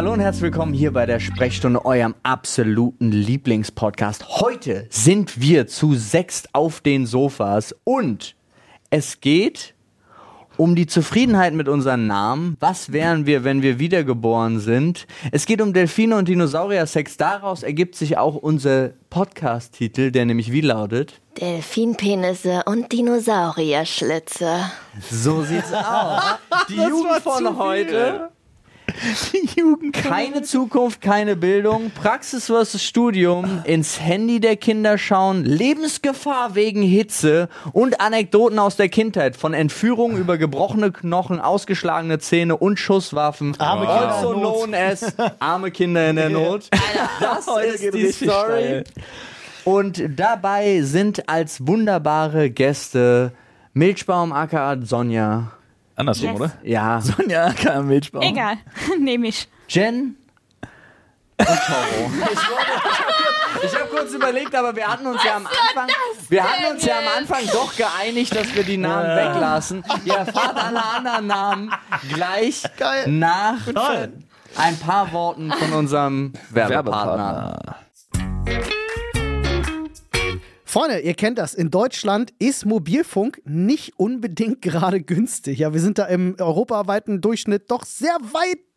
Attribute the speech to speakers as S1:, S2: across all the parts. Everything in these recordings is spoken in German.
S1: hallo und herzlich willkommen hier bei der Sprechstunde, eurem absoluten Lieblingspodcast. Heute sind wir zu sechst auf den Sofas und es geht um die Zufriedenheit mit unseren Namen. Was wären wir, wenn wir wiedergeboren sind? Es geht um Delfine und Dinosaurier-Sex. Daraus ergibt sich auch unser Podcast-Titel, der nämlich wie lautet?
S2: Delfinpenisse und Dinosaurierschlitze.
S1: So sieht's aus. Die Jugend von heute.
S3: Die Jugend.
S1: Keine Zukunft, keine Bildung, Praxis versus Studium, ins Handy der Kinder schauen, Lebensgefahr wegen Hitze und Anekdoten aus der Kindheit, von Entführungen über gebrochene Knochen, ausgeschlagene Zähne und Schusswaffen.
S3: Arme
S1: also
S3: Kinder in Not.
S1: known as arme Kinder in der Not. Das ist die Story. Und dabei sind als wunderbare Gäste Milchbaum aka Sonja.
S3: Andersrum,
S2: Yes.
S3: oder?
S1: Ja,
S3: Sonja, kein Milchbaum.
S4: Egal, nehme ich.
S1: Jen und Toro. Ich, habe kurz überlegt, aber wir hatten uns ja am Anfang, wir hatten uns ja am Anfang doch geeinigt, dass wir die Namen weglassen. Ihr erfahrt alle anderen Namen gleich
S3: Geil.
S1: nach ein paar Worten von unserem Werbepartner.
S3: Werbepartner.
S5: Freunde, ihr kennt das. In Deutschland ist Mobilfunk nicht unbedingt gerade günstig. Ja, wir sind da im europaweiten Durchschnitt doch sehr weit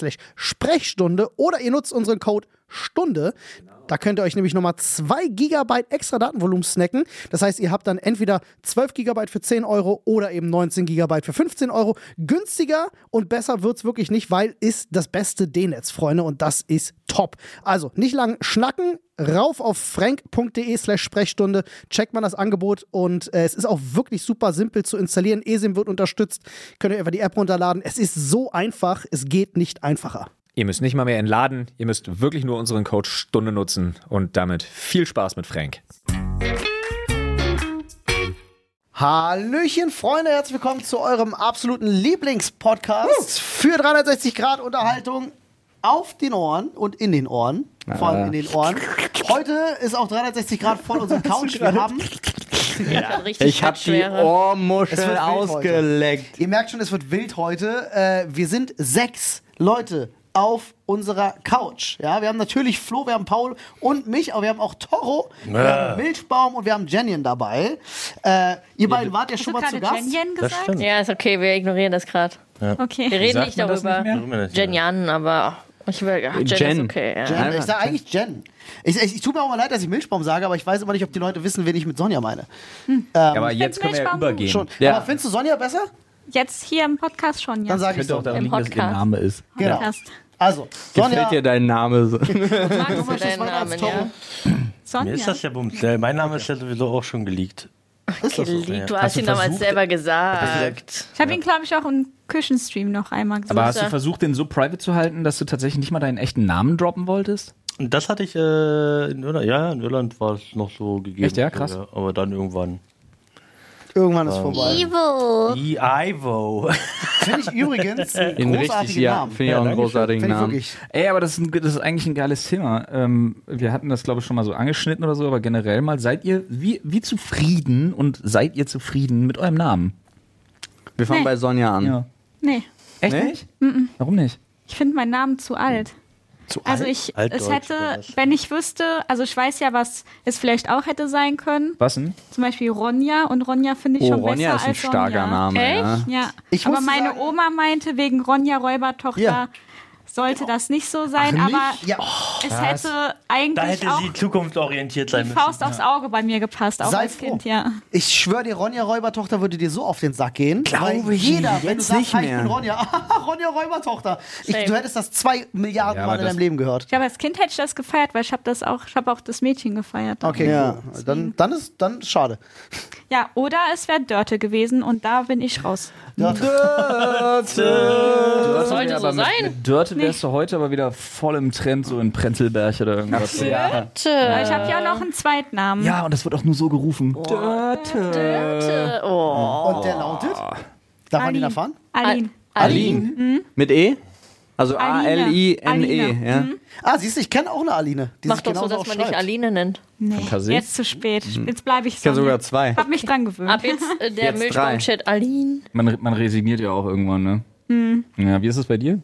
S5: slash Sprechstunde oder ihr nutzt unseren Code Stunde. Da könnt ihr euch nämlich nochmal 2 Gigabyte extra Datenvolumen snacken. Das heißt, ihr habt dann entweder 12 Gigabyte für 10 Euro oder eben 19 Gigabyte für 15 Euro. Günstiger und besser wird's wirklich nicht, weil ist das beste D-Netz, Freunde, und das ist top. Also nicht lang schnacken, rauf auf frank.de slash Sprechstunde, checkt man das Angebot und äh, es ist auch wirklich super simpel zu installieren. ESIM wird unterstützt, könnt ihr einfach die App runterladen. Es ist so einfach, es geht nicht einfacher.
S6: ihr müsst nicht mal mehr entladen, ihr müsst wirklich nur unseren Code Stunde nutzen und damit viel Spaß mit Frank.
S5: Hallöchen, Freunde, herzlich willkommen zu eurem absoluten Lieblingspodcast für 360 Grad Unterhaltung auf den Ohren und in den Ohren. Vor allem in den Ohren. Heute ist auch 360 Grad voll unsere Couch. Wir haben,
S2: Richtig
S1: Ich habe die Ohrmuschel ausgeleckt.
S5: ihr merkt schon, es wird wild heute. Äh, wir sind sechs Leute auf unserer Couch. Ja, wir haben natürlich Flo, wir haben Paul und mich, aber wir haben auch Toro, wir haben Milchbaum und wir haben Jenien dabei. Äh, ihr beiden wart ja schon mal zu Gast.
S4: Jenjen
S7: Das
S4: gesagt?
S2: Ja, ist okay, wir ignorieren das gerade. Wir
S4: Okay.
S2: reden
S3: Sagt
S2: nicht darüber.
S3: nicht
S7: ja?
S2: Aber ich will, ach, Jen,
S1: Jen.
S2: ist okay. Ja.
S5: Jen, ich sage eigentlich Jen. Ich, ich, ich tut mir auch mal leid, dass ich Milchbaum sage, aber ich weiß immer nicht, ob die Leute wissen, wen ich mit Sonja meine.
S3: Aber jetzt können wir ja übergehen.
S5: Schon.
S1: Ja.
S5: Aber findest du Sonja besser?
S4: Jetzt hier im Podcast schon, ja.
S5: Dann sage ich
S3: auch
S5: so.
S3: daran
S2: Im
S3: liegen, dass ihr. Name ist.
S5: Genau.
S4: Podcast.
S5: Also,
S1: Gefällt
S5: Sonja,
S1: dir dein Name so?
S2: Magst
S5: du
S2: deinen Namen, ja?
S4: Sonja.
S7: Mir ist das ja bums. Mein Name ist ja sowieso auch schon geleakt.
S2: Lieb, du
S7: Hast
S2: ihn damals selber gesagt.
S4: Ich habe ihn, glaube ich, auch im Küchenstream noch einmal gesagt.
S3: Aber hast du versucht, den so private zu halten, dass du tatsächlich nicht mal deinen echten Namen droppen wolltest?
S7: Das hatte ich äh, in Irland. Ja, in Irland war es noch so gegeben.
S3: Echt, ja? Krass.
S7: aber dann irgendwann.
S5: Irgendwann ist vorbei.
S2: Ivo.
S7: I Ivo.
S5: Finde ich übrigens einen
S1: In richtig,
S5: großartigen
S1: ja,
S5: Namen.
S1: finde ich auch einen großartigen
S5: ich
S1: Namen.
S5: wirklich.
S3: Ey, aber das ist, ein, das ist eigentlich ein geiles Thema. Ähm, wir hatten das, glaube ich, schon mal so angeschnitten oder so, aber generell mal, seid ihr, wie, wie zufrieden und seid ihr zufrieden mit eurem Namen?
S1: Wir fangen
S4: Nee.
S1: bei Sonja an.
S3: Ja.
S4: Nee,
S3: Echt
S1: Nee?
S3: nicht? Warum nicht?
S4: ich finde meinen Namen zu alt.
S3: Zu
S4: Also ich,
S7: Altdeutsch
S4: es hätte, wenn ich wüsste, also ich weiß ja, was es vielleicht auch hätte sein können.
S3: Was denn?
S4: Zum Beispiel Ronja und Ronja finde ich
S1: Oh,
S4: schon
S1: Ronja
S4: besser
S1: ist ein
S4: als
S1: starker. Name.
S2: Echt?
S1: Ja.
S4: Ja,
S5: Ich
S4: aber meine
S5: sagen-
S4: Oma meinte, wegen Ronja Räubertochter
S5: Ja.
S4: Sollte das nicht so sein,
S5: Ach,
S4: aber?
S5: Ja.
S4: es hätte
S7: Da
S4: eigentlich
S7: hätte
S4: auch
S7: sie zukunftsorientiert sein
S4: die
S7: müssen.
S4: Faust aufs Auge bei mir gepasst, auch
S5: Sei
S4: als
S5: froh.
S4: Kind, ja.
S5: Ich schwöre dir, Ronja Räubertochter würde dir so auf den Sack gehen.
S1: Glaube ich
S5: jeder, wenn du sagst,
S1: nicht
S5: hi, ich
S1: mehr.
S5: bin Ronja, Ronja Räubertochter. Ich, du hättest das zwei Milliarden
S3: Ja,
S5: Mal
S3: aber
S5: in deinem Leben gehört.
S4: Ich glaube, als Kind hätte ich das gefeiert, weil ich habe das auch, ich habe auch das Mädchen gefeiert.
S5: Okay,
S1: Ja.
S5: cool. Dann, dann ist dann schade.
S4: Ja, oder es wäre Dörte gewesen und da bin ich raus.
S2: Sollte so
S3: aber mit,
S2: sein.
S3: Mit Dörte wärst du heute aber wieder voll im Trend, so in Prenzlberg oder irgendwas. ja.
S4: Aber ich habe ja noch einen Zweitnamen.
S3: ja, und das wird auch nur so gerufen.
S2: Dörte. Oh.
S5: Und der lautet? Darf man den
S4: Aline.
S5: erfahren?
S4: Aline.
S1: Aline. Mit E? Also
S4: Aline.
S1: A-L-I-N-E.
S4: Aline.
S1: Ja.
S5: Ah, siehst du, ich kenne auch eine Aline. Die
S2: Mach doch so, dass man dich. Aline nennt.
S4: Nee,
S3: Fantasie?
S4: jetzt zu spät. Jetzt bleibe ich
S1: Ich
S4: so.
S1: kenne sogar zwei.
S4: Hab mich dran gewöhnt.
S2: Ab jetzt äh, der. Milchbaum-Chat Aline.
S3: Man, man resigniert ja auch irgendwann, ne? Ja, wie ist es bei dir?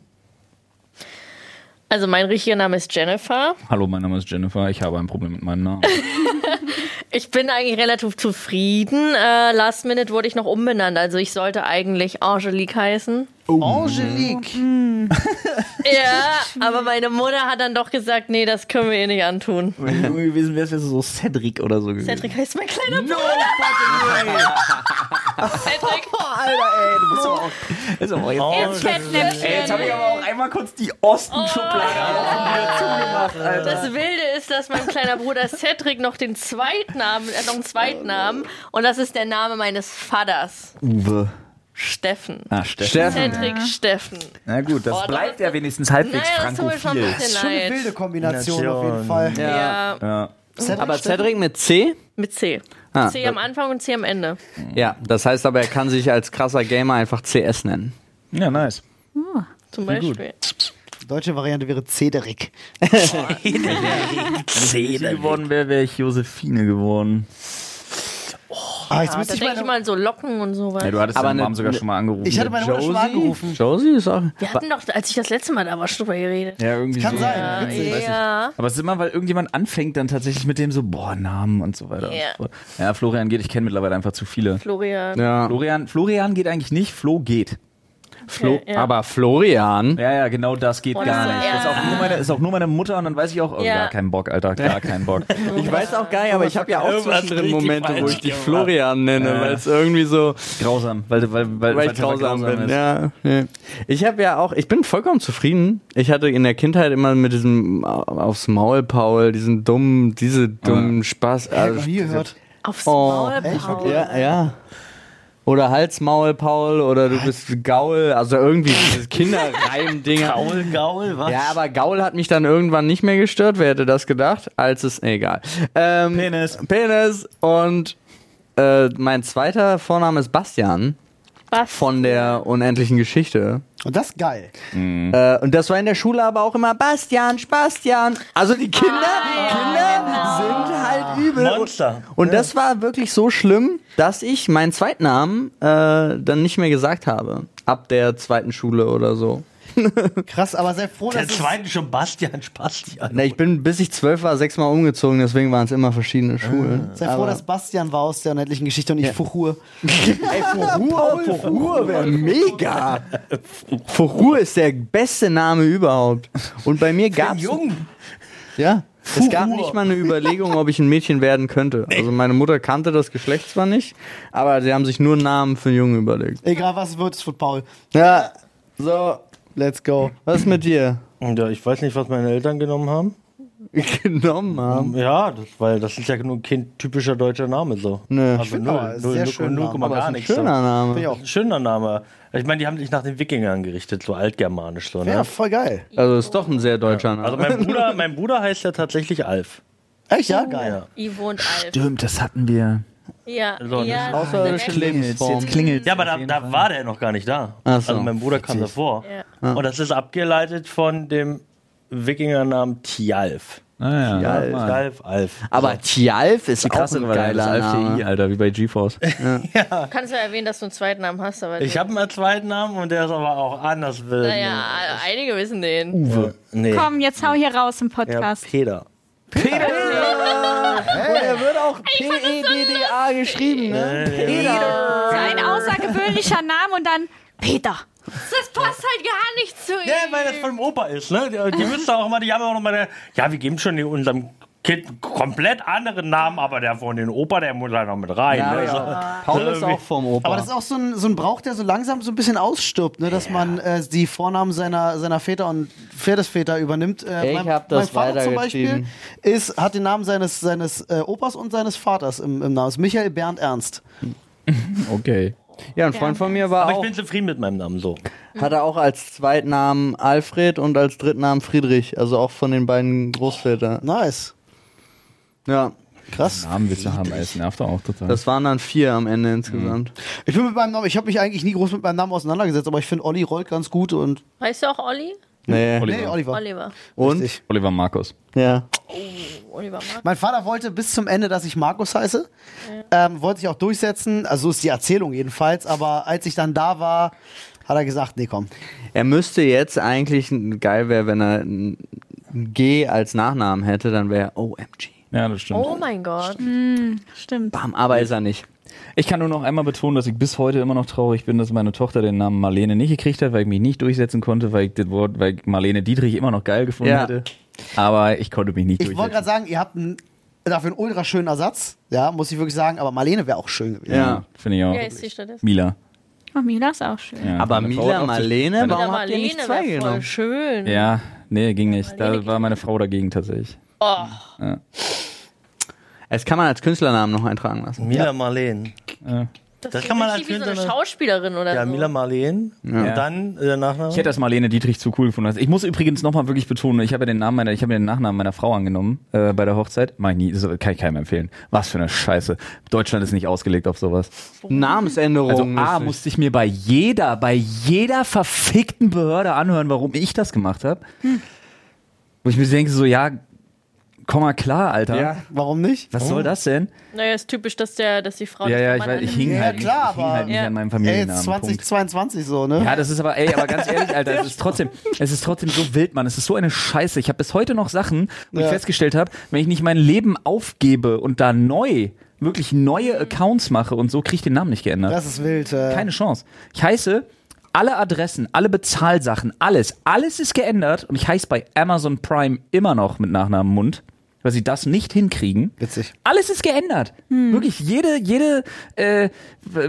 S2: Also mein richtiger Name ist Jennifer.
S3: Hallo, mein Name ist Jennifer. Ich habe ein Problem mit meinem Namen.
S2: Ich bin eigentlich relativ zufrieden. Äh, Last Minute wurde ich noch umbenannt. Also ich sollte eigentlich Angelique heißen.
S5: Angelique.
S2: Ja, aber meine Mutter hat dann doch gesagt, nee, das können wir ihr nicht antun.
S3: Wenn du gewesen wärst, wärst du so Cedric oder so gewesen.
S2: Cedric heißt mein kleiner Bruder. Cedric.
S3: Ist aber jetzt,
S4: Jetzt Fettnäpfchen.
S3: Ey, jetzt habe ich aber auch einmal kurz die Ostenschublade wieder zugemacht, Alter.
S2: Das Wilde ist, dass mein kleiner Bruder Cedric noch den Zweitnamen, er hat noch einen Zweitnamen und das ist der Name meines Vaters,
S3: Uwe.
S2: Steffen.
S3: Ah, Steffen.
S1: Steffen.
S2: Cedric Steffen.
S3: Na gut, das
S2: Oh, das-
S3: bleibt ja wenigstens halbwegs
S2: Naja, das tut mir schon
S3: frankophil.
S5: eine wilde Kombination auf jeden
S7: Nation.
S5: Fall.
S2: Ja,
S3: Ja.
S5: Cedric
S1: Aber
S5: Steffen?
S1: Cedric mit C?
S2: mit C.
S1: Ah,
S2: C am Anfang und C am Ende.
S1: Ja, das heißt aber, er kann sich als krasser Gamer einfach CS nennen.
S3: ja, nice.
S2: Zum Beispiel.
S5: Deutsche Variante wäre Cedric.
S3: Wenn ich geworden wäre, wäre ich Josephine geworden.
S5: Ah, jetzt
S2: Ja,
S5: müsste
S2: da
S5: ich
S2: denke ich mal an so Locken und sowas.
S3: Ja, du hattest
S1: Aber
S3: deine
S1: ne-
S3: Mom sogar schon mal angerufen.
S5: ich hatte meine Mutter schon mal angerufen.
S1: Josie ist auch.
S2: Wir hatten doch, als ich das letzte Mal da war, schon drüber geredet.
S3: ja, irgendwie
S5: Kann
S3: so.
S5: sein.
S2: Ja,
S5: Witzig.
S2: ja.
S3: Aber es ist immer, weil irgendjemand anfängt dann tatsächlich mit dem so, boah, Namen und so weiter.
S2: Ja.
S3: Ja Florian geht, ich kenne mittlerweile einfach zu viele.
S2: Florian.
S1: Ja.
S3: Florian, Florian geht eigentlich nicht, Flo geht.
S1: Flo
S2: ja.
S1: Aber Florian.
S3: Ja, ja, genau das geht
S2: Oh,
S3: gar
S2: das-
S3: nicht. Das ist auch, nur meine, ist auch nur meine Mutter und dann weiß ich auch, oh,
S2: Ja.
S3: gar keinen Bock, Alter, gar keinen Bock.
S1: Ich weiß auch gar nicht, aber ich habe ja auch
S7: richtig
S1: Momente, wo ich dich. Florian nenne,
S3: Ja.
S1: weil es irgendwie so,
S3: grausam, weil, weil, weil,
S1: weil ich
S3: einfach
S1: grausam bin.
S3: ist.
S1: Ja, nee. Ich habe ja auch, ich bin vollkommen zufrieden. Ich hatte in der Kindheit immer mit diesem aufs Maul Paul, diesen dummen, diese dummen Spaß.
S5: Ich hab
S1: Also,
S5: nie gehört.
S2: Aufs
S1: Oh,
S2: Maul? Paul.
S1: ja, ja. Oder Halsmaul Paul oder du bist Gaul, also irgendwie diese Kinderreim-Dinger.
S7: Gaul, Gaul, was?
S1: Ja, aber Gaul hat mich dann irgendwann nicht mehr gestört. Wer hätte das gedacht? Als es, egal. Ähm,
S3: Penis.
S1: Penis. Und äh, mein zweiter Vorname ist Bastian
S2: Was?
S1: von der unendlichen Geschichte.
S5: Und das ist geil.
S1: Äh, und das war in der Schule aber auch immer Bastian, Spastian. Also die Kinder, Kinder sind halt übel.
S7: Monster.
S1: Und das war wirklich so schlimm, dass ich meinen Zweitnamen äh, dann nicht mehr gesagt habe. Ab der zweiten Schule oder so.
S5: Krass, aber sei froh,
S7: Der
S5: dass es
S7: zweite schon Bastian Spastian.
S1: Na, ich bin, bis ich zwölf war, sechsmal umgezogen, deswegen waren es immer verschiedene Schulen.
S5: Sei froh, dass Bastian war aus der unendlichen Geschichte und nicht Fuchur.
S1: Ey, Furur, Furur wäre mega. Furur ist der beste Name überhaupt. Und bei mir gab's
S7: Jung.
S1: ja, es gab nicht mal eine Überlegung, ob ich ein Mädchen werden könnte. Also meine Mutter kannte das Geschlecht zwar nicht, aber sie haben sich nur einen Namen für einen Jungen überlegt.
S5: Egal was wird, es wird Paul.
S1: Ja, so, let's go. Was ist mit dir?
S7: Ja, ich weiß nicht, was meine Eltern genommen haben.
S1: Genommen haben.
S7: Ja, das, weil das ist ja nur kein typischer deutscher Name so.
S1: Nö.
S7: Also
S5: finde
S7: null,
S5: aber, ist
S7: null,
S5: sehr
S7: null,
S5: schön
S7: null
S1: Aber
S7: gar
S1: ein
S7: nichts.
S1: schöner. Name.
S5: Finde ich auch.
S7: Ein schöner Name. Ich meine, die haben sich nach den Wikingern gerichtet, so altgermanisch so, ne?
S5: Ja, voll geil.
S1: Also ist doch ein sehr deutscher Name.
S7: Also mein Bruder, mein Bruder heißt ja tatsächlich Alf.
S5: Echt, ja? Geil.
S7: Ja.
S2: Ivo und Alf.
S3: Stimmt, das hatten wir.
S2: Ja,
S7: So,
S2: ja.
S1: Außerirdische. Lebensform.
S3: Jetzt klingelt
S7: Ja, aber da, da war der noch gar nicht da.
S1: Ach so.
S7: Also mein Bruder kam davor.
S2: Ja.
S7: Und das ist abgeleitet von dem Wikingernamen Tjalf.
S1: Tjalf.
S3: ja,
S7: Tjalf, Alf.
S1: Aber Tjalf ist
S3: die
S1: auch
S3: krasse
S1: ein geiler
S3: Alf
S1: Name.
S3: Alter, wie bei GeForce.
S2: Du kannst ja erwähnen, dass du einen zweiten Namen hast, aber
S7: Ich habe einen zweiten Namen und der ist aber auch anders wild.
S2: naja, einige wissen den.
S7: Uwe. Nee.
S4: Komm, jetzt hau hier raus im
S7: Ja,
S4: Podcast.
S7: Peter.
S1: Und er wird auch P-E-D-D-A geschrieben, ne?
S4: So ein außergewöhnlicher Name und dann Peter.
S2: Das passt halt gar nicht zu ihm.
S7: Ja, weil das von dem Opa ist, ne? Die, die müssen auch immer, die haben auch noch mal, ja, wir geben schon unserem Kind einen komplett anderen Namen, aber der von den Opa, der muss da noch mit rein.
S1: Ja,
S7: ne?
S1: ja. Paul ist auch vom Opa.
S5: Aber das ist auch so ein, so ein Brauch, der so langsam so ein bisschen ausstirbt, ne? dass man äh, die Vornamen seiner, seiner Väter und Pferdesväter übernimmt. Äh,
S1: Ich
S5: mein,
S1: hab das
S5: mein Vater zum Beispiel ist, hat den Namen seines, seines äh, Opas und seines Vaters im, im Namen. Ist Michael Bernd Ernst.
S3: Okay.
S1: ja, ein Freund von mir war
S7: Aber ich
S1: auch,
S7: bin zufrieden mit meinem Namen so.
S1: hatte auch als Zweitnamen Alfred und als Drittnamen Friedrich, also auch von den beiden Großvätern.
S5: Nice.
S1: Ja,
S5: Krass.
S3: Namenwitze haben, das nervt doch auch total.
S1: das waren dann vier am Ende insgesamt.
S5: Ich bin mit meinem Namen, ich habe mich eigentlich nie groß mit meinem Namen auseinandergesetzt, aber ich finde Olli rollt ganz gut und.
S2: Heißt du auch Olli?
S1: Nee.
S3: Oliver.
S5: Nee, Oliver.
S2: Oliver.
S1: Und?
S5: Richtig.
S3: Oliver Markus.
S1: Ja.
S2: Oliver Mark.
S5: Mein Vater wollte bis zum Ende, dass ich Markus heiße. Ähm, wollte sich auch durchsetzen, also so ist die Erzählung jedenfalls, aber als ich dann da war, hat er gesagt, nee, komm.
S1: Er müsste jetzt eigentlich, geil wäre, wenn er ein G als Nachnamen hätte, dann wäre OMG.
S3: Ja, das stimmt.
S2: Oh mein Gott.
S4: Stimmt.
S1: Bam, aber ist er nicht.
S3: Ich kann nur noch einmal betonen, dass ich bis heute immer noch traurig bin, dass meine Tochter den Namen Marlene nicht gekriegt hat, weil ich mich nicht durchsetzen konnte, weil ich das Wort, weil ich Marlene Dietrich immer noch geil gefunden
S1: Ja.
S3: hätte. Aber ich konnte mich nicht
S5: Ich wollte gerade
S3: durchsetzen.
S5: sagen, ihr habt einen, dafür einen ultra schönen Ersatz, ja, muss ich wirklich sagen, aber Marlene wäre auch schön gewesen.
S1: Ja.
S3: Finde ich auch.
S2: Wer ist die stattdessen?
S3: Mila.
S4: Oh, Mila ist auch schön.
S3: Ja.
S1: Aber Mila Marlene, warum
S2: Ja,
S1: habt ihr nicht
S2: Marlene
S1: zwei
S2: voll
S1: genommen?
S2: schön.
S3: Ja, nee, ging nicht.
S2: Marlene
S3: Da war meine Frau dagegen tatsächlich.
S2: Oh,
S1: Es kann man als Künstlernamen noch eintragen lassen.
S7: Mila Marleen.
S3: Ja.
S2: das,
S7: Das kann man
S2: richtig wie so eine
S7: als Künstler-
S2: Schauspielerin oder
S7: Ja,
S2: so.
S7: Mila Marleen.
S3: Ja.
S7: Und dann äh, der Nachname.
S3: Ich hätte das Marlene Dietrich zu cool gefunden. Ich muss übrigens nochmal wirklich betonen, ich habe ja den Namen meiner, ich habe ja den Nachnamen meiner Frau angenommen äh, bei der Hochzeit. Mach ich nie, das kann ich keinem empfehlen. Was für eine Scheiße. Deutschland ist nicht ausgelegt auf sowas.
S1: Namensänderung.
S3: Also A, musste ich mir bei jeder, bei jeder verfickten Behörde anhören, warum ich das gemacht habe. Wo ich mir denke so, ja, komm mal klar, Alter.
S1: Ja.
S5: Warum nicht?
S3: Was soll das denn?
S2: Naja, ist typisch, dass der, dass die Frau
S3: Ja, ja, ich, weiß, ich hing
S5: Ja,
S3: halt, nicht-
S5: klar,
S3: ich hing
S5: aber-
S3: halt nicht
S2: Ja.
S3: an meinem
S5: Ey,
S3: Familiennamen.
S5: jetzt
S3: Punkt.
S5: 2022 so, ne?
S3: Ja, das ist aber, ey, aber ganz ehrlich, Alter, es ist trotzdem, es ist trotzdem so wild, Mann. Es ist so eine Scheiße. Ich habe bis heute noch Sachen, wo ich
S5: Ja.
S3: festgestellt habe, wenn ich nicht mein Leben aufgebe und da neu, wirklich neue Accounts mache und so, kriege ich den Namen nicht geändert.
S5: Das ist wild. Äh,
S3: Keine Chance. Ich heiße, alle Adressen, alle Bezahlsachen, alles, alles ist geändert und ich heiße bei Amazon Prime immer noch mit Nachnamen Mund, weil sie das nicht hinkriegen.
S5: Witzig.
S3: Alles ist geändert. Wirklich jede, jede äh,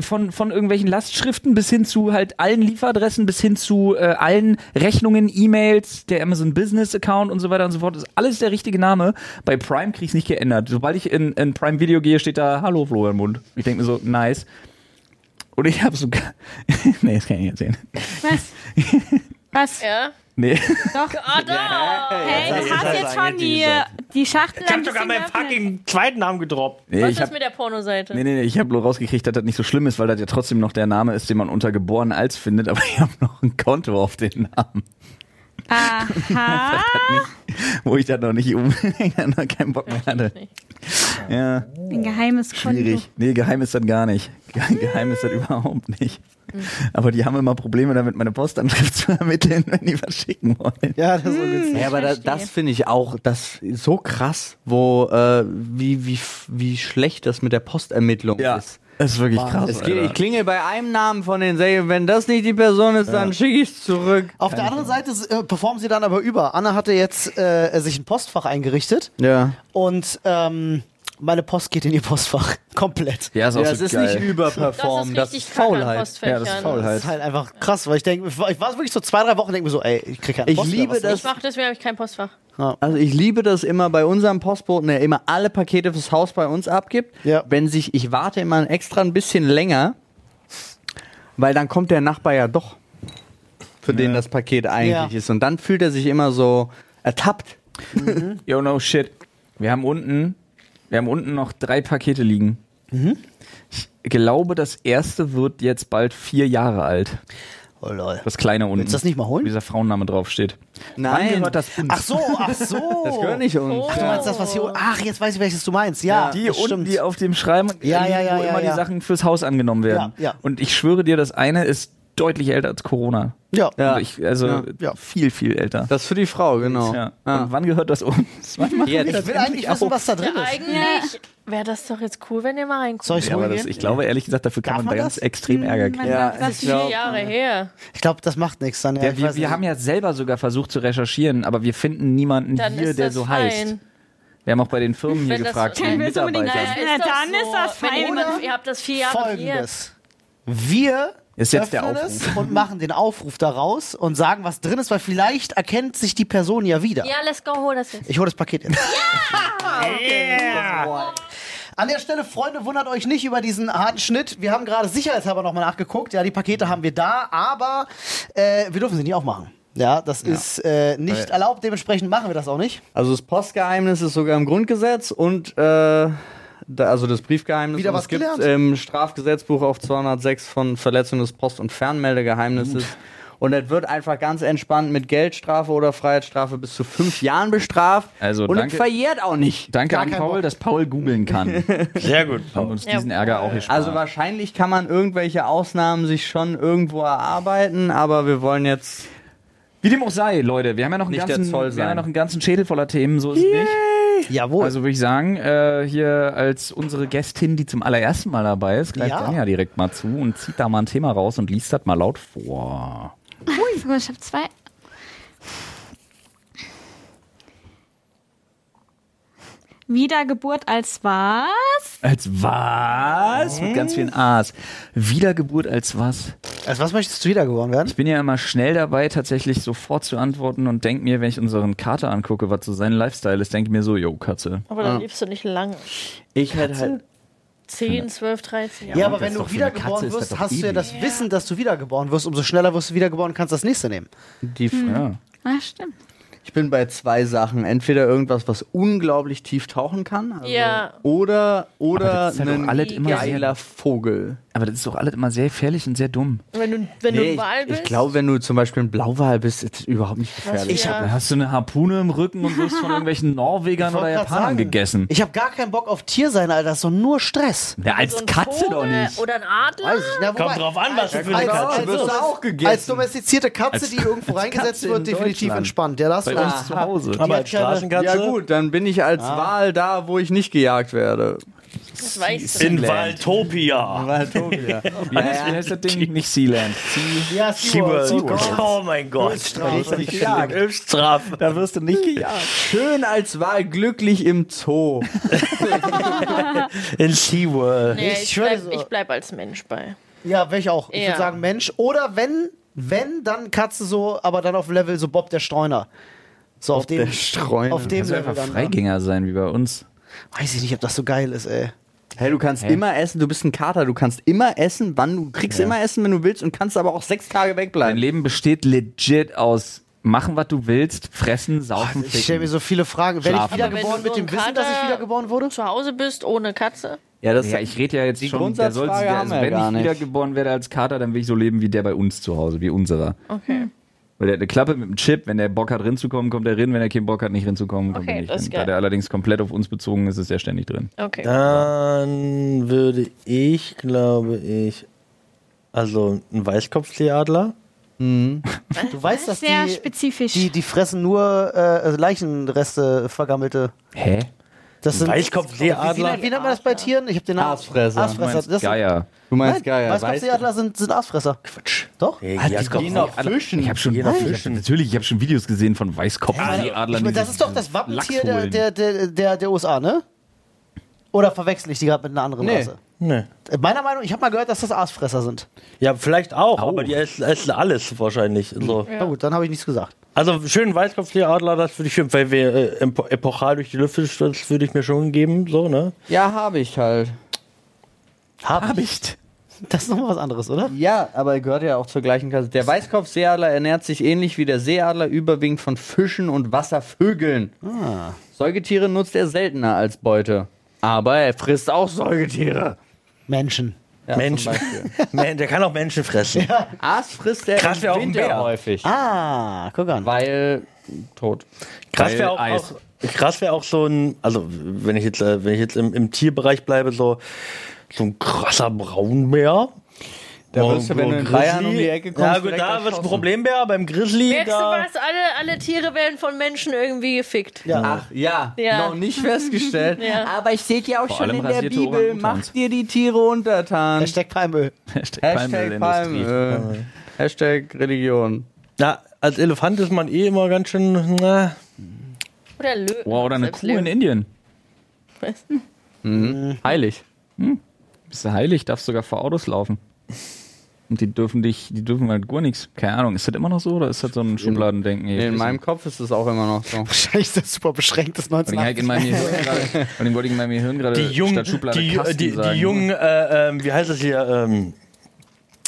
S3: von, von irgendwelchen Lastschriften bis hin zu halt allen Lieferadressen, bis hin zu äh, allen Rechnungen, E-Mails, der Amazon Business Account und so weiter und so fort. ist alles der richtige Name. Bei Prime krieg ich nicht geändert. Sobald ich in, in Prime Video gehe, steht da Hallo Florian Mund. Ich denke mir so, nice. Und ich habe sogar. nee, das kann ich nicht erzählen.
S4: Was? Was?
S2: Ja.
S3: Nee.
S4: Doch.
S2: Ah, da!
S4: Hey,
S1: das
S4: du hast jetzt schon
S1: die
S4: die, Schachtel
S7: Ich hab sogar meinen fucking zweiten Namen gedroppt.
S3: nee
S2: Was
S3: ich
S2: ist
S3: hab,
S2: mit der Pornoseite?
S3: Nee, nee, nee, ich habe nur rausgekriegt, dass das nicht so schlimm ist, weil das ja trotzdem noch der Name ist, den man unter geboren als findet, aber ich habe noch ein Konto auf den Namen,
S4: Aha.
S3: wo ich dann noch nicht unbedingt noch keinen Bock mehr hatte. Ja,
S4: Ein geheimes Konto.
S3: schwierig. Nee, geheim ist das gar nicht. Ge- Geheim ist das überhaupt nicht. Aber die haben immer Probleme damit, meine Postanschrift zu ermitteln, wenn die was schicken wollen.
S5: Ja, das ist so witzig.
S1: Ja, aber da, das finde ich auch das ist so krass, wo äh, wie, wie, wie schlecht das mit der Postermittlung ist.
S3: Das ist wirklich krass.
S1: Es geht, ich klingel bei einem Namen von den Serien, wenn das nicht die Person ist, dann schicke ich es zurück.
S5: Auf der anderen Seite äh, performen sie dann aber über. Anna hatte jetzt äh, sich ein Postfach eingerichtet
S1: Ja.
S5: und ähm, meine Post geht in ihr Postfach. Komplett.
S3: ja, ist auch
S1: Ja,
S3: so
S1: es ist
S3: geil.
S1: nicht
S2: Das ist
S1: überperformen, das ist Faulheit.
S3: Ja, das ist Faulheit.
S5: Das ist halt einfach krass, weil ich denke, ich war wirklich so zwei, drei Wochen denke mir so, ey, ich krieg keine
S1: Ich
S5: Post mehr,
S1: liebe das-
S2: Ich mach deswegen habe ich kein Postfach.
S1: Also ich liebe das immer bei unserem Postboten, der immer alle Pakete fürs Haus bei uns abgibt.
S5: Ja.
S1: Wenn sich, ich warte immer extra ein bisschen länger, weil dann kommt der Nachbar ja doch, für den das Paket eigentlich
S5: Ja.
S1: ist. Und dann fühlt er sich immer so ertappt.
S3: Yo, no shit. Wir haben unten, wir haben unten noch drei Pakete liegen. Ich glaube, das erste wird jetzt bald vier Jahre alt.
S5: Oh lol.
S3: Das kleine unten.
S5: Willst du das nicht mal holen?
S3: dieser Frauenname draufsteht. Wann
S1: Nein,
S3: gehört das uns?
S5: Ach so, ach so.
S1: das gehört nicht uns.
S2: Oh.
S5: Ach, du meinst das, was hier. Ach, jetzt weiß ich, welches du meinst. Ja,
S3: die
S5: das
S3: unten,
S5: stimmt.
S3: die auf dem Schreiben,
S5: Ja, ja, ja,
S3: wo
S5: ja,
S3: immer
S5: ja.
S3: die Sachen fürs Haus angenommen werden.
S5: Ja, ja.
S3: Und ich schwöre dir, das eine ist deutlich älter als Corona.
S5: ja.
S1: Ja.
S3: Also, ich, also
S1: Ja.
S5: Ja.
S3: viel, viel älter.
S1: Das ist für die Frau, genau.
S3: Ja.
S1: Ja.
S3: Und wann gehört das uns? Wann machen
S1: Jetzt.
S3: das
S5: Ich will eigentlich wissen, was da drin ist.
S2: eigentlich wäre das doch jetzt cool, wenn ihr mal reinguckt.
S5: Soll ich
S3: Ja, das, ich glaube ehrlich gesagt, dafür kann
S5: Darf
S3: man,
S5: man
S3: ganz extrem Ärger kriegen.
S1: Ja,
S4: das
S1: ich
S2: Vier
S1: glaub,
S2: Jahre her.
S5: Ich glaube, das macht nichts dann. Ja,
S3: Ja,
S5: ich
S3: wir, wir
S5: nicht.
S3: haben ja selber sogar versucht zu recherchieren, aber wir finden niemanden
S2: Dann
S3: hier,
S2: ist
S3: der so
S2: fein.
S3: heißt. Wir haben auch bei den Firmen hier gefragt,
S2: Dann
S4: ist das fein.
S2: ihr habt das vier Jahre.
S5: Folgendes. Wir
S3: Ist jetzt der Aufruf.
S5: es und machen den Aufruf daraus und sagen, was drin ist, weil vielleicht erkennt sich die Person ja wieder.
S2: Ja, let's go, hol das jetzt.
S5: Ich hole das Paket jetzt. An der Stelle, Freunde, wundert euch nicht über diesen harten Schnitt. Wir haben gerade sicherheitshalber nochmal nachgeguckt. Ja, die Pakete haben wir da, aber äh, wir dürfen sie nicht aufmachen. Ja, das ist äh, nicht erlaubt, dementsprechend machen wir das auch nicht.
S1: Also das Postgeheimnis ist sogar im Grundgesetz und äh, da, also das Briefgeheimnis.
S5: Wieder was
S1: es gibt
S5: gelernt.
S1: im Strafgesetzbuch auf 206 von Verletzung des Post- und Fernmeldegeheimnisses. Und es wird einfach ganz entspannt mit Geldstrafe oder Freiheitsstrafe bis zu fünf Jahren bestraft.
S3: Also
S1: und
S3: danke-
S1: es verjährt auch nicht.
S3: Danke
S5: Gar
S3: an Paul,
S5: Bock.
S3: dass Paul googeln kann.
S7: Sehr gut.
S3: Haben uns
S2: Ja.
S3: diesen Ärger auch gespart.
S1: Also wahrscheinlich kann man irgendwelche Ausnahmen sich schon irgendwo erarbeiten, aber wir wollen jetzt
S3: Wie dem auch sei, Leute, wir haben ja noch einen,
S1: Nicht der
S3: ganzen,
S1: Zoll
S3: wir haben ja noch einen ganzen Schädel voller Themen, so ist es nicht.
S5: Jawohl.
S3: Also würde ich sagen, äh, hier als unsere Gästin, die zum allerersten Mal dabei ist, greift
S5: Ja.
S3: Anja direkt mal zu und zieht da mal ein Thema raus und liest das mal laut vor.
S4: Ui, ich habe zwei. Wiedergeburt als was?
S3: Als was? Mit ganz vielen A's. Wiedergeburt als was?
S5: Als was möchtest du wiedergeboren werden?
S3: Ich bin ja immer schnell dabei, tatsächlich sofort zu antworten und denke mir, wenn ich unseren Kater angucke, was so sein Lifestyle ist, denke ich mir so, yo, Katze.
S2: Aber dann lebst du nicht lange.
S1: ich hätte halt
S2: 10, 12, 13 Jahre.
S5: Ja, aber wenn du wiedergeboren wirst, hast du ja
S3: ewig.
S5: das Wissen, dass du wiedergeboren wirst. Umso schneller wirst du wiedergeboren, kannst das nächste nehmen.
S1: die
S3: Ja.
S4: Ah, stimmt.
S1: Ich bin bei zwei Sachen. Entweder irgendwas, was unglaublich tief tauchen kann. Also
S2: Ja.
S1: Oder, oder
S3: halt
S1: ein
S3: immer
S1: geiler Vogel.
S3: Aber das ist doch alles immer sehr gefährlich und sehr dumm.
S2: Wenn du, wenn du
S1: Nee,
S2: ein
S1: ich,
S2: Wal bist.
S1: ich glaube, wenn du zum Beispiel ein Blauwal bist, ist es überhaupt nicht gefährlich.
S5: Ich
S2: ja.
S3: Da hast du eine Harpune im Rücken und wirst von irgendwelchen Norwegern oder Japanern
S5: sagen.
S3: gegessen.
S5: Ich habe gar keinen Bock auf Tier sein, Alter. Das ist doch nur Stress.
S3: Ja, als
S2: so ein
S3: Katze
S2: Vogel
S3: doch nicht.
S2: Oder ein Adler.
S5: Weiß ich. Na, wobei-
S7: Kommt drauf an, was du für eine
S5: als,
S7: Katze
S5: als,
S1: bist. Wirst du
S5: als,
S1: auch gegessen.
S5: als domestizierte Katze,
S3: Als-
S5: die irgendwo reingesetzt
S3: Katze
S5: wird,
S3: in
S5: definitiv entspannt. Ja, da hast
S3: Bei
S5: du
S3: uns zu Hause.
S7: Aber als Straßenkatze
S1: Ja gut, dann bin ich als Wal da, wo ich nicht gejagt werde.
S2: Das weißt du.
S7: in
S3: Sealand.
S7: Waldtopia.
S1: Waldtopia.
S3: Wie heißt, wie heißt das Ding? Nicht Sealand. Sea
S5: Ja,
S7: SeaWorld. Oh mein Gott.
S1: Richtig gejagt.
S7: Höchststrafe.
S3: da wirst du nicht gejagt.
S1: Schön als Wal glücklich im Zoo.
S7: In SeaWorld.
S2: Nee,
S5: Ich
S2: ich, bleib, ich bleib als Mensch bei.
S5: Ja, welch auch. Ich
S2: Ja.
S5: würde sagen Mensch. Oder wenn, wenn, dann Katze so, aber dann auf Level so Bob der Streuner. So auf dem,
S1: der Streuner.
S5: auf dem
S3: Kannst du
S5: Level
S3: einfach
S5: dann.
S3: Freigänger sein, wie bei uns.
S5: Weiß ich nicht, ob das so geil ist, ey.
S1: Hey, du kannst immer essen, du bist ein Kater, du kannst immer essen, wann du kriegst immer essen, wenn du willst und kannst aber auch sechs Tage
S3: Dein
S1: wegbleiben.
S3: Leben besteht legit aus machen, was du willst, fressen, saufen,
S5: Ich stelle mir so viele Fragen. Werde ich wiedergeboren mit dem Wissen, dass ich
S2: Kater-
S5: wiedergeboren wurde?
S2: Zu Hause bist ohne Katze.
S1: Ja, das
S3: Ja, ich rede ja jetzt
S1: Die
S3: schon, der soll, der, also wenn ich wiedergeboren werde als Kater, dann will ich so leben wie der bei uns zu Hause, wie unserer.
S2: Okay.
S3: Weil der hat eine Klappe mit einem Chip, wenn der Bock hat, rinzukommen, kommt er rin, wenn er keinen Bock hat, nicht rinzukommen, kommt
S2: Okay,
S3: er nicht
S2: das ist
S3: rin.
S2: geil.
S3: Da der allerdings komplett auf uns bezogen ist, ist er ständig drin.
S2: Okay.
S7: Dann würde ich, glaube ich, also ein Weißkopfseeadler.
S5: Du weißt, dass
S4: Sehr
S5: die,
S4: spezifisch.
S5: die, die fressen nur äh, Leichenreste, vergammelte.
S3: Hä?
S5: Das sind,
S7: Weißkopfseeadler.
S5: Wie, wie nennt man das bei Tieren? Ich habe den Namen.
S1: Aasfresser.
S5: Aasfresser.
S3: Meinst
S5: Das sind,
S3: Geier.
S1: Du meinst
S5: Nein,
S1: geil,
S5: Weißkopfseeadler sind, sind Aasfresser. Quatsch. Doch?
S7: Ja,
S3: Ah, die gehen auf
S1: Fischen.
S3: Ich habe schon, hab, natürlich, ich habe schon Videos gesehen von Weißkopfseeadlern.
S5: Ich mein, das ist doch das Wappentier der, der, der, der, der USA, ne? Oder verwechsel ich die gerade mit einer anderen
S1: Nee.
S5: Rasse?
S7: Nee.
S5: Äh, Meiner Meinung, ich habe mal gehört, dass das Aasfresser sind.
S7: Ja, vielleicht auch,
S3: Au.
S7: aber die essen, essen alles wahrscheinlich. So.
S5: Na gut, dann habe ich nichts gesagt.
S7: Also schön Weißkopfseeadler, das würde ich schön, weil wir äh, epo- epochal durch die Lüfte, das würde ich mir schon geben, so, ne?
S1: Ja, habe ich halt.
S5: Hab ich. Das ist nochmal was anderes, oder?
S1: Ja, aber er gehört ja auch zur gleichen Klasse. Der Weißkopfseeadler ernährt sich ähnlich wie der Seeadler überwiegend von Fischen und Wasservögeln. Säugetiere nutzt er seltener als Beute. Aber er frisst auch Säugetiere.
S5: Menschen.
S1: Ja,
S7: Menschen. Der kann auch Menschen fressen.
S1: Aas frisst er
S7: Krass,
S1: im
S7: auch
S1: Winter
S7: Bär.
S1: häufig.
S5: Ah, guck an.
S1: Weil tot.
S7: Krass
S3: Weil
S7: wäre auch,
S3: Eis.
S7: auch, krass wär auch so ein, also wenn ich jetzt, äh, wenn ich jetzt im, im Tierbereich bleibe, so, so ein krasser Braunbär.
S1: Da
S7: Oh,
S1: wirst du, wenn du in
S7: Grizzly.
S1: Bayern um die Ecke kommst,
S7: Ja gut, da wird ein
S1: erschossen.
S7: Problembär, beim Grizzly,
S2: Merkst du was? Alle, alle Tiere werden von Menschen irgendwie gefickt.
S5: Ja.
S1: Ach ja,
S2: Ja.
S1: noch nicht festgestellt.
S2: Ja.
S1: Aber ich sehe ja auch
S3: Vor
S1: schon in der Bibel, macht dir die Tiere untertan.
S5: Hashtag Palmöl.
S3: Hashtag.
S1: Palmöl. Hashtag Religion.
S7: Ja, als Elefant ist man eh immer ganz schön, na,
S2: Oder Löwen.
S3: Wow, oder eine Kuh in
S2: Löwen.
S3: Indien.
S1: Heilig.
S3: Bist du heilig, darfst sogar vor Autos laufen. Und die dürfen dich, die dürfen halt gar nichts. Keine Ahnung, ist das immer noch so oder ist das so ein Schubladendenken?
S1: Nee, in meinem Kopf ist es auch immer noch so.
S5: Wahrscheinlich ist das super beschränkt, das
S3: Vor allem halt in meinem
S5: 1980.
S3: Gehirn gerade, vor allem wollte ich in meinem Gehirn gerade
S7: Die jungen,
S3: statt Schublade
S7: die,
S3: Kasten
S7: die, die
S3: sagen.
S7: jungen, äh, ähm, wie heißt das hier, ähm,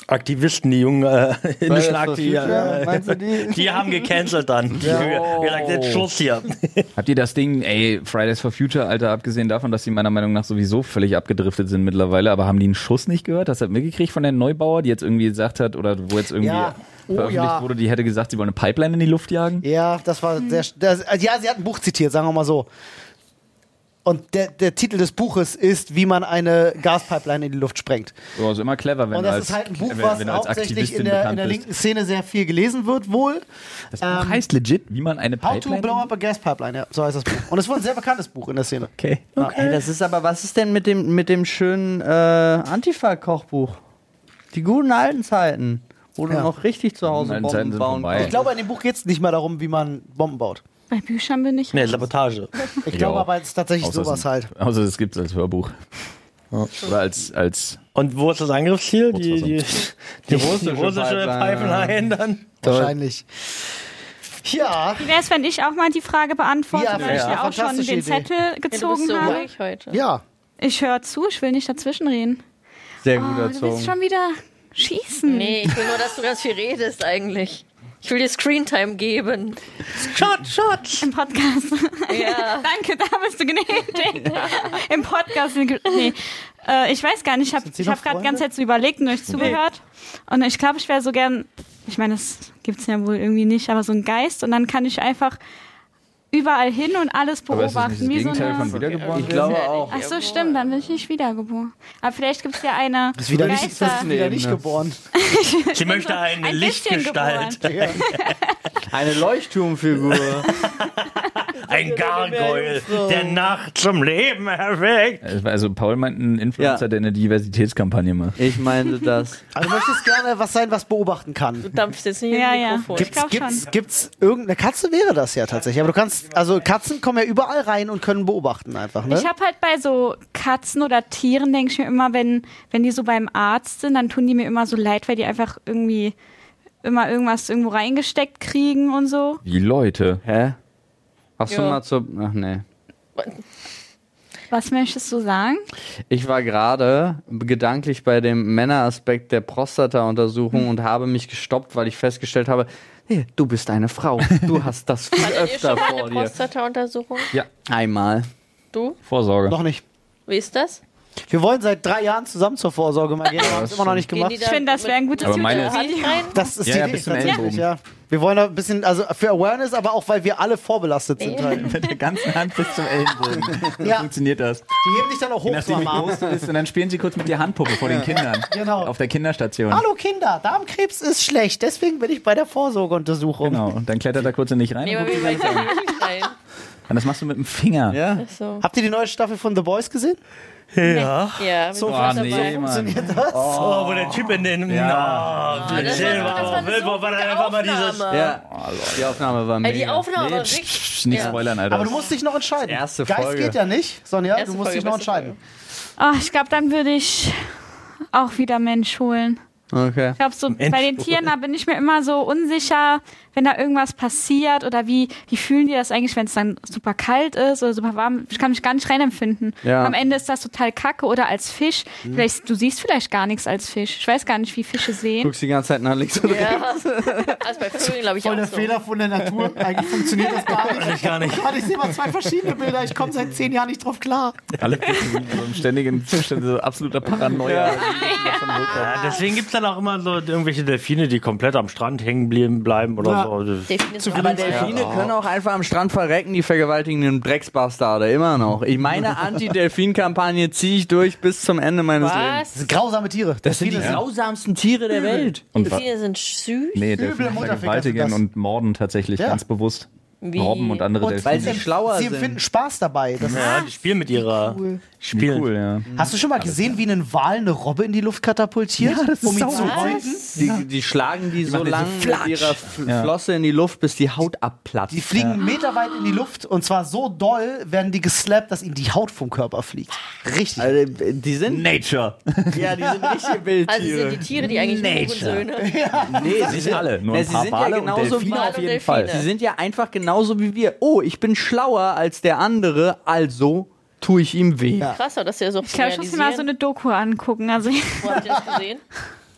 S7: Aktivisten, die jungen äh, indischen
S1: for
S7: Akti
S1: Future?
S7: äh,
S1: die?
S7: die haben gecancelt dann. Die haben gesagt, jetzt Schluss hier.
S3: Habt ihr das Ding, ey, Fridays for Future, Alter, abgesehen davon, dass die meiner Meinung nach sowieso völlig abgedriftet sind mittlerweile, aber haben die einen Schuss nicht gehört? Hast du das mitgekriegt von der Neubauer, die jetzt irgendwie gesagt hat, oder wo jetzt irgendwie
S5: Ja. Oh,
S3: veröffentlicht
S5: ja.
S3: wurde, die hätte gesagt, sie wollen eine Pipeline in die Luft jagen?
S5: Ja, das war sehr. Das, also ja, sie hat ein Buch zitiert, sagen wir mal so. Und der, der Titel des Buches ist, wie man eine Gaspipeline in die Luft sprengt.
S3: So, ist immer clever, wenn
S5: Und
S3: du
S5: das
S3: als,
S5: ist halt ein Buch,
S3: wenn,
S5: was
S3: du
S5: hauptsächlich in der, in der linken Szene sehr viel gelesen wird, wohl.
S3: Das Buch
S5: ähm,
S3: heißt legit, wie man eine
S5: How to
S3: Pipeline...
S5: blow up a gas pipeline, ja, so heißt das Buch. Und es ist wohl ein sehr bekanntes Buch in der Szene.
S3: okay.
S1: Ey, das ist aber, was ist denn mit dem, mit dem schönen äh, Antifa-Kochbuch? Die guten alten Zeiten, wo du
S5: Ja.
S1: noch richtig zu Hause Bomben bauen kannst.
S5: Ich glaube, in dem Buch geht es nicht mehr darum, wie man Bomben baut.
S4: Bei Büchern bin ich.
S7: Nee, Sabotage.
S5: Ich glaube
S3: Ja.
S5: aber, es ist tatsächlich
S3: Außer
S5: sowas
S3: es,
S5: halt.
S3: Außer es gibt es als Hörbuch. Oder als, als
S7: Und wo ist das Angriffsziel? Die, die, die, die,
S1: russische
S7: russische
S1: Pipeline,
S7: dann?
S5: Wahrscheinlich. Ja,
S4: Wie wäre es, wenn ich auch mal die Frage beantworte,
S5: Ja,
S4: weil ich
S5: ja.
S4: auch schon den
S5: Idee.
S4: Zettel
S2: Ja, du
S4: gezogen
S2: bist so
S4: habe?
S2: ruhig heute.
S5: ja.
S4: Ich höre zu, ich will nicht dazwischenreden.
S1: Sehr
S4: Oh,
S1: gut
S4: du willst
S1: erzogen.
S4: schon wieder schießen.
S2: Nee, ich will nur, dass du ganz viel redest eigentlich. Ich will dir Screentime geben.
S7: Shot, shot!
S4: Im Podcast.
S2: Ja.
S4: Danke, da bist du gnädig. Im Podcast. Nee. Äh, ich weiß gar nicht, ich habe hab gerade ganz jetzt so überlegt und euch zugehört. Und ich glaube, ich wäre so gern, ich meine, das gibt's ja wohl irgendwie nicht, aber so ein Geist und dann kann ich einfach überall hin und alles
S3: aber ist das
S4: beobachten.
S3: nicht das
S4: wie so
S3: Gegenteil
S4: eine,
S3: von wiedergeboren?
S1: Ich glaube auch.
S4: Ach so, stimmt, dann bin ich nicht wiedergeboren. Aber vielleicht gibt's ja eine
S5: Ist wieder nicht,
S4: Geister.
S5: ist wieder nicht geboren.
S7: Sie möchte eine
S4: ein
S7: Lichtgestalt.
S1: Eine Leuchtturmfigur.
S7: Ein Gargoyle, der Nacht zum Leben erweckt.
S3: Also Paul meint einen Influencer,
S1: Ja.
S3: der eine Diversitätskampagne macht.
S1: Ich meinte das.
S5: Also du möchtest gerne was sein, was beobachten kann.
S2: Du dampfst jetzt nicht
S4: Ja,
S2: in
S4: ja.
S2: Mikrofon.
S4: Gibt's-
S5: Gibt's,
S4: schon.
S5: gibt's irgendeine Katze wäre das ja tatsächlich. Aber du kannst, also Katzen kommen ja überall rein und können beobachten einfach, ne?
S4: Ich habe halt bei so Katzen oder Tieren, denke ich mir immer, wenn, wenn die so beim Arzt sind, dann tun die mir immer so leid, weil die einfach irgendwie immer irgendwas irgendwo reingesteckt kriegen und so.
S3: Wie Leute.
S1: Hä? Hast du
S2: Ja.
S1: mal zur. Ach nee.
S4: Was möchtest du sagen?
S1: Ich war gerade gedanklich bei dem Männeraspekt der Prostata-Untersuchung und habe mich gestoppt, weil ich festgestellt habe, hey, du bist eine Frau. Du hast das viel
S2: Hattet ihr
S1: öfter vor
S2: eine
S1: dir.
S2: Prostata-Untersuchung?
S1: Einmal.
S2: Du?
S3: Vorsorge.
S5: Noch nicht.
S2: Wie ist das?
S5: Wir wollen seit drei Jahren zusammen zur Vorsorge mal gehen, aber haben es immer noch nicht gemacht.
S4: Ich finde, das wäre ein gutes
S3: Aber meine-
S2: rein?
S5: Das ist
S3: Ja,
S5: die
S3: ja,
S5: Idee,
S3: bis zum
S5: tatsächlich,
S3: Ellenbogen.
S5: ja. Wir wollen da ein bisschen, also für Awareness, aber auch, weil wir alle vorbelastet sind. Halt.
S3: Mit der ganzen Hand bis zum Ellenbogen. So
S5: Ja.
S3: funktioniert das.
S5: Die heben dich dann auch hoch so
S3: nachdem,
S5: am
S3: wie groß du bist. Und dann spielen sie kurz mit der Handpuppe vor den Kindern.
S5: Genau.
S3: Auf der Kinderstation.
S5: Hallo Kinder, Darmkrebs ist schlecht, deswegen bin ich bei der Vorsorgeuntersuchung.
S3: Genau. Und dann klettert er kurz in dich rein.
S2: Nee,
S3: und
S2: aber ich wirklich rein?
S3: Und das machst du mit dem Finger.
S1: Ja.
S2: So.
S5: Habt ihr die neue Staffel von The Boys gesehen?
S7: Ja.
S2: Ja, so
S3: Oh, nee.
S5: Funktioniert das?
S7: Oh, wo der Typ in den
S3: Ja.
S7: oh,
S2: das war- das war so
S7: war dann einfach mal dieses.
S2: Aufnahme.
S1: Ja. Die Aufnahme war
S2: Ey,
S1: mega.
S2: die Aufnahme
S3: Nee,
S2: war
S3: psch,
S2: richtig.
S3: psch, nicht
S2: Ja.
S3: spoilern, Alter.
S5: Aber du musst dich noch entscheiden.
S1: Erste
S5: Geist
S1: Folge.
S5: geht ja nicht, Sonja,
S2: Erste
S5: du musst dich
S2: Folge,
S5: noch
S2: beste
S5: entscheiden.
S4: Oh, ich glaube, dann würde ich auch wieder Mensch holen.
S1: Okay.
S4: Ich glaube, so bei den Tieren, da bin ich mir immer so unsicher, wenn da irgendwas passiert oder wie, wie fühlen die das eigentlich, wenn es dann super kalt ist oder super warm. Ich kann mich gar nicht reinempfinden.
S1: Ja.
S4: Am Ende ist das total kacke oder als Fisch. Vielleicht, du siehst vielleicht gar nichts als Fisch. Ich weiß gar nicht, wie Fische sehen.
S1: Guckst die ganze Zeit nach links und rechts.
S2: Ja. Also bei Vögeln glaube ich
S5: Voll
S2: auch
S5: der
S2: so.
S5: Fehler von der Natur. Eigentlich funktioniert das gar nicht.
S7: Ich gar nicht.
S5: Ich sehe mal zwei verschiedene Bilder. Ich komme seit zehn Jahren nicht drauf klar.
S3: Alle Fische sind so im ständigen Zustand so absoluter Paranoia.
S7: Ja, deswegen gibt es dann auch immer so irgendwelche Delfine, die komplett am Strand hängen bleiben oder
S5: Ja.
S7: so.
S2: Delfine
S1: Aber Delfine können auch einfach am Strand verrecken, die vergewaltigenden Drecksbastarde, immer noch. Ich meine Anti-Delfin-Kampagne ziehe ich durch bis zum Ende meines Lebens.
S5: Das
S2: Was?
S5: sind grausame Tiere.
S1: Das sind die
S5: Delfine
S1: grausamsten Tiere der Welt.
S3: Und
S2: Delfine sind süß.
S3: nee,
S5: Mutterficker
S3: vergewaltigen
S5: sind das.
S3: und morden tatsächlich
S5: Ja.
S3: ganz bewusst.
S2: Wie?
S3: Robben und andere
S5: Und
S1: Weil sie schlauer
S5: Sie
S1: sind.
S5: empfinden Spaß dabei. Das
S7: Ja, die spielen mit ihrer. Spielen.
S3: Cool, ja.
S5: Hast du schon mal gesehen, wie ein Wal eine Robbe in die Luft katapultiert?
S3: Ja, das ist
S5: um ihn
S3: sau
S5: zu häuten?
S1: Die, die schlagen die so
S3: machen
S1: lang
S3: diese
S1: mit ihrer F Flosse in die Luft, bis die Haut abplatzt.
S5: Die fliegen meterweit in die Luft und zwar so doll werden die geslappt, dass ihnen die Haut vom Körper fliegt. Richtig.
S1: also, die sind,
S3: Nature.
S1: ja, die sind richtige
S2: Also sind
S1: Wildtiere.
S2: die Tiere, die eigentlich nur
S3: Nature.
S2: Söhne.
S1: nee, sie
S3: Nicht alle, nur ein
S1: sie
S3: paar
S1: sind ja
S3: Wale und
S1: genauso
S3: Delfine
S2: Wale
S3: auf jeden
S2: Delfine.
S3: Fall.
S1: Sie sind ja einfach genauso wie wir. Oh, ich bin schlauer als der andere, also tue ich ihm weh.
S2: Krasser, dass der so
S4: Ich glaube, ich muss mir mal so eine Doku angucken. Also
S2: Wo habt ihr das gesehen?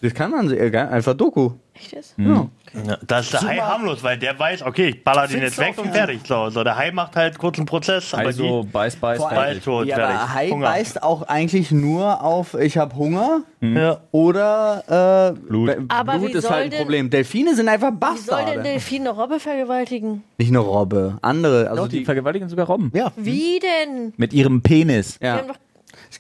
S1: Das kann man. Einfach Doku.
S2: Echt jetzt?
S1: Ja.
S7: Ja, da ist der Hai harmlos, weil der weiß, okay, ich baller den jetzt weg und fertig. So, so, der Hai macht halt kurz einen Prozess, aber
S3: Also beiß, beiß, fertig.
S7: Bald tot,
S1: ja,
S7: fertig.
S1: aber Hai
S7: Hunger.
S1: beißt auch eigentlich nur auf, ich habe Hunger
S7: die, ja.
S1: oder äh,
S3: Blut.
S1: Be-
S2: Aber
S1: Blut ist halt ein
S2: denn-
S1: Problem. Delfine sind einfach
S2: Wie soll denn
S1: Bastarde.
S2: Delfin eine Robbe vergewaltigen?
S1: Nicht eine Robbe, andere. Also
S3: Doch, die
S1: die,
S3: vergewaltigen sogar Robben.
S5: Ja.
S2: Wie denn?
S3: Mit ihrem Penis.
S1: Ja.
S2: haben doch
S1: Es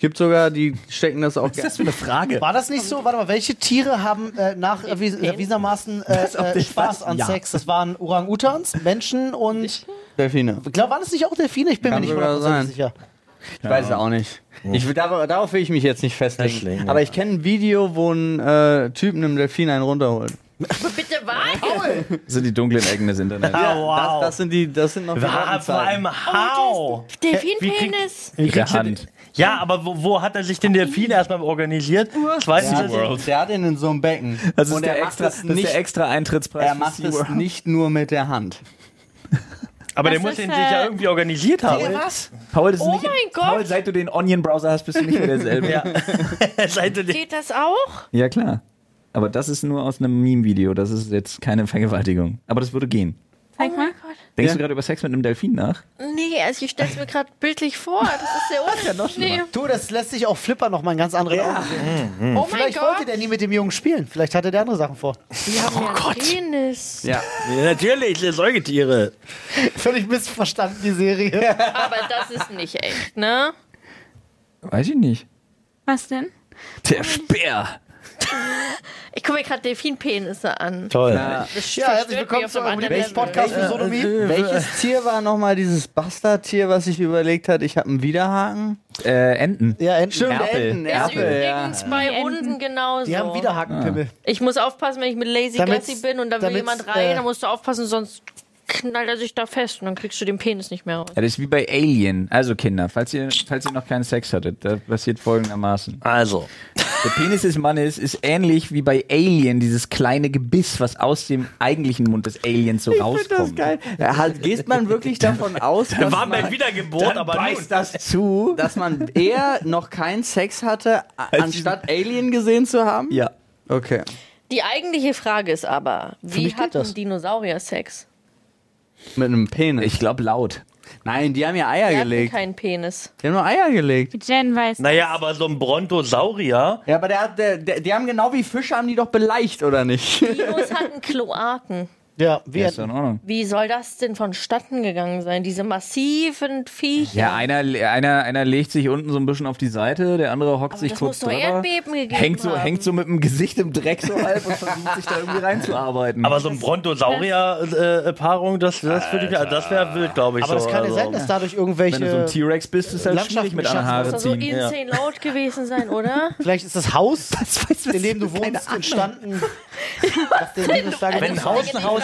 S1: gibt sogar, die stecken das auch.
S3: Was ist das für eine Frage?
S5: War das nicht so? Warte mal, welche Tiere haben äh, nach erwies erwiesenermaßen äh, äh, Spaß an
S3: Ja.
S5: Sex? Das waren Orang-Utans, Menschen und. Ich
S1: Delfine.
S5: glaube, waren das nicht auch Delfine? Ich bin
S1: Kann
S5: mir nicht hundertprozentig
S1: sein.
S5: sicher.
S1: Ich weiß es auch nicht. Ich darauf, darauf will ich mich jetzt nicht festlegen. Aber
S7: ja.
S1: ich kenne ein Video, wo ein äh, Typ einem Delfin einen runterholt.
S2: Bitte was?
S3: Das sind die dunklen Ecken des Internets.
S7: Ah, wow.
S1: Das, das sind die, das sind noch die
S7: Ah,
S1: roten
S7: vor allem. How.
S2: Delfinpenis.
S7: Kriegst du
S3: Hand.
S7: Ja, aber wo, wo hat er sich den Delfin erstmal organisiert? Ich weiß
S1: Der
S7: nicht.
S1: hat, der hat ihn in so einem Becken.
S3: Das ist,
S1: Und
S3: der
S1: er
S3: extra,
S1: macht
S3: das
S1: nicht,
S3: der extra Eintrittspreis.
S1: er macht es nicht nur mit der Hand.
S7: Aber der
S4: Das
S7: muss den sich ja irgendwie organisiert haben.
S3: was? Paul, das ist
S2: Oh
S3: nicht,
S2: mein Gott.
S3: Paul, seit du den Onion-Browser hast, bist du nicht mehr derselbe.
S7: Ja.
S2: Geht das auch?
S3: ja, klar. Aber das ist nur aus einem Meme-Video. Das ist jetzt keine Vergewaltigung. Aber das würde gehen.
S4: Zeig mal.
S3: Denkst du gerade über Sex mit einem Delfin nach?
S2: Nee, also ich stell's mir gerade bildlich vor. Das ist sehr unangenehm.
S5: Du, das lässt sich auch Flipper noch mal in ganz anderen Augen sehen.
S2: Oh mein
S5: Vielleicht wollte
S2: Gott.
S5: der nie mit dem Jungen spielen. Vielleicht hatte der andere Sachen vor.
S2: Die haben ja einen Penis.
S1: Ja.
S7: Ja, natürlich, das Säugetiere.
S5: Völlig missverstanden, die Serie.
S2: Aber das ist nicht echt, ne?
S3: Weiß ich nicht.
S4: Was denn?
S3: Der Speer.
S2: Ich gucke mir gerade Delfinpenisse an.
S7: Toll.
S2: Das
S5: Ja, herzlich willkommen
S2: auf
S5: zu
S2: einem
S5: eurem
S2: anderen
S5: Lieblingspodcast
S2: Level.
S5: für Sodomie.
S1: Welches Tier war nochmal dieses Bastardtier, was sich überlegt hat, ich habe einen Widerhaken?
S3: Äh, Enten.
S5: Ja, Enten.
S1: Stimmt,
S3: Erpel.
S1: Enten,
S2: Ist
S1: Erpel, ja.
S2: übrigens bei
S4: Die
S2: Hunden
S4: Enten.
S2: genauso.
S5: Die haben Widerhakenpimmel.
S2: Ich muss aufpassen, wenn ich mit Lazy
S5: Damit's-
S2: Gassi bin und da will jemand rein,
S5: äh,
S2: dann musst du aufpassen, sonst knallt er sich da fest und dann kriegst du den Penis nicht mehr raus.
S3: Ja, das ist wie bei Alien. Also Kinder, falls ihr, falls ihr noch keinen Sex hattet, da passiert folgendermaßen.
S7: Also,
S3: Der Penis des Mannes ist ähnlich wie bei Alien, dieses kleine Gebiss, was aus dem eigentlichen Mund des Aliens so
S1: Das
S3: rauskommt.
S1: ist geil. Ja, halt, geht man wirklich davon aus, dass
S7: waren
S1: man,
S7: Wiedergeburt, aber nun.
S1: beißt das zu, dass man eher noch keinen Sex hatte, anstatt Alien gesehen zu haben?
S3: Ja.
S1: Okay.
S2: Die eigentliche Frage ist aber, wie hatten
S5: das.
S2: Dinosaurier Sex?
S1: Mit einem Penis.
S3: Ich glaube laut.
S1: Nein, die haben ja Eier
S2: Die hatten
S1: gelegt.
S2: keinen Penis.
S1: Die haben nur Eier gelegt.
S4: Die Jen weiß.
S7: Naja, aber so ein Brontosaurier.
S1: Ja, aber der, hat- der, der, die haben genau wie Fische, haben die doch beleicht, oder nicht?
S2: Dinos hatten Kloaken.
S5: Ja, wir
S3: ist in Ordnung.
S2: Wie soll das denn vonstatten gegangen sein? Diese massiven Viecher.
S3: Ja, einer, einer, einer legt sich unten so ein bisschen auf die Seite, der andere hockt sich
S2: das
S3: kurz
S2: muss
S3: drüber.
S2: Erdbeben gegeben
S3: Hängt so,
S2: haben.
S3: hängt so mit dem Gesicht im Dreck so halb und versucht sich da irgendwie reinzuarbeiten.
S7: Aber so ein Brontosaurier-Paarung, das, das, würde ich, das wäre wild, glaube ich.
S5: Aber das
S7: so.
S5: kann ja
S7: also.
S5: sein, dass dadurch
S3: wenn du so ein
S5: irgendwelche.
S3: T-Rex bist, ist halt schwierig mit einer Haare
S2: Das muss doch so
S3: ziehen.
S2: insane laut gewesen sein, oder?
S5: Vielleicht ist das Haus, in dem du wohnst, entstanden.
S7: Wenn ein Haus ein Haus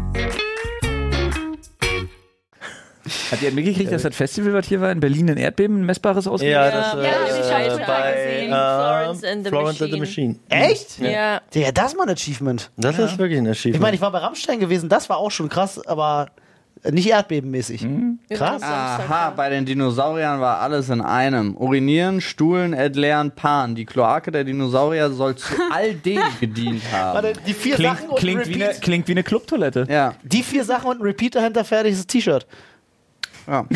S3: Hat ihr mitgekriegt, dass das Festival, was hier war, in Berlin ein Erdbeben, ein messbares ausgelöst
S7: Ja,
S3: hat?
S7: das
S2: Ja,
S7: äh,
S2: ich
S7: äh,
S2: schon
S7: bei
S2: gesehen.
S7: äh,
S2: Florence and the
S7: Florence and the
S2: Machine.
S5: Echt?
S2: Ja.
S5: Ja, das ist mal ein Achievement.
S7: Das ist wirklich ein Achievement.
S5: Ich meine, ich war bei Rammstein gewesen, das war auch schon krass, aber nicht erdbebenmäßig. Krass.
S1: Aha, bei den Dinosauriern war alles in einem. Urinieren, Stuhlen, Entleeren, Paaren. Die Kloake der Dinosaurier soll zu all dem gedient haben.
S5: Warte, die vier
S3: Klingt,
S5: Sachen und ein
S3: klingt, wie eine,
S5: Repeat.
S3: klingt wie eine Clubtoilette.
S1: Ja.
S5: Die vier Sachen und ein Repeat dahinter, fertiges T-Shirt.
S1: Ja.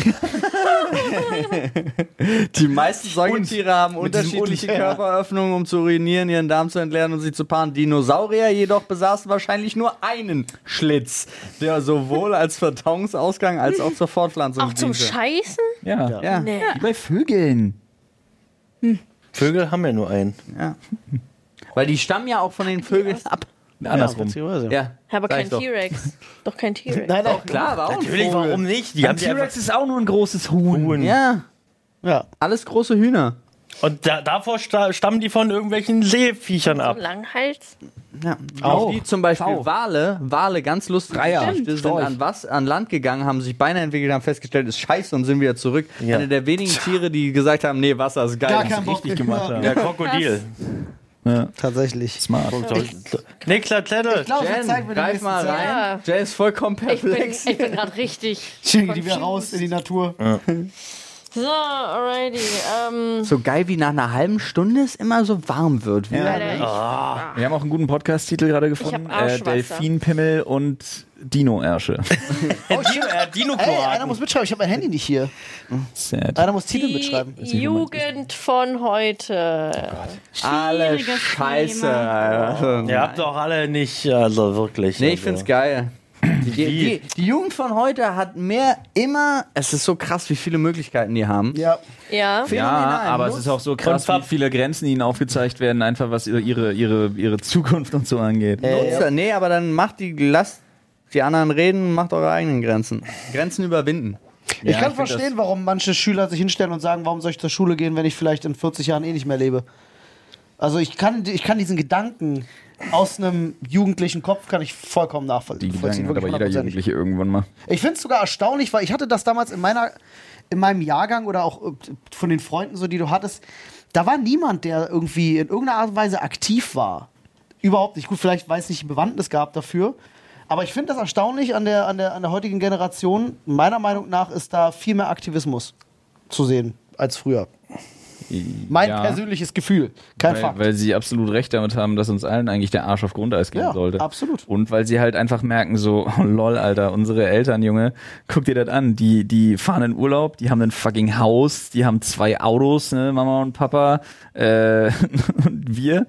S1: Die meisten Säugetiere haben unterschiedliche
S5: ja.
S1: Körperöffnungen, um zu urinieren, ihren Darm zu entleeren und sich zu paaren. Dinosaurier jedoch besaßen wahrscheinlich nur einen Schlitz, der sowohl als Verdauungsausgang als auch zur Fortpflanzung
S2: Auch zum
S1: diente.
S2: Scheißen?
S3: Ja.
S1: Ja,
S2: Nee.
S3: Wie bei Vögeln.
S7: Vögel haben ja nur einen.
S1: ja. Weil die stammen ja auch von den Vögeln ab.
S3: Andersrum.
S7: witzigerweise.
S1: Ja,
S2: Aber kein
S1: doch.
S2: T-Rex. Doch kein T-Rex.
S5: Nein, nein,
S1: Klar, war auch ein
S7: Natürlich, warum nicht? Die
S3: Ein T-Rex ist auch nur ein großes Huhn.
S1: Ja,
S5: Ja.
S1: alles große Hühner.
S7: Und da, davor sta stammen die von irgendwelchen Seeviechern ab.
S2: Langhals.
S1: Ja,
S3: Auch.
S1: wie zum Beispiel
S3: Auch.
S1: Wale, Wale, ganz
S3: Dreier.
S1: Geschichte, sind an was an Land gegangen, haben sich Beine entwickelt, haben festgestellt, ist scheiße und sind wieder zurück.
S7: Ja.
S1: Eine der wenigen Tiere, die gesagt haben, nee, Wasser ist geil.
S5: Gar
S1: Das
S5: kein
S1: richtig gemacht haben.
S7: Der Krokodil.
S5: Tatsächlich.
S3: Smart.
S7: Nee, klar, Klette.
S1: Jen, greif mal rein.
S2: Ja.
S1: Jen ist vollkommen
S2: Ich bin,
S1: perplex.
S2: ich bin gerade richtig.
S5: Schicken die wieder raus in die Natur.
S2: So, alrighty. Ähm,
S1: So geil wie nach einer halben Stunde es immer so warm wird. Wieder.
S2: Alter, ich,
S3: Wir haben auch einen guten Podcast-Titel gerade gefunden. Äh. Delfinpimmel und Dino-Ärsche.
S7: Dino, äh, Dino
S5: Ey, einer muss mitschreiben, ich habe mein Handy nicht hier.
S3: Sad.
S5: Einer muss Titel
S2: die
S5: mitschreiben.
S2: Jugend von heute.
S1: Alle
S4: Schwieriges
S1: Scheiße.
S7: Ihr habt doch alle nicht, also wirklich.
S1: Nee, ich
S7: also.
S1: find's geil. Die, die, die Jugend von heute hat mehr immer. Es ist so krass, wie viele Möglichkeiten die haben.
S5: Ja.
S2: Ja.
S3: Ja, aber es ist auch so krass, wie viele Grenzen ihnen aufgezeigt werden, einfach was ihre, ihre, ihre Zukunft und so angeht.
S1: Nutzer. Nee, aber dann macht die, lasst die anderen reden, macht eure eigenen Grenzen. Grenzen überwinden.
S5: Ich
S3: Ja,
S5: kann
S3: ich
S5: verstehen, warum manche Schüler sich hinstellen und sagen, warum soll ich zur Schule gehen, wenn ich vielleicht in 40 Jahren eh nicht mehr lebe. Also ich kann, ich kann diesen Gedanken aus einem jugendlichen Kopf kann ich vollkommen nachvollziehen.
S3: Die Gedanken hat aber jeder. Jugendliche irgendwann mal.
S5: Ich finde es sogar erstaunlich, weil ich hatte das damals in meiner, in meinem Jahrgang oder auch äh, von den Freunden, so die du hattest, da war niemand, der irgendwie in irgendeiner Art und Weise aktiv war. Überhaupt nicht. Gut, vielleicht weil es nicht Bewandtnis gab dafür. Aber ich finde das erstaunlich an der, an, der, an der heutigen Generation. Meiner Meinung nach ist da viel mehr Aktivismus zu sehen als früher. Mein
S3: Ja.
S5: persönliches Gefühl. Kein
S3: weil,
S5: Fakt.
S3: weil sie absolut recht damit haben, dass uns allen eigentlich der Arsch auf Grundeis gehen
S5: Ja,
S3: sollte.
S5: absolut.
S3: Und weil sie halt einfach merken, so, oh, lol, Alter, unsere Eltern, Junge, guck dir das an. Die, die fahren in Urlaub, die haben ein fucking Haus, die haben zwei Autos, ne, Mama und Papa. Äh, und wir?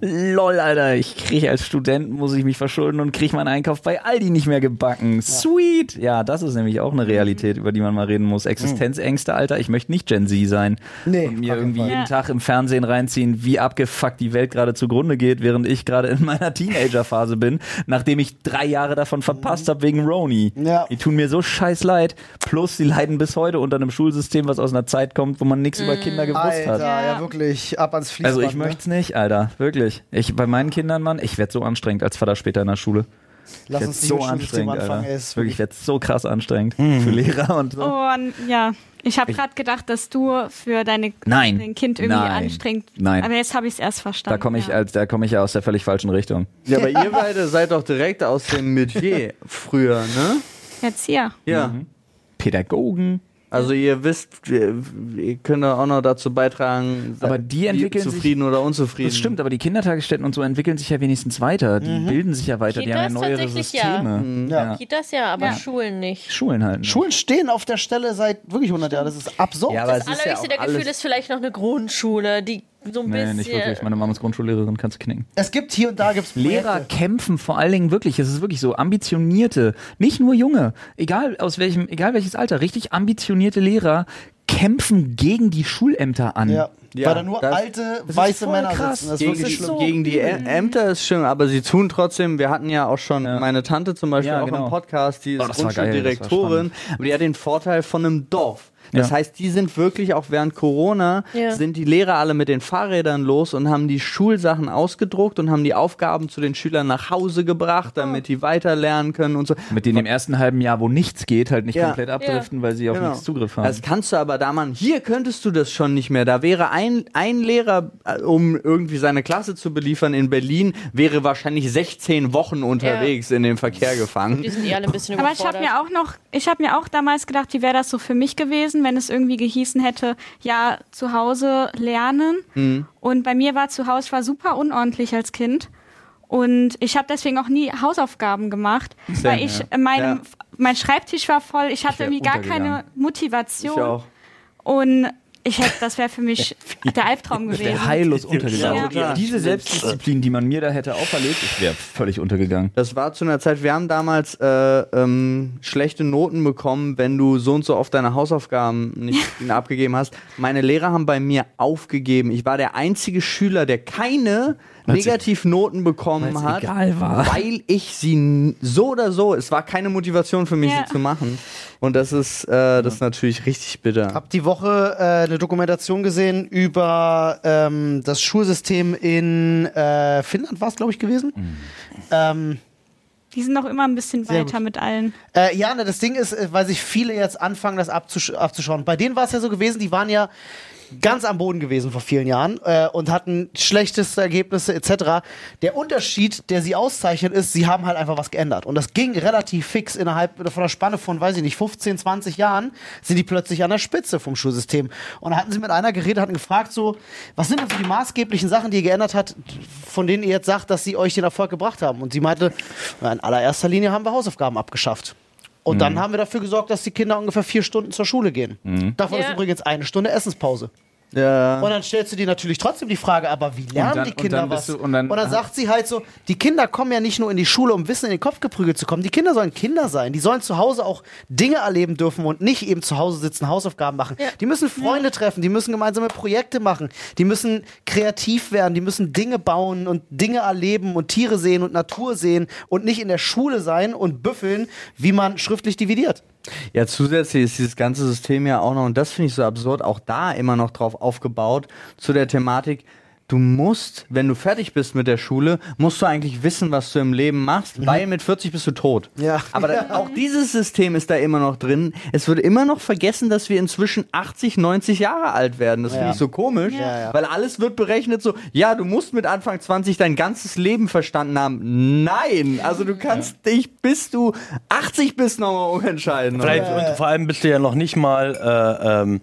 S3: Lol, Alter, ich krieg als Student, muss ich mich verschulden und krieg meinen Einkauf bei Aldi nicht mehr gebacken. Sweet! Ja, das ist nämlich auch eine Realität, über die man mal reden muss. Existenzängste, Alter. Ich möchte nicht Gen Z sein.
S5: Nee,
S3: und mir irgendwie jeden. Tag im Fernsehen reinziehen, wie abgefuckt die Welt gerade zugrunde geht, während ich gerade in meiner Teenager-Phase bin, nachdem ich drei Jahre davon verpasst habe wegen Roni.
S5: Ja.
S3: Die tun mir so scheiß leid. Plus, sie leiden bis heute unter einem Schulsystem, was aus einer Zeit kommt, wo man nichts über Kinder gewusst
S5: Alter,
S3: hat.
S5: ja.
S4: Ja.
S5: wirklich. Ab ans Fließband.
S3: Also ich
S5: ne?
S3: möchte es nicht, Alter. Wirklich. Ich, bei meinen Kindern, Mann, ich werde so anstrengend als Vater später in der Schule.
S5: Lass uns
S3: so anstrengend,
S5: anfangen. Ist
S3: Wirklich, ich werde so krass anstrengend für Lehrer und so.
S4: Oh, und ja. Ich habe gerade gedacht, dass du für deine,
S3: Nein.
S4: dein Kind irgendwie
S3: Nein.
S4: anstrengend.
S3: Nein.
S4: Aber jetzt habe ich es erst verstanden.
S3: Da komme ich
S4: ja.
S3: als, da komme ich ja aus der völlig falschen Richtung.
S1: Ja, aber ihr beide seid doch direkt aus dem Metier früher, ne?
S4: Jetzt hier.
S1: Ja.
S3: Pädagogen.
S1: Also ihr wisst, ihr, ihr könnt auch noch dazu beitragen,
S3: Aber die
S1: ihr
S3: entwickeln sich-
S1: zufrieden oder unzufrieden.
S3: Das stimmt, aber die Kindertagesstätten und so entwickeln sich ja wenigstens weiter. Die bilden sich ja weiter, die
S2: Kitas
S3: haben ja neuere
S2: tatsächlich ja.
S3: Systeme.
S5: Ja.
S2: Kitas ja, aber
S4: Ja.
S2: Schulen nicht.
S3: Schulen halt. nicht.
S5: Schulen stehen auf der Stelle seit wirklich 100 Jahren. Das ist absurd.
S1: Ja, aber
S2: Das
S1: es ist ja
S2: allerhöchste der Gefühle
S1: alles,
S2: ist vielleicht noch eine Grundschule, die so ein
S3: Nee,
S2: bisschen.
S3: nicht wirklich. Meine Mama ist Grundschullehrerin, kannst du knicken.
S5: es gibt hier und da gibt's
S3: Lehrer
S5: Projekte.
S3: kämpfen vor allen Dingen wirklich, es ist wirklich so, ambitionierte, nicht nur junge, egal aus welchem, egal welches Alter, richtig ambitionierte Lehrer kämpfen gegen die Schulämter an.
S5: Ja.
S1: Ja,
S5: weil da nur
S1: das-
S5: alte
S3: ist
S5: weiße Männer
S3: krass.
S5: sitzen. Das ist
S1: gegen,
S5: wirklich
S1: die,
S5: schlimm.
S1: gegen die Ä Ämter ist schön, aber sie tun trotzdem, wir hatten ja auch schon meine Tante zum Beispiel
S3: Ja,
S1: auch
S3: genau.
S1: im Podcast, die ist
S3: Oh, das war geil, das war
S1: Grundschuldirektorin, aber die hat den Vorteil von einem Dorf. Das
S3: Ja.
S1: heißt, die sind wirklich auch während Corona,
S2: Ja.
S1: sind die Lehrer alle mit den Fahrrädern los und haben die Schulsachen ausgedruckt und haben die Aufgaben zu den Schülern nach Hause gebracht, damit die weiter lernen können und so.
S3: Mit denen im ersten halben Jahr, wo nichts geht, halt nicht
S1: Ja.
S3: komplett abdriften, weil sie auf
S1: Genau.
S3: nichts Zugriff haben.
S1: Das kannst du aber da machen. Hier könntest du das schon nicht mehr. Da wäre ein, ein Lehrer, äh, um irgendwie seine Klasse zu beliefern in Berlin, wäre wahrscheinlich 16 Wochen unterwegs in den Verkehr gefangen.
S2: Die sind eh alle ein bisschen
S4: Aber ich habe mir auch noch, ich habe mir auch damals gedacht, wie wäre das so für mich gewesen, wenn es irgendwie gehießen hätte, ja, zu Hause lernen.
S1: Mhm.
S4: Und bei mir war zu Hause, ich war super unordentlich als Kind. Und ich habe deswegen auch nie Hausaufgaben gemacht, weil ich äh, meinem,
S1: Ja.
S4: mein Schreibtisch war voll, ich hatte
S3: wär
S4: irgendwie gar keine. Motivation.
S1: Ich auch.
S4: Und ich hätte, das wäre für mich der Albtraum gewesen.
S3: wäre heillos untergegangen.
S1: Ja.
S3: Diese Selbstdisziplin, die man mir da hätte auferlegt, ich wäre völlig untergegangen.
S1: Das war zu einer Zeit, wir haben damals äh, ähm, schlechte Noten bekommen, wenn du so und so oft deine Hausaufgaben nicht abgegeben hast. Meine Lehrer haben bei mir aufgegeben. Ich war der einzige Schüler, der keine Negativnoten bekommen hat,
S3: egal war.
S1: weil ich sie so oder so, es war keine Motivation für mich,
S4: Ja.
S1: sie zu machen. Und das ist, äh, das ist natürlich richtig bitter.
S5: Hab die Woche äh, eine Dokumentation gesehen über ähm, das Schulsystem in äh, Finnland, war es, glaube ich, gewesen. Ähm,
S4: Die sind noch immer ein bisschen weiter mit allen.
S5: Äh, ja, ne, das Ding ist, äh, weil sich viele jetzt anfangen, das abzusch abzuschauen. Bei denen war es ja so gewesen, die waren ja ganz am Boden gewesen vor vielen Jahren äh, und hatten schlechteste Ergebnisse etc. Der Unterschied, der sie auszeichnet, ist, sie haben halt einfach was geändert. Und das ging relativ fix innerhalb von einer Spanne von, weiß ich nicht, 15, 20 Jahren, sind die plötzlich an der Spitze vom Schulsystem. Und da hatten sie mit einer geredet, hatten gefragt so, was sind denn so die maßgeblichen Sachen, die ihr geändert hat, von denen ihr jetzt sagt, dass sie euch den Erfolg gebracht haben? Und sie meinte, in allererster Linie haben wir Hausaufgaben abgeschafft. Und dann haben wir dafür gesorgt, dass die Kinder ungefähr vier Stunden zur Schule gehen. Davon
S2: Ja.
S5: ist übrigens eine Stunde Essenspause.
S1: Ja.
S5: Und dann stellst du dir natürlich trotzdem die Frage, aber wie lernen
S3: dann-
S5: die
S3: und
S5: Kinder
S3: dann
S5: was?
S3: du- und dann-
S5: sagt sie halt so, die Kinder kommen ja nicht nur in die Schule, um Wissen in den Kopf geprügelt zu kommen. Die Kinder sollen Kinder sein. Die sollen zu Hause auch Dinge erleben dürfen und nicht eben zu Hause sitzen, Hausaufgaben machen. Die müssen Freunde treffen, die müssen gemeinsame Projekte machen, die müssen kreativ werden, die müssen Dinge bauen und Dinge erleben und Tiere sehen und Natur sehen und nicht in der Schule sein und büffeln, wie man schriftlich dividiert.
S1: Ja, zusätzlich ist dieses ganze System ja auch noch, und das finde ich so absurd, auch da immer noch drauf aufgebaut, zu der Thematik, du musst, wenn du fertig bist mit der Schule, musst du eigentlich wissen, was du im Leben machst, weil mit 40 bist du tot.
S5: Ja.
S1: Aber da, auch dieses System ist da immer noch drin. Es wird immer noch vergessen, dass wir inzwischen 80, 90 Jahre alt werden. Das finde
S5: Ja.
S1: ich so komisch,
S5: Ja, ja.
S1: weil alles wird berechnet so, ja, du musst mit Anfang 20 dein ganzes Leben verstanden haben. Nein, also du kannst dich, bis du 80 bist, nochmal umentscheiden.
S7: Vielleicht, und vor allem bist du ja noch nicht mal. Äh, ähm,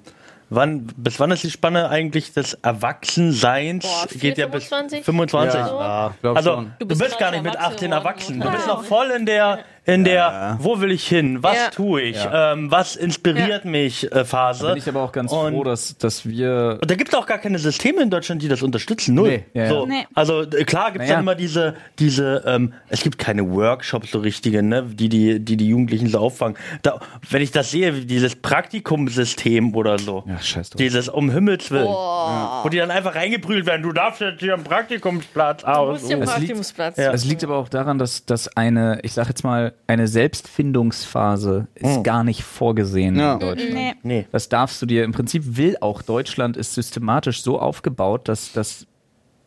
S7: wann, bis wann ist die Spanne eigentlich des Erwachsenseins?
S2: Boah, vier,
S7: Geht ja
S2: 25?
S7: bis 25.
S1: Ja,
S7: Ja. Also du
S2: Du
S7: bist,
S2: bist
S7: gar nicht mit
S2: erwachsen
S7: 18
S2: geworden.
S7: erwachsen. Du bist noch voll in der in der wo will ich hin? Was
S2: Ja.
S7: tue ich? Ähm, was inspiriert mich? Äh, Phase.
S3: Bin ich aber auch ganz
S7: Und-
S3: froh, dass, dass wir
S7: Und da gibt es auch gar keine Systeme in Deutschland, die das unterstützen. Null.
S1: Nee.
S3: Ja, ja.
S7: So,
S4: Nee.
S7: Also äh, klar gibt es
S3: Naja.
S7: dann immer diese, diese ähm, es gibt keine Workshops so richtige, ne, die, die, die die Jugendlichen so auffangen. Da, wenn ich das sehe, dieses Praktikumssystem oder so,
S3: Ja, scheiß drauf.
S7: dieses um Himmels Willen, wo die dann einfach reingeprügelt werden, du darfst jetzt hier einen Praktikumsplatz
S2: Du
S7: aus.
S2: musst ja
S3: Es liegt-
S2: Praktikumsplatz.
S7: Ja.
S3: Es liegt aber auch daran, dass, dass eine, ich sag jetzt mal, eine Selbstfindungsphase ist gar nicht vorgesehen
S1: Ja.
S3: in Deutschland.
S4: Nee.
S7: Nee.
S3: Das darfst du dir, im Prinzip will auch Deutschland ist systematisch so aufgebaut, dass, dass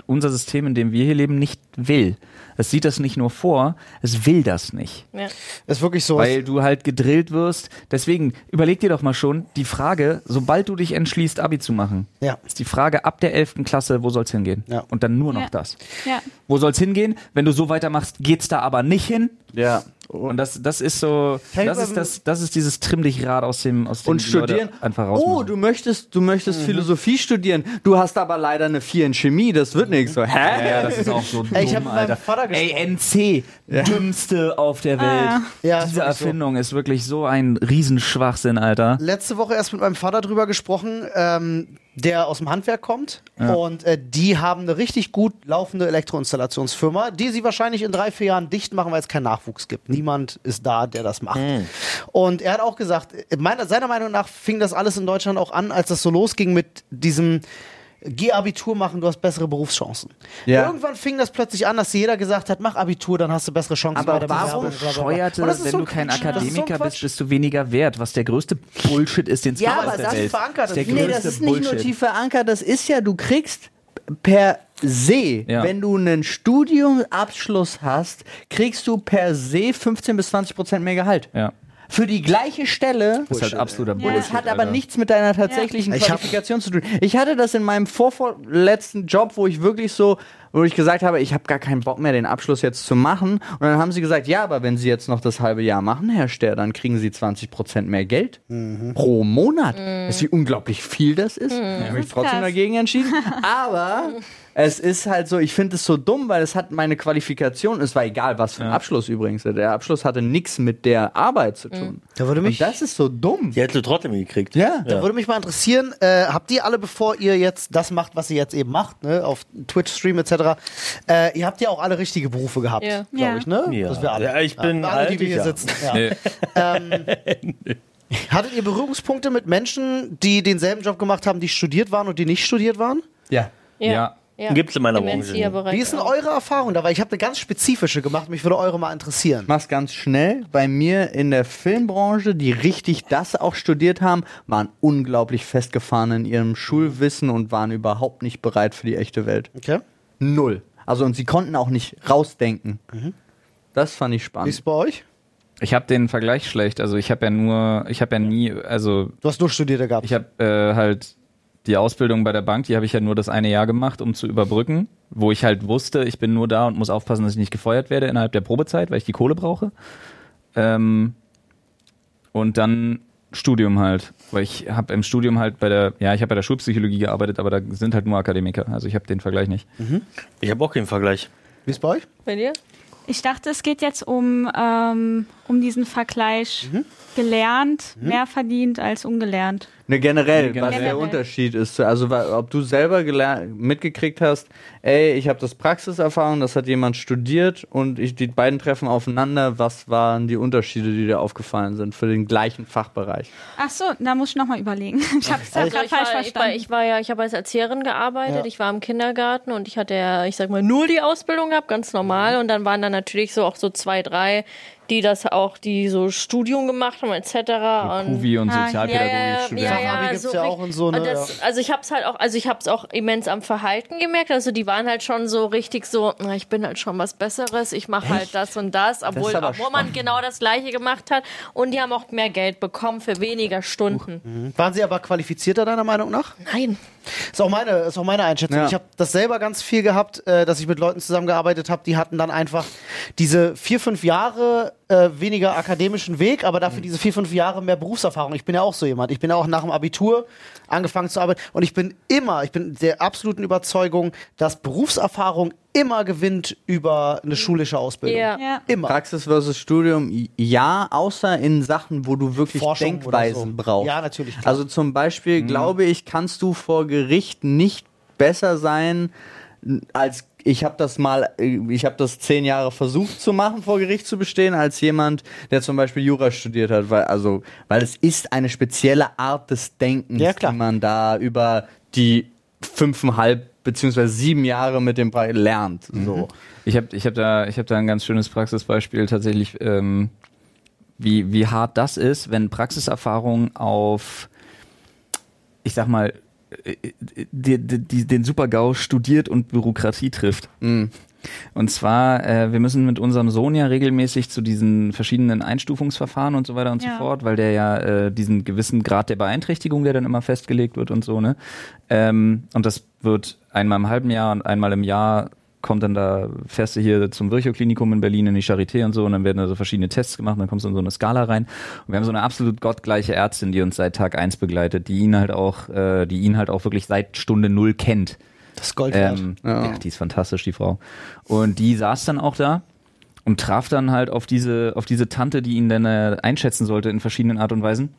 S3: unser System, in dem wir hier leben, nicht will. Es sieht das nicht nur vor, es will das nicht.
S2: Ja.
S5: Ist wirklich so.
S3: Weil du halt gedrillt wirst. Deswegen überleg dir doch mal schon die Frage, sobald du dich entschließt, Abi zu machen,
S5: Ja.
S3: ist die Frage ab der 11. Klasse, wo soll's hingehen?
S5: Ja.
S3: Und dann nur noch
S4: Ja.
S3: das.
S4: Ja.
S3: Wo soll's hingehen? Wenn du so weitermachst, geht's da aber nicht hin.
S1: Ja.
S3: Und das, das ist so, das ist das, das ist dieses Trimm dich Rad aus dem, aus dem
S1: Und
S3: die Leute
S1: studieren.
S3: einfach
S1: oh,
S3: rausmachen.
S1: du möchtest, du möchtest Philosophie studieren. Du hast aber leider eine 4 in Chemie. Das wird nichts. So, hä?
S3: ja, das ist auch so dumm,
S5: Ey, ich hab mit meinem
S3: Alter.
S5: Vater gesprochen.
S3: Ey, NC, dümmste auf der Welt.
S4: Ah.
S5: Ja, ist
S3: Diese
S5: wirklich so.
S3: Erfindung ist wirklich so ein Riesenschwachsinn, Alter.
S5: letzte Woche erst mit meinem Vater drüber gesprochen, ähm, der aus dem Handwerk kommt. Und äh, die haben eine richtig gut laufende Elektroinstallationsfirma, die sie wahrscheinlich in drei, vier Jahren dicht machen, weil es keinen Nachwuchs gibt. Niemand ist da, der das macht. Und er hat auch gesagt, äh, meiner, seiner Meinung nach fing das alles in Deutschland auch an, als das so losging mit diesem Geh Abitur machen, du hast bessere Berufschancen.
S1: Ja.
S5: Irgendwann fing das plötzlich an, dass jeder gesagt hat, mach Abitur, dann hast du bessere Chancen
S3: Aber
S5: bei der
S3: warum
S5: Bewerbung, bla, bla, bla.
S3: Scheuerte,
S5: Und das ist
S3: wenn
S5: so
S3: du kein
S5: Quatsch. Das ist so
S3: Akademiker
S5: Quatsch.
S3: bist, bist du weniger wert, was der größte Bullshit ist, den es
S1: Ja,
S3: gibt
S1: aber
S3: auf der
S5: das ist
S3: Welt.
S5: verankert
S3: ist der
S5: in-
S1: Nee, das ist nicht nur tief verankert, das ist ja, du kriegst per se,
S3: Ja.
S1: wenn du einen Studiumabschluss hast, kriegst du per se 15 bis 20 Prozent mehr Gehalt.
S3: Ja,
S1: Für die gleiche Stelle.
S3: das ist halt absoluter
S1: Und
S3: Bullshit.
S1: es hat aber
S3: Alter.
S1: nichts mit deiner tatsächlichen
S5: Ich hab-
S1: Qualifikation zu tun. Ich hatte das in meinem vorvorletzten Job, wo ich wirklich so, wo ich gesagt habe, ich habe gar keinen Bock mehr, den Abschluss jetzt zu machen. Und dann haben sie gesagt, ja, aber wenn Sie jetzt noch das halbe Jahr machen, Herr Ster, dann kriegen Sie 20 Prozent mehr Geld pro Monat. Weißt du, wie unglaublich viel das ist? Ich habe mich trotzdem
S4: krass.
S1: dagegen entschieden. Aber es ist halt so, ich finde es so dumm, weil es hat meine Qualifikation, es war egal, was für ein Abschluss übrigens. Der Abschluss hatte nichts mit der Arbeit zu tun.
S5: Da würde mich-
S1: Und das ist so dumm.
S7: Die hättest du trotzdem gekriegt.
S1: Ja.
S5: Da würde mich mal interessieren, äh, habt ihr alle, bevor ihr jetzt das macht, was ihr jetzt eben macht, ne, auf Twitch-Stream etc., äh, ihr habt ja auch alle richtige Berufe gehabt,
S2: Ja.
S5: glaube
S4: Ja.
S5: ich, ne?
S7: Ja.
S5: Das wir alle.
S7: Ja, ich bin
S5: alle, die
S7: alt,
S5: wir hier
S7: ja.
S5: sitzen. Ja.
S3: Nee.
S5: Ähm, hattet ihr Berührungspunkte mit Menschen, die denselben Job gemacht haben, die studiert waren und die nicht studiert waren?
S1: Ja.
S3: Ja.
S2: Ja.
S7: Gibt's in meiner Branche
S5: Wie ist denn eure Erfahrung da? Weil ich habe eine ganz spezifische gemacht, mich würde eure mal interessieren.
S1: mach's ganz schnell. Bei mir in der Filmbranche, die richtig das auch studiert haben, waren unglaublich festgefahren in ihrem Schulwissen und waren überhaupt nicht bereit für die echte Welt.
S5: Okay.
S1: Null. Also und sie konnten auch nicht rausdenken. Das fand ich
S5: Wie ist
S1: spannend.
S5: es bei euch?
S3: Ich habe den Vergleich schlecht. Also ich habe ja nur, ich habe ja nie, also
S5: Du hast nur Studierte gehabt.
S3: ich habe äh, halt die Ausbildung bei der Bank, die habe ich ja nur das eine Jahr gemacht, um zu überbrücken, wo ich halt wusste, ich bin nur da und muss aufpassen, dass ich nicht gefeuert werde innerhalb der Probezeit, weil ich die Kohle brauche. Ähm, und dann Studium halt, weil ich habe im Studium halt bei der, ja, ich habe bei der Schulpsychologie gearbeitet, aber da sind halt nur Akademiker, also ich habe den Vergleich nicht.
S7: Ich habe auch keinen Vergleich.
S5: Wie ist es bei euch?
S2: Bei dir?
S4: Ich dachte, es geht jetzt um, ähm, um diesen Vergleich
S5: Mhm.
S4: gelernt, mehr verdient als ungelernt.
S1: Ne, generell,
S3: Nee,
S1: was
S3: generell.
S1: der Unterschied ist. Also, ob du selber mitgekriegt hast, ey, ich habe das Praxiserfahrung, das hat jemand studiert und ich, die beiden treffen aufeinander. Was waren die Unterschiede, die dir aufgefallen sind für den gleichen Fachbereich?
S4: Ach so, da muss ich nochmal überlegen. Ich habe es
S2: Also
S4: gerade
S2: ich, war,
S4: falsch
S2: ich, war,
S4: verstanden.
S2: ich war ja, ich habe als Erzieherin gearbeitet,
S5: Ja.
S2: ich war im Kindergarten und ich hatte ja, ich sag mal, nur die Ausbildung gehabt, ganz normal. Und dann waren da natürlich so auch so zwei, drei, die das auch, die so Studium gemacht haben, etc. Und
S3: Kuvi und
S4: Ah,
S3: Sozialpädagogik.
S5: Fachabi gibt's ja auch und so,
S2: und
S5: ne?
S2: das, Also ich habe es halt auch, also ich habe es auch immens am Verhalten gemerkt. Also die waren halt schon so richtig so, na, ich bin halt schon was Besseres, ich mache halt das und das, obwohl,
S1: aber
S2: obwohl man genau das Gleiche gemacht hat. Und die haben auch mehr Geld bekommen für weniger Stunden.
S5: Waren sie aber qualifizierter deiner Meinung nach?
S2: Nein.
S5: Ist auch meine, ist auch meine Einschätzung.
S1: Ja.
S5: Ich habe das selber ganz viel gehabt, äh, dass ich mit Leuten zusammengearbeitet habe, die hatten dann einfach diese vier, fünf Jahre äh, weniger akademischen Weg, aber dafür diese vier, fünf Jahre mehr Berufserfahrung. Ich bin ja auch so jemand. Ich bin ja auch nach dem Abitur angefangen zu arbeiten und ich bin immer, ich bin der absoluten Überzeugung, dass Berufserfahrung immer gewinnt über eine schulische Ausbildung.
S2: Ja.
S4: ja.
S5: Immer.
S1: Praxis versus Studium, ja, außer in Sachen, wo du wirklich
S5: Forschung
S1: Denkweisen
S5: so.
S1: brauchst.
S5: Ja, natürlich, klar.
S1: Also zum Beispiel, glaube ich, kannst du vor Gericht nicht besser sein als ich habe das mal, ich habe das zehn Jahre versucht zu machen, vor Gericht zu bestehen, als jemand, der zum Beispiel Jura studiert hat, weil also, weil es ist eine spezielle Art des Denkens,
S5: Ja, klar.
S1: die man da über die fünfeinhalb beziehungsweise sieben Jahre mit dem Pra- lernt. So.
S3: Ich habe ich hab da, ich hab da ein ganz schönes Praxisbeispiel tatsächlich, ähm, wie, wie hart das ist, wenn Praxiserfahrung auf, ich sag mal, äh, die, die, die, den Super-GAU studiert und Bürokratie trifft. Und zwar, äh, wir müssen mit unserem Sohn ja regelmäßig zu diesen verschiedenen Einstufungsverfahren und so weiter und
S4: Ja.
S3: so fort, weil der ja äh, diesen gewissen Grad der Beeinträchtigung, der dann immer festgelegt wird und so, ne? Ähm, und das wird einmal im halben Jahr und einmal im Jahr kommt dann da, fährst du hier zum Virchow-Klinikum in Berlin in die Charité und so und dann werden da so verschiedene Tests gemacht und dann kommst du in so eine Skala rein. Und wir haben so eine absolut gottgleiche Ärztin, die uns seit Tag eins begleitet, die ihn halt auch, äh, die ihn halt auch wirklich seit Stunde null kennt.
S5: Das Gold.
S3: Ähm, ja. die ist fantastisch, die Frau. Und die saß dann auch da und traf dann halt auf diese, auf diese Tante, die ihn dann äh, einschätzen sollte in verschiedenen Art und Weisen.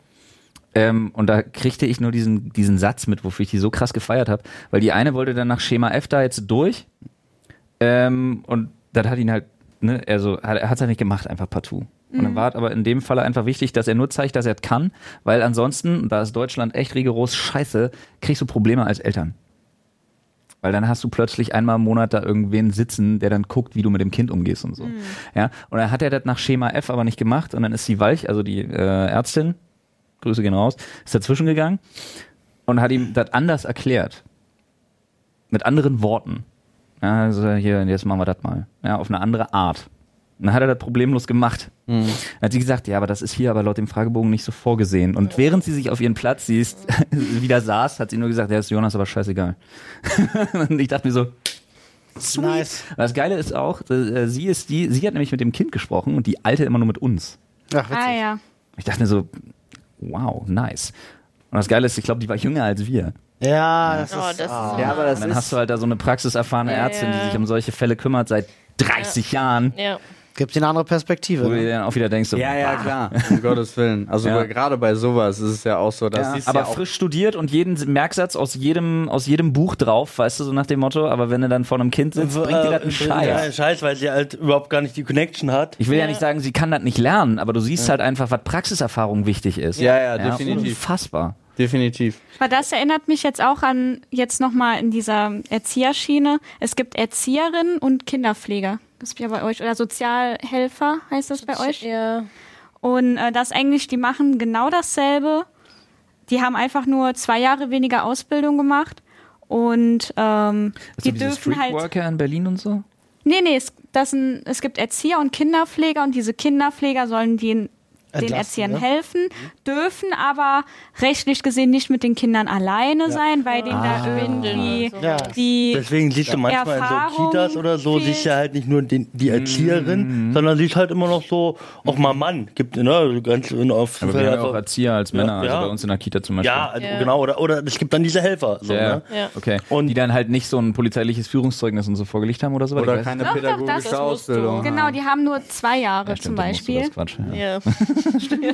S3: Ähm, und da kriegte ich nur diesen, diesen Satz mit, wofür ich die so krass gefeiert habe, weil die eine wollte dann nach Schema F da jetzt durch ähm, und das hat ihn halt, ne, also hat, er hat es halt nicht gemacht, einfach partout. Und dann war es aber in dem Falle einfach wichtig, dass er nur zeigt, dass er es kann, weil ansonsten, da ist Deutschland echt rigoros scheiße, kriegst du Probleme als Eltern. Weil dann hast du plötzlich einmal im Monat da irgendwen sitzen, der dann guckt, wie du mit dem Kind umgehst und so. Ja, und dann hat er das nach Schema F aber nicht gemacht und dann ist die Walch, also die äh, Ärztin, Grüße gehen raus, ist dazwischen gegangen und hat ihm das anders erklärt. Mit anderen Worten. Ja, also hier, jetzt machen wir das mal. Ja, auf eine andere Art. Und dann hat er das problemlos gemacht. Dann hat sie gesagt, ja, aber das ist hier aber laut dem Fragebogen nicht so vorgesehen. Und während sie sich auf ihren Platz sie ist, wieder saß, hat sie nur gesagt, ja, ist Jonas aber scheißegal. und ich dachte mir so, sweet.
S5: Nice.
S3: Das Geile ist auch, äh, sie ist die, sie hat nämlich mit dem Kind gesprochen und die Alte immer nur mit uns.
S5: Ach, witzig.
S4: Ah ja.
S3: Ich dachte mir so, wow, nice. Und das Geile ist, ich glaube, die war jünger als wir.
S5: Ja, das
S2: Oh,
S5: ist.
S2: das ist.
S1: Ja, aber das
S3: Und dann
S1: ist.
S3: hast du halt da so eine praxiserfahrene
S2: Ja,
S3: Ärztin, die sich um solche Fälle kümmert seit 30 Jahren,
S2: Ja.
S5: Gibt dir eine andere Perspektive.
S3: wo du
S5: Ne?
S3: dir dann auch wieder denkst, so,
S1: ja, ja, klar, um Gottes Willen. Also
S3: Ja.
S1: gerade bei sowas ist es ja auch so, dass
S3: Ja, aber
S1: ja
S3: frisch studiert und jeden Merksatz aus jedem, aus jedem Buch drauf, weißt du, so nach dem Motto, aber wenn du dann vor einem Kind sitzt, bringt dir das einen
S7: Äh,
S3: Scheiß.
S7: ja, Scheiß, weil sie halt überhaupt gar nicht die Connection hat.
S3: Ich will ja.
S2: Ja.
S3: nicht sagen, sie kann das nicht lernen, aber du siehst halt einfach, was Praxiserfahrung wichtig ist.
S1: Ja, ja, definitiv.
S3: Unfassbar.
S1: definitiv.
S4: Aber das erinnert mich jetzt auch an, jetzt nochmal in dieser Erzieherschiene. Es gibt Erzieherinnen und Kinderpfleger. Das ist ja bei euch. Oder Sozialhelfer heißt das bei euch.
S2: Ja.
S4: Und äh, das eigentlich, die machen genau dasselbe. Die haben einfach nur zwei Jahre weniger Ausbildung gemacht. Und ähm,
S3: Also
S4: die dürfen halt.
S3: Streetworker in Berlin und so?
S4: Nee, nee, es, das sind, es gibt Erzieher und Kinderpfleger und diese Kinderpfleger sollen den, den Erziehern
S5: ne?
S4: helfen, dürfen aber rechtlich gesehen nicht mit den Kindern alleine sein, weil denen da irgendwie
S5: Ja.
S4: die
S7: Deswegen siehst du manchmal in so Kitas oder so,
S4: fehlt.
S7: siehst du halt nicht nur den, die Erzieherin, sondern siehst halt immer noch so, auch mal Mann. Gibt, ne, ganz in auf
S3: Aber wir haben ja auch Erzieher als Männer, also
S7: ja.
S3: bei uns in der Kita zum Beispiel.
S7: Ja, also
S2: Ja.
S7: genau, oder, oder es gibt dann diese Helfer. So,
S3: Ja,
S7: ne?
S2: Ja.
S3: okay.
S7: Und-
S3: die dann halt nicht so ein polizeiliches Führungszeugnis und so vorgelegt haben oder so.
S1: Oder keine
S4: Doch, doch,
S1: pädagogische
S2: du.
S1: Ausbildung.
S4: Genau, die haben nur zwei Jahre
S3: Ja,
S4: zum
S3: stimmt, du
S4: Beispiel.
S3: Das Quatsch, ja.
S2: Ja.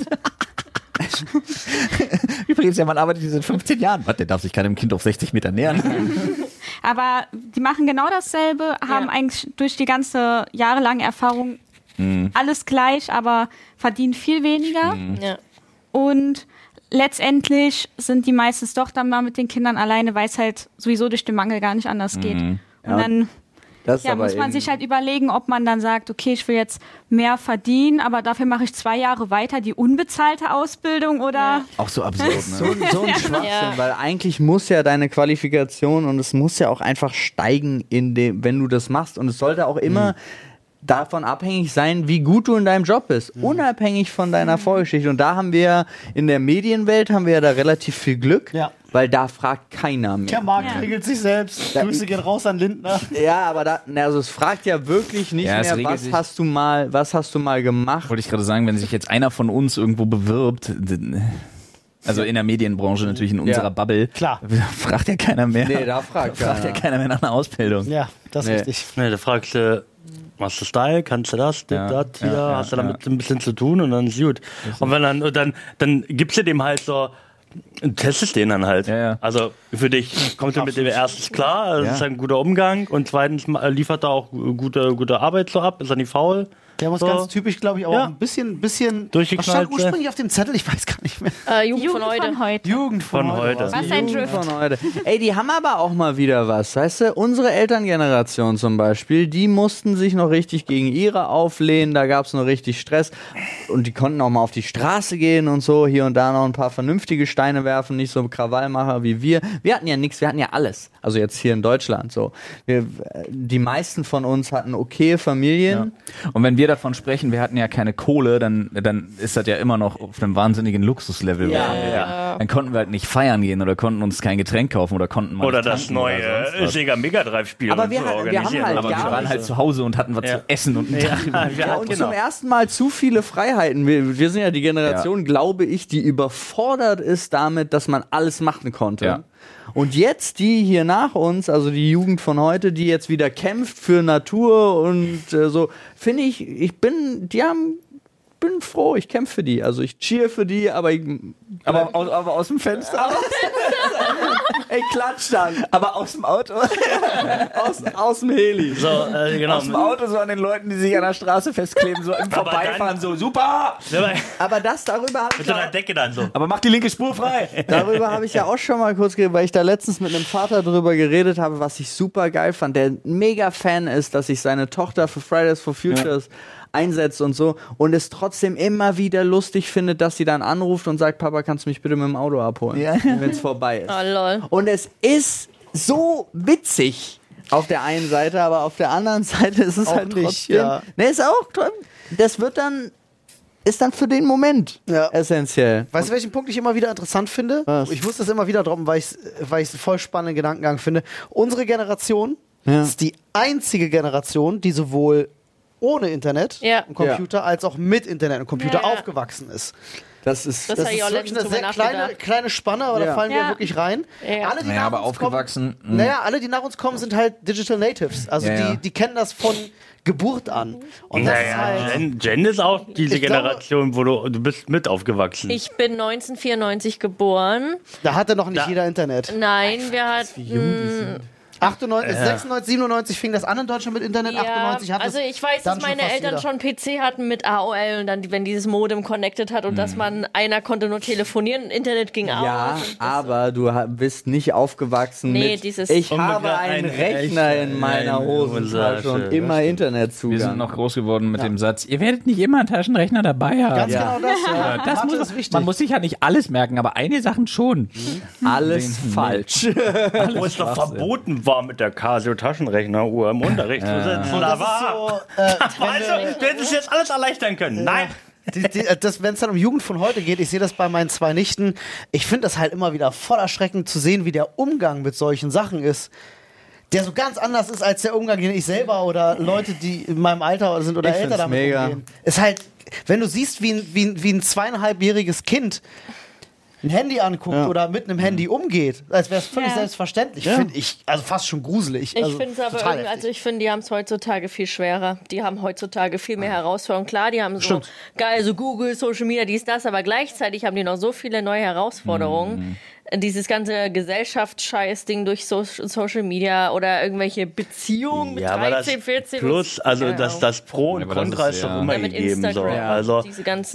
S3: Übrigens, ja, man arbeitet hier seit 15 Jahren. Was, der darf sich keinem Kind auf 60 Meter nähern.
S4: Aber die machen genau dasselbe, haben eigentlich durch die ganze jahrelange Erfahrung
S3: Mhm.
S4: alles gleich, aber verdienen viel weniger.
S2: ja.
S4: Und letztendlich sind die meistens doch dann mal mit den Kindern alleine, weil es halt sowieso durch den Mangel gar nicht anders geht. Und
S1: Ja,
S4: dann
S1: Das
S4: ja, muss man sich halt überlegen, ob man dann sagt, okay, ich will jetzt mehr verdienen, aber dafür mache ich zwei Jahre weiter die unbezahlte Ausbildung oder
S3: Auch so absurd,
S1: so,
S3: ne?
S1: ein- so ein Schwachsinn,
S2: Ja.
S1: weil eigentlich muss ja deine Qualifikation und es muss ja auch einfach steigen, in dem, wenn du das machst. Und es sollte auch immer davon abhängig sein, wie gut du in deinem Job bist, unabhängig von deiner Vorgeschichte. Und da haben wir in der Medienwelt haben wir ja da relativ viel Glück,
S5: Ja.
S1: Weil da fragt keiner mehr.
S5: Der Markt
S4: Ja.
S5: regelt sich selbst. Grüße gehen raus an Lindner.
S1: Ja, aber da, also es fragt ja wirklich nicht
S3: Ja,
S1: mehr, was hast du mal, was hast du mal gemacht?
S3: Wollte ich gerade sagen, wenn sich jetzt einer von uns irgendwo bewirbt, also in der Medienbranche natürlich in unserer
S1: Ja.
S3: Bubble,
S5: Klar.
S3: fragt ja keiner mehr.
S1: Nee, da fragt
S3: fragt ja
S1: keiner.
S3: keiner mehr nach einer Ausbildung.
S5: Ja, das ist
S1: Nee.
S5: richtig.
S7: Ne, da fragst du, machst du Style, kannst du das,
S3: Ja,
S7: das, hier,
S3: ja,
S7: hast du
S3: ja.
S7: damit ein bisschen zu tun und dann ist gut. Und wenn dann, dann, dann gibst du dem halt so, testest den dann halt.
S3: Ja, ja.
S7: Also für dich kommt er mit dem erstens klar, das
S3: Ja.
S7: ist ein guter Umgang und zweitens liefert er auch gute, gute Arbeit so ab, ist er nicht faul.
S5: Der muss
S7: So.
S5: ganz typisch, glaube ich, aber
S7: Ja.
S5: auch ein bisschen, bisschen.
S7: Durchgeknallt,
S5: Was stand
S7: äh.
S5: ursprünglich auf dem Zettel? Ich weiß gar nicht mehr.
S2: Äh, Jugend,
S4: Jugend
S2: von heute.
S4: von heute.
S5: Jugend
S7: Von heute.
S4: Was ein Drift.
S1: von heute. Ey, die haben aber auch mal wieder was. Weißt du, unsere Elterngeneration zum Beispiel, die mussten sich noch richtig gegen ihre auflehnen. Da gab es noch richtig Stress. Und die konnten auch mal auf die Straße gehen und so. Hier und da noch ein paar vernünftige Steine werfen. Nicht so Krawallmacher wie wir. Wir hatten ja nichts. Wir hatten ja alles. Also jetzt hier in Deutschland so. Wir, die meisten von uns hatten okay Familien.
S3: Und wenn wir davon sprechen, wir hatten ja keine Kohle, dann, dann ist das ja immer noch auf einem wahnsinnigen Luxuslevel.
S1: Ja,
S3: wir- Dann konnten wir halt nicht feiern gehen oder konnten uns kein Getränk kaufen oder konnten mal
S7: Oder das neue
S3: oder.
S7: Sega Mega Drive Spiel.
S1: Aber
S7: und
S1: wir
S7: so
S1: hatten- wir haben
S7: organisieren.
S1: halt
S3: Aber wir waren halt zu Hause und hatten was
S7: Ja.
S3: zu essen und einen Tag.
S7: Ja,
S1: Ja, und
S7: genau.
S1: zum ersten Mal zu viele Freiheiten. Wir, wir sind ja die Generation, glaube ich, die überfordert ist damit, dass man alles machen konnte. Und jetzt die hier nach uns, also die Jugend von heute, die jetzt wieder kämpft für Natur und äh, so, finde ich, ich bin, die haben, bin froh, ich kämpfe für die. Also ich cheer für die, aber ich,
S3: Aber, aus, aber aus dem Fenster?
S1: ey, klatsch dann.
S3: aber aus dem Auto?
S1: Aus, aus dem Heli.
S7: So, äh, genau.
S3: Aus dem Auto so an den Leuten, die sich an der Straße festkleben, so im Vorbeifahren, so super!
S1: Aber das, darüber habe ich
S7: Mit so einer
S1: ja,
S7: Decke dann so.
S3: Aber mach die linke Spur frei!
S1: Darüber habe ich ja auch schon mal kurz geredet, weil ich da letztens mit einem Vater drüber geredet habe, was ich super geil fand, der ein mega Fan ist, dass sich seine Tochter für Fridays for Futures einsetzt und so und es trotzdem immer wieder lustig findet, dass sie dann anruft und sagt, Papa, kannst du mich bitte mit dem Auto abholen,
S3: Ja.
S1: wenn es vorbei ist.
S2: Oh, lol.
S1: Und es ist so witzig auf der einen Seite, aber auf der anderen Seite ist es
S5: Auch
S1: halt
S5: nicht,
S1: trotzdem.
S5: ja.
S1: Ne, ist auch. Das wird dann ist dann für den Moment
S5: Ja.
S1: essentiell.
S5: Weißt du, welchen Punkt ich immer wieder interessant finde?
S1: Was?
S5: Ich muss das immer wieder droppen, weil ich es weil ich's einen voll spannenden Gedankengang finde. Unsere Generation
S1: Ja.
S5: ist die einzige Generation, die sowohl ohne Internet
S2: Ja.
S5: und Computer als auch mit Internet und Computer aufgewachsen ist.
S1: Das ist
S2: Das
S5: Das ist wirklich eine sehr kleine, kleine Spanne, aber da
S1: Ja.
S5: fallen wir
S2: Ja.
S5: wirklich rein.
S2: Ja.
S5: Alle, die
S3: Naja,
S5: nach
S3: aber
S5: uns
S3: aufgewachsen,
S5: Kommen,
S3: mh.
S5: naja, alle, die nach uns kommen, sind halt Digital Natives. Also
S3: Ja,
S5: die,
S3: ja.
S5: die kennen das von Geburt an. Und das ist
S7: Naja,
S5: halt.
S7: Jen, Jen ist auch diese
S5: glaube-
S7: Generation, wo du, du bist mit aufgewachsen.
S2: Ich bin 1994 geboren.
S5: Da hatte noch nicht
S7: Da-
S5: jeder Internet.
S2: Nein, wir hatten.
S5: 98, 96, 97 fing das an in Deutschland mit Internet. 98 hatte
S2: also ich weiß, dass meine
S5: schon
S2: Eltern
S5: jeder.
S2: schon PC hatten mit AOL und dann, wenn dieses Modem connected hat und dass man, einer konnte nur telefonieren, Internet ging
S1: Ja,
S2: und das-
S1: aber du ha- bist nicht aufgewachsen
S2: Nee,
S1: mit
S2: dieses-
S1: ich habe einen Rechner in meiner
S7: in
S1: Hosentasche und immer
S3: Wir
S1: Internetzugang.
S3: sind noch groß geworden mit dem Satz, ihr werdet nicht immer einen Taschenrechner dabei haben.
S5: Ganz
S1: Ja.
S5: genau das. Ja.
S3: Das muss,
S5: ist wichtig.
S3: man muss sich ja nicht alles merken, aber eine Sachen schon.
S1: Alles
S3: Nee.
S1: falsch.
S7: wo es doch verboten war, mit der Casio-Taschenrechner-Uhr im Unterricht zu sitzen.
S5: Und
S7: Da
S5: das so, äh,
S7: Also, du hättest jetzt alles erleichtern können. Nein.
S5: die, die, äh, das, wenn es dann um Jugend von heute geht, ich sehe das bei meinen zwei Nichten, ich finde das halt immer wieder voll erschreckend zu sehen, wie der Umgang mit solchen Sachen ist. Der so ganz anders ist als der Umgang, den ich selber oder Leute, die in meinem Alter sind oder
S1: Ich
S5: älter damit
S1: mega.
S5: umgehen. Ist halt, wenn du siehst, wie ein, wie ein, wie ein zweieinhalbjähriges Kind ein Handy anguckt
S1: Ja.
S5: oder mit einem Handy umgeht, als wäre es völlig
S4: Ja.
S5: selbstverständlich, finde ich, also fast schon gruselig.
S2: Ich
S5: also
S2: finde es aber irgendwie, also ich finde, die haben es heutzutage viel schwerer. Die haben heutzutage viel mehr Herausforderungen. Klar, die haben so geil, so Google, Social Media, dies, das, aber gleichzeitig haben die noch so viele neue Herausforderungen. Dieses ganze Gesellschaftsscheiß-Ding durch so Social Media oder irgendwelche Beziehungen mit
S7: Ja, aber das
S2: 13, 14.
S7: plus, also
S2: Keine
S7: das,
S2: Ahnung.
S7: das Pro und Contra
S3: ist
S7: ist doch
S3: ja-
S7: immer
S2: Ja, mit
S7: gegeben. So. Also,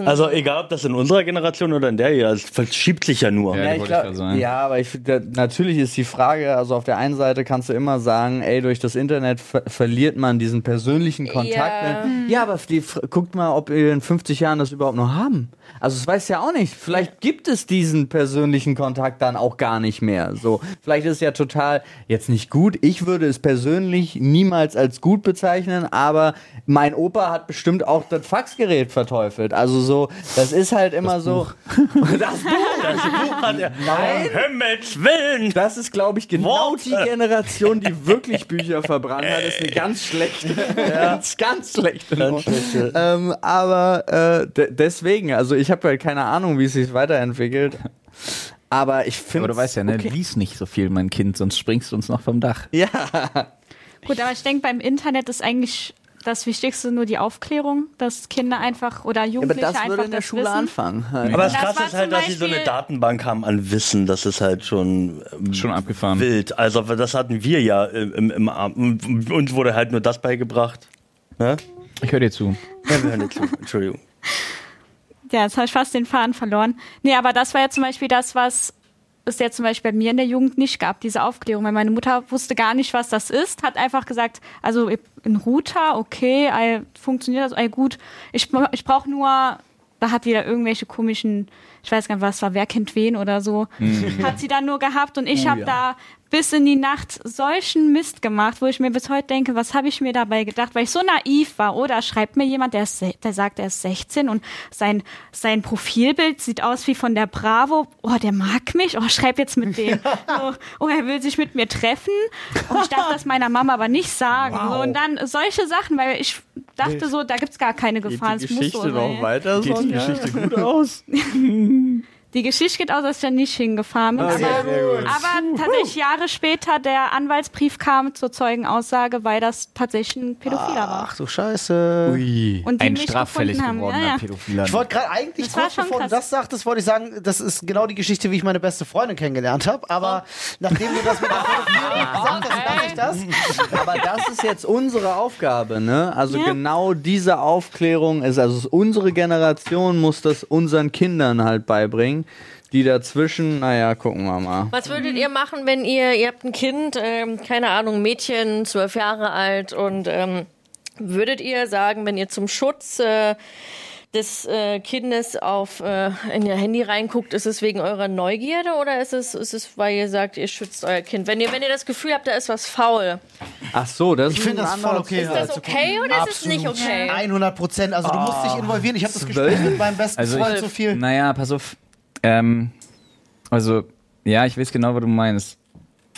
S7: also egal, ob das in unserer Generation oder in der hier, es verschiebt sich ja nur.
S3: Ja.
S1: Glaub, ja, aber ich, da, natürlich ist die Frage, also auf der einen Seite kannst du immer sagen, ey, durch das Internet ver verliert man diesen persönlichen Kontakt.
S2: Ja.
S1: Ne? Ja, aber die, guckt mal, ob wir in 50 Jahren das überhaupt noch haben. Also das weiß ja auch nicht. Vielleicht gibt es diesen persönlichen Kontakt dann auch gar nicht mehr. So, vielleicht ist es ja total jetzt nicht gut. Ich würde es persönlich niemals als gut bezeichnen, aber mein Opa hat bestimmt auch das Faxgerät verteufelt. Also so, das ist halt immer so. das Buch.
S7: Das Buch hat er.
S1: Nein.
S7: Himmels Willen!
S1: Das ist, glaube ich, genau
S7: Worte.
S1: die Generation, die wirklich Bücher verbrannt hat. Das ist eine ganz schlechte. ganz, ganz schlechte. Nummer. Ähm, aber äh, de- deswegen, also ich habe halt keine Ahnung, wie es sich weiterentwickelt. Aber ich finde.
S3: Aber du weißt ja, ne,
S1: okay.
S3: lies nicht so viel, mein Kind, sonst springst du uns noch vom Dach.
S1: Ja.
S4: Gut, aber ich denke, beim Internet ist eigentlich das Wichtigste nur die Aufklärung, dass Kinder einfach oder
S1: Aber
S4: Jugendliche
S1: das
S4: einfach
S1: würde in der
S4: das
S1: Schule
S4: wissen.
S1: anfangen. Halt.
S7: Aber das
S4: Das
S7: Krasse ist halt, dass sie so eine Datenbank haben an Wissen. Das ist halt schon, ähm,
S3: Schon abgefahren.
S7: wild. Also das hatten wir ja im, im, im Abend. Uns wurde halt nur das beigebracht. Ne?
S3: Ich höre dir zu.
S7: Ja, wir hören nicht zu. Entschuldigung.
S4: Ja, jetzt habe ich fast den Faden verloren. Nee, aber das war ja zum Beispiel das, was es ja zum Beispiel bei mir in der Jugend nicht gab, diese Aufklärung. Weil meine Mutter wusste gar nicht, was das ist, hat einfach gesagt, also ein Router, okay, funktioniert das, gut. Ich, ich brauche nur, da hat wieder irgendwelche komischen, ich weiß gar nicht, was war, wer kennt wen oder so, hat sie dann nur gehabt und ich
S1: Oh,
S4: habe
S1: ja.
S4: da bis in die Nacht solchen Mist gemacht, wo ich mir bis heute denke, was habe ich mir dabei gedacht, weil ich so naiv war. Oder schreibt mir jemand, der, ist, der sagt, er ist 16 und sein, sein Profilbild sieht aus wie von der Bravo. Oh, der mag mich. Oh, schreib jetzt mit dem. Oh, oh er will sich mit mir treffen. Oh, ich darf das meiner Mama aber nicht sagen. So, und dann solche Sachen, weil ich dachte so, da gibt's gar keine Gefahr. Es muss so sein.
S1: weiter?
S7: Geht die Geschichte gut aus? Mm.
S4: Die Geschichte geht aus, dass ich da nicht hingefahren bin. aber, aber tatsächlich Jahre später der Anwaltsbrief kam zur Zeugenaussage, weil das tatsächlich ein Pädophiler war.
S5: Ach du Scheiße.
S1: Ui.
S4: Und die
S3: Ein straffällig
S4: gefunden haben.
S3: gewordener
S4: Ja, ja.
S3: Pädophiler.
S5: Ich wollte gerade eigentlich,
S4: Das
S5: kurz bevor du
S4: krass.
S5: das sagtest, wollte ich sagen, das ist genau die Geschichte, wie ich meine beste Freundin kennengelernt habe. Aber nachdem du das mit der Fotografierung gesagt hast, dachte ich das.
S1: Aber das ist jetzt unsere Aufgabe, ne? Also
S4: Ja.
S1: genau diese Aufklärung ist, also unsere Generation muss das unseren Kindern halt beibringen. Die dazwischen, naja, gucken wir mal.
S2: Was würdet ihr machen, wenn ihr, ihr habt ein Kind, ähm, keine Ahnung, Mädchen, zwölf Jahre alt und ähm, würdet ihr sagen, wenn ihr zum Schutz äh, des äh, Kindes auf äh, in ihr Handy reinguckt, ist es wegen eurer Neugierde oder ist es, ist es, weil ihr sagt, ihr schützt euer Kind? Wenn ihr, wenn ihr das Gefühl habt, da ist was faul,
S1: Ach so, das
S5: Ich
S1: ist
S5: finde das voll okay.
S2: ist das okay oder ist es nicht okay?
S5: 100 Prozent. Also du musst dich involvieren. Ich habe das? Gespräch mit meinem besten
S3: Also
S5: Freund so viel.
S3: Naja, pass auf. Ähm, also, ja, ich weiß genau, was du meinst.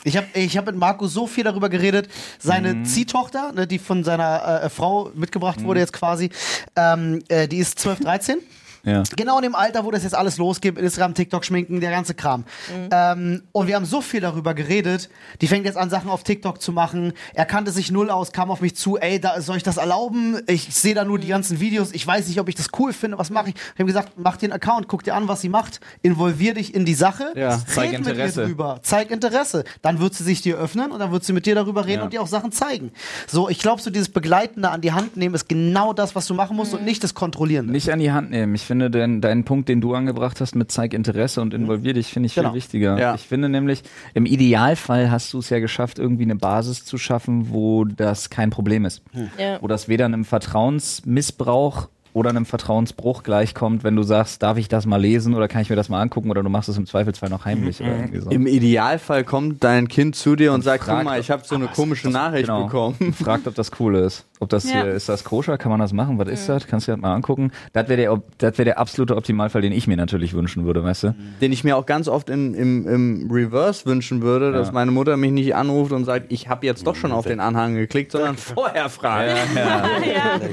S5: Ich habe ich hab mit Marco so viel darüber geredet. Seine Ziehtochter, ne, die von seiner äh, Frau mitgebracht wurde jetzt quasi, ähm, äh, die ist 12, 13.
S3: Ja.
S5: Genau in dem Alter, wo das jetzt alles losgeht, Instagram, TikTok, Schminken, der ganze Kram. Ähm, und wir haben so viel darüber geredet. Die fängt jetzt an, Sachen auf TikTok zu machen. Er kannte sich null aus, kam auf mich zu, ey, da, soll ich das erlauben? Ich sehe da nur die ganzen Videos. Ich weiß nicht, ob ich das cool finde. Was mache ich? Ich habe gesagt, mach dir einen Account, guck dir an, was sie macht. Involvier dich in die Sache.
S1: Ja.
S3: Zeig
S5: mit ihr
S3: Interesse.
S5: drüber. Zeig Interesse. Dann wird sie sich dir öffnen und dann wird sie mit dir darüber reden
S3: Ja.
S5: und dir auch Sachen zeigen. So, ich glaube, so dieses Begleitende an die Hand nehmen ist genau das, was du machen musst und nicht das Kontrollierende.
S3: Nicht an die Hand nehmen. Ich finde den, deinen Punkt, den du angebracht hast mit zeig Interesse und involvier dich, finde ich
S5: Genau.
S3: viel wichtiger.
S1: Ja.
S3: Ich finde nämlich, im Idealfall hast du es ja geschafft, irgendwie eine Basis zu schaffen, wo das kein Problem ist.
S2: Ja.
S3: Wo das weder einem Vertrauensmissbrauch oder einem Vertrauensbruch gleichkommt, wenn du sagst, darf ich das mal lesen oder kann ich mir das mal angucken oder du machst es im Zweifelsfall noch heimlich oder irgendwie so.
S1: Im Idealfall kommt dein Kind zu dir und, sagt,
S3: fragt,
S1: guck mal, ich habe so eine komische Nachricht
S3: Genau.
S1: bekommen.
S3: Fragt, ob das cool ist. Ob das
S4: Ja.
S3: hier, ist das koscher? Kann man das machen? Was ist das? Kannst du dir das mal angucken? Das wäre der, das wäre der absolute Optimalfall, den ich mir natürlich wünschen würde, weißt du?
S1: Den ich mir auch ganz oft in, im, im Reverse wünschen würde, dass
S3: Ja.
S1: meine Mutter mich nicht anruft und sagt, ich habe jetzt doch schon auf den Anhang geklickt, sondern vorher fragt.
S3: Ja,
S4: Ja.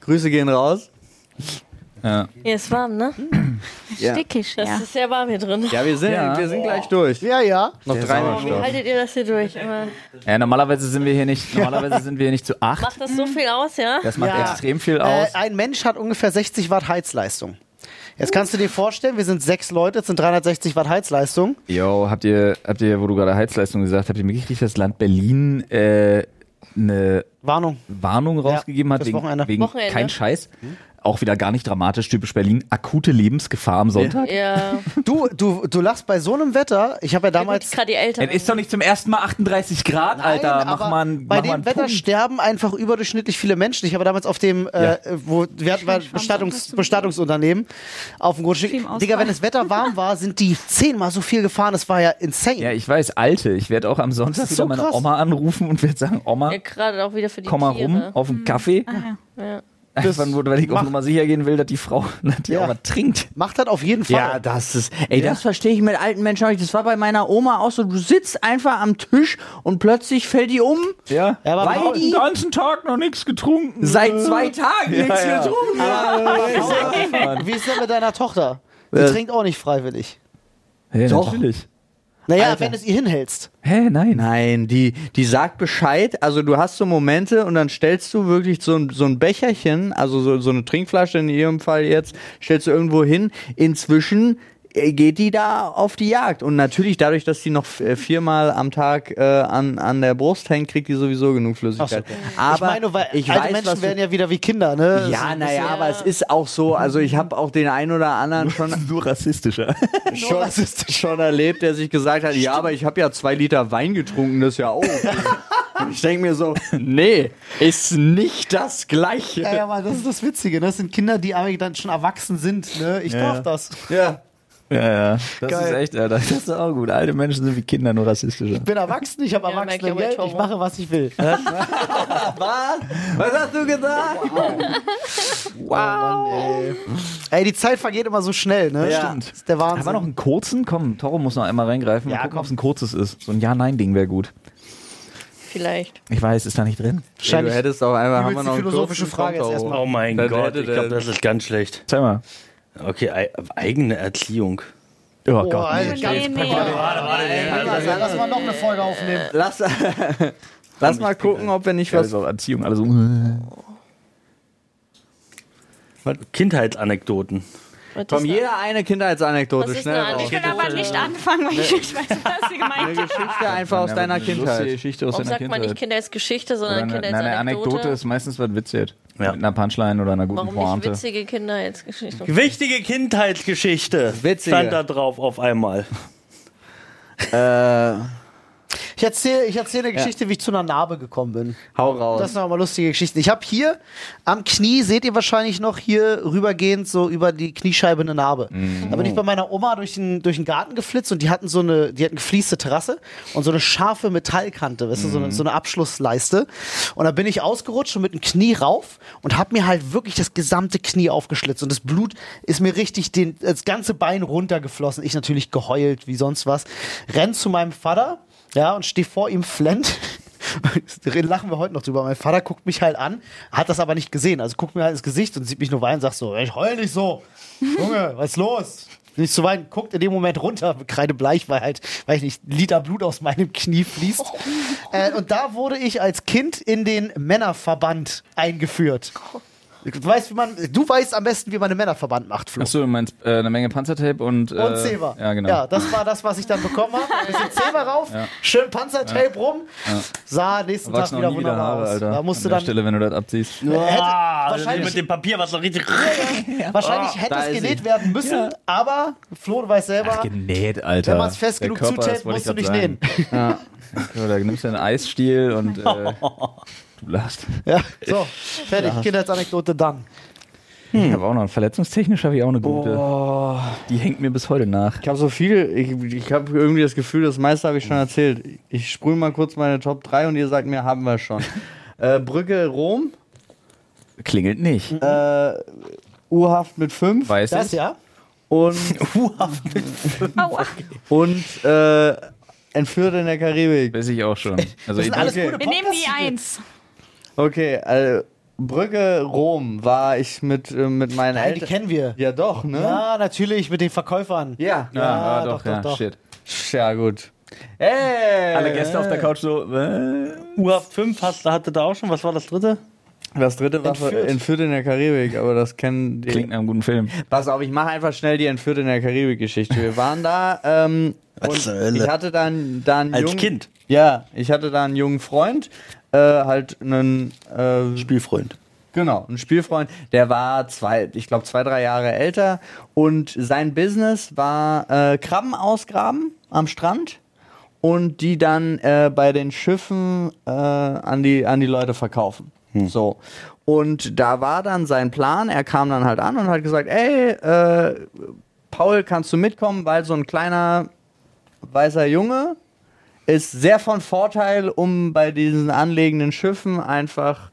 S1: Grüße gehen raus.
S3: ja.
S2: Hier ist warm, ne?
S1: Ja.
S4: Stickig,
S2: Das
S4: ja.
S2: ist sehr warm hier drin.
S1: Ja, wir sind,
S3: Ja.
S1: wir sind gleich durch.
S5: Ja, ja.
S1: Noch drei
S2: Wie
S1: Minuten.
S2: haltet ihr das hier durch? Immer-
S3: ja, normalerweise sind wir hier nicht, normalerweise sind wir hier nicht zu acht.
S2: Macht das so viel aus, ja?
S3: Das macht
S5: Ja.
S3: extrem viel
S5: Äh,
S3: aus.
S5: ein Mensch hat ungefähr 60 Watt Heizleistung. Jetzt kannst du dir vorstellen, wir sind sechs Leute, jetzt sind 360 Watt Heizleistung.
S3: Jo, habt ihr, habt ihr, wo du gerade Heizleistung gesagt habt, ihr mitgekriegt, dass das Land Berlin äh, eine
S5: Warnung.
S3: Warnung rausgegeben hat
S5: fürs
S3: wegen,
S5: Wochenende.
S3: wegen
S2: Wochenende.
S3: kein Scheiß. Auch wieder gar nicht dramatisch, typisch Berlin. Akute Lebensgefahr am Sonntag.
S2: Ja.
S5: Du, du, du lachst bei so einem Wetter. Ich habe ja damals.
S2: Gerade die Eltern.
S3: Es ist doch nicht zum ersten Mal 38 Grad, Alter.
S5: Nein,
S3: Mach
S5: aber
S3: mal einen,
S5: bei
S3: mach
S5: dem
S3: einen
S5: Wetter
S3: Punkt.
S5: sterben einfach überdurchschnittlich viele Menschen. Ich habe damals auf dem, äh, wo wir hatten mal Bestattungs, Bestattungsunternehmen auf dem Grundstück. Digga, wenn das Wetter warm war, sind die zehnmal so viel gefahren. Das war ja insane.
S3: Ja, ich weiß, Alte. Ich werde auch am Sonntag wieder
S5: so
S3: meine
S5: krass.
S3: Oma anrufen und werde sagen, Oma,
S2: ja, gerade auch wieder für die
S3: komm mal
S2: Tiere.
S3: rum auf einen Kaffee.
S2: Ja.
S3: Einfach nur, weil ich
S5: mach-
S3: Nummer sicher gehen will, dass die Frau, dass die
S5: Ja.
S3: auch was trinkt.
S5: Macht das auf jeden Fall.
S1: Ja, das ist, ey, das verstehe ich mit alten Menschen auch nicht. Das war bei meiner Oma auch so. Du sitzt einfach am Tisch und plötzlich fällt die um.
S3: Ja,
S5: Ja, aber
S1: Weil die-
S3: den ganzen Tag noch nichts getrunken.
S1: Seit zwei Tagen nichts
S3: ja.
S1: getrunken.
S5: Wie ist denn mit deiner Tochter? Die
S1: Äh.
S5: trinkt auch nicht freiwillig.
S3: Ja,
S1: Doch.
S3: natürlich.
S5: Naja,
S1: Alter.
S5: wenn du es ihr hinhältst.
S3: Hä, nein.
S1: Nein, die, die sagt Bescheid. Also du hast so Momente und dann stellst du wirklich so ein, so ein Becherchen, also so, so eine Trinkflasche in ihrem Fall jetzt, stellst du irgendwo hin. Inzwischen geht die da auf die Jagd. Und natürlich, dadurch, dass die noch äh, viermal am Tag äh, an, an der Brust hängt, kriegt die sowieso genug Flüssigkeit. Aber
S5: ich meine, weil
S1: ich
S5: alte
S1: weiß,
S5: Menschen werden ja wieder wie Kinder, ne?
S1: ja,
S5: So-
S1: naja, aber es ist auch so, also ich habe auch den einen oder anderen schon,
S7: Nur rassistischer.
S1: schon, schon erlebt, der sich gesagt hat, ja, aber ich habe ja zwei Liter Wein getrunken, das ist ja auch okay. Und ich denke mir so, nee, ist nicht das Gleiche.
S5: Ja, ja, aber das ist das Witzige, ne? Das sind Kinder, die eigentlich dann schon erwachsen sind, ne? Ich darf das.
S1: Ja.
S7: Ja, ja. Das
S5: Geil.
S7: ist echt, Alter. Das ist auch gut. Alte Menschen sind wie Kinder, nur rassistischer.
S5: Ich bin erwachsen, ich habe
S2: Ja,
S5: Erwachsene Geld, ich mache, was ich will.
S1: Was? Was hast du gesagt?
S5: Wow. Ey, die Zeit vergeht immer so schnell, ne?
S1: Ja.
S5: Stimmt. Das ist der Wahnsinn.
S3: Haben wir noch einen kurzen? Komm, Toro muss noch einmal reingreifen. Mal
S5: Ja,
S3: gucken,
S5: komm.
S3: ob es ein kurzes ist. So ein Ja-Nein-Ding wäre gut.
S2: Vielleicht.
S3: Ich weiß, ist da nicht drin.
S1: Ja, du
S5: Wahrscheinlich
S1: hättest auch einfach, haben wir noch einen
S5: philosophische Frage jetzt erstmal.
S7: Oh mein
S1: Dann
S7: Gott, ich glaube, das ist ganz schlecht.
S3: Zeig mal.
S7: Okay, ei- eigene Erziehung.
S3: Oh,
S5: Oh,
S3: Gott. Nee.
S4: Nee, nee.
S5: Lass, lass mal noch eine Folge aufnehmen.
S1: Lass, lass mal gucken, ob wir nicht
S3: Ja,
S1: was.
S3: auch Erziehung, alle so.
S7: Kindheitsanekdoten.
S2: Was
S1: Komm, jeder eine Kindheitsanekdote schnell
S2: eine
S1: raus.
S4: Ich will aber nicht anfangen, weil ich nicht weiß, was sie gemeint
S1: Eine
S4: hat.
S1: Geschichte einfach aus deiner Kindheit.
S3: Geschichte aus
S2: Warum sagt man nicht
S3: Kindheit.
S2: Kindheitsgeschichte, sondern
S3: eine, nein, eine
S2: Kindheitsanekdote?
S3: Anekdote ist meistens was witzig.
S7: Ja.
S3: Mit einer Punchline oder einer guten
S2: Warum nicht
S3: Pointe.
S2: witzige Kindheitsgeschichte?
S7: Wichtige Kindheitsgeschichte.
S1: Witzige.
S7: Stand da drauf auf einmal.
S1: Äh,
S5: Ich erzähle ich erzähl eine Geschichte, wie ich zu einer Narbe gekommen bin.
S1: hau raus.
S5: Das sind auch mal lustige Geschichten. Ich habe hier am Knie, seht ihr wahrscheinlich noch hier rübergehend so über die Kniescheibe eine Narbe. Da bin ich bei meiner Oma durch den, durch den Garten geflitzt und die hatten so eine, die hatten gefließte Terrasse und so eine scharfe Metallkante, weißt du, so eine, so eine Abschlussleiste. Und da bin ich ausgerutscht und mit dem Knie rauf und habe mir halt wirklich das gesamte Knie aufgeschlitzt und das Blut ist mir richtig den, das ganze Bein runtergeflossen. Ich natürlich geheult wie sonst was. Renn zu meinem Vater, ja, und stehe vor ihm flennt. lachen wir heute noch drüber. Mein Vater guckt mich halt an, hat das aber nicht gesehen. Also guckt mir halt ins Gesicht und sieht mich nur weinen und sagt so, ich heul nicht so. Junge, was ist los? Nicht zu weinen, guckt in dem Moment runter, kreidebleich, weil halt, weil ich nicht, Liter Blut aus meinem Knie fließt. Äh, und da wurde ich als Kind in den Männerverband eingeführt. Du weißt, wie man, du weißt am besten, wie man einen Männerverband macht, Flo.
S3: Achso, du meinst äh, eine Menge Panzertape und. Äh,
S5: Und Zebra.
S3: Ja, genau.
S5: Ja, das war das, was ich dann bekommen habe. Ein bisschen Zebra rauf, schön Panzertape rum. Sah nächsten Tag wieder wunderbar
S3: Haare,
S5: aus.
S3: Alter.
S5: Da musst
S3: An
S5: du
S3: der
S5: dann
S3: Stelle, wenn du das abziehst.
S5: hätte,
S7: Ah,
S5: wahrscheinlich,
S7: mit dem Papier, was noch richtig.
S5: wahrscheinlich hätte
S1: da
S5: es genäht
S1: sie.
S5: werden müssen, aber Flo, du weißt selber,
S3: genäht, Alter.
S5: wenn man es fest
S3: Der
S5: genug zutapet, musst du
S3: ich
S5: nicht nähen.
S3: Ja, da nimmst du einen Eisstiel und äh, du lachst.
S5: Ja, so, fertig. Kindheitsanekdote dann.
S3: Ich habe auch noch, verletzungstechnisch habe ich auch eine gute. Die hängt mir bis heute nach.
S1: Ich habe so viel, ich, ich habe irgendwie das Gefühl, das meiste habe ich schon erzählt. Ich sprühe mal kurz meine Top 3 und ihr sagt mir, haben wir schon. äh, Brücke Rom,
S3: Klingelt nicht.
S1: äh, U-Haft mit 5
S3: Weiß
S5: Das
S3: ich.
S5: ja?
S1: und,
S4: Aua.
S1: und äh, Entführt in der Karibik.
S3: Weiß ich auch schon. Also
S5: Das
S3: ich
S5: sind alles
S1: Okay.
S5: gute
S4: Wir nehmen die eins.
S1: Okay, also Brücke Rom war ich mit, äh, mit meinen
S5: Nein, die
S1: Eltern.
S5: kennen wir.
S1: Ja, doch, ne?
S5: Ja, natürlich, mit den Verkäufern.
S1: Ja.
S3: ja,
S5: Ja,
S3: ja, doch,
S5: doch,
S3: ja,
S5: doch, doch.
S3: shit.
S1: Ja, gut. Ey,
S3: Alle Gäste auf der Couch so, äh,
S7: U-Haft 5 hast, hatte da auch schon. Was war das dritte?
S1: Das dritte war
S5: Entführt.
S1: entführt in der Karibik, aber das kennen die.
S3: klingt nach einem guten Film.
S1: Pass auf, ich mache einfach schnell die Entführt in der Karibik-Geschichte. Wir waren da ähm,
S7: Was
S1: und ich hatte dann da einen
S7: Als
S1: jungen,
S7: Kind?
S1: Ja, ich hatte da einen jungen Freund, äh, halt einen äh,
S7: Spielfreund.
S1: Genau, ein Spielfreund, der war zwei, ich glaube zwei, drei Jahre älter und sein Business war äh, Krabben ausgraben am Strand und die dann äh, bei den Schiffen äh, an, die, an die Leute verkaufen. So. Und da war dann sein Plan, er kam dann halt an und hat gesagt, ey, äh, Paul, kannst du mitkommen, weil so ein kleiner weißer Junge ist sehr von Vorteil, um bei diesen anlegenden Schiffen einfach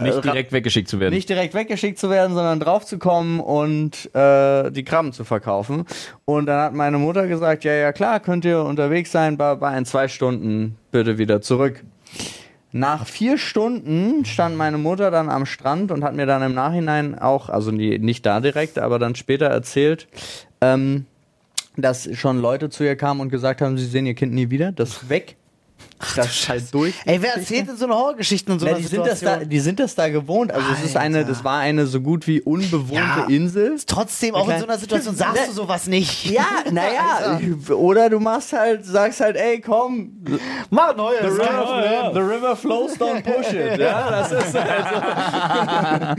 S3: Nicht
S1: ra-
S3: direkt weggeschickt zu werden.
S1: nicht direkt weggeschickt zu werden, sondern draufzukommen und äh, die Krabben zu verkaufen. Und dann hat meine Mutter gesagt, ja, ja klar, könnt ihr unterwegs sein, bei, bei in zwei Stunden bitte wieder zurück. Nach vier Stunden stand meine Mutter dann am Strand und hat mir dann im Nachhinein auch, also nicht da direkt, aber dann später erzählt, ähm, dass schon Leute zu ihr kamen und gesagt haben, sie sehen ihr Kind nie wieder, das ist weg. Das halt durch.
S5: Ey, wer erzählt denn so eine Horrorgeschichten und so einer
S1: die, sind das da,
S5: Situation?
S1: die sind das da gewohnt. Also es ist eine, das war eine so gut wie unbewohnte
S5: Ja.
S1: Insel.
S5: Trotzdem, auch in so einer Situation sagst du sowas nicht.
S1: Ja, naja. Oder du machst halt, sagst halt, ey, komm,
S5: Mach neue.
S1: the river, the river flows, don't push it. Ja, das ist halt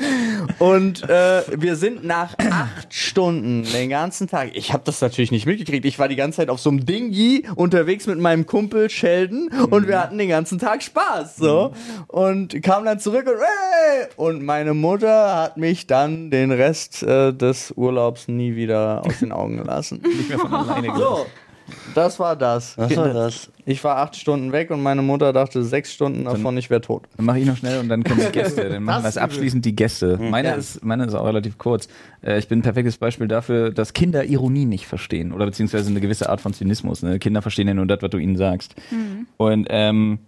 S1: so. Und äh, wir sind nach acht Stunden den ganzen Tag, ich habe das natürlich nicht mitgekriegt, ich war die ganze Zeit auf so einem Dingi unterwegs mit meinem Kumpel Sheldon und wir hatten den ganzen Tag Spaß. So. Und kam dann zurück und, hey! und meine Mutter hat mich dann den Rest äh, des Urlaubs nie wieder aus den Augen gelassen.
S3: Nicht mehr von alleine
S1: So, das war das.
S7: Was war das?
S1: Ich war acht Stunden weg und meine Mutter dachte sechs Stunden davon, ich wäre tot.
S3: Dann mache ich noch schnell und dann kommen die Gäste. Dann machen wir das abschließend die Gäste. Meine, ist, meine ist auch relativ kurz. Äh, ich bin ein perfektes Beispiel dafür, dass Kinder Ironie nicht verstehen oder beziehungsweise eine gewisse Art von Zynismus. Ne? Kinder verstehen ja nur das, was du ihnen sagst. Und ähm,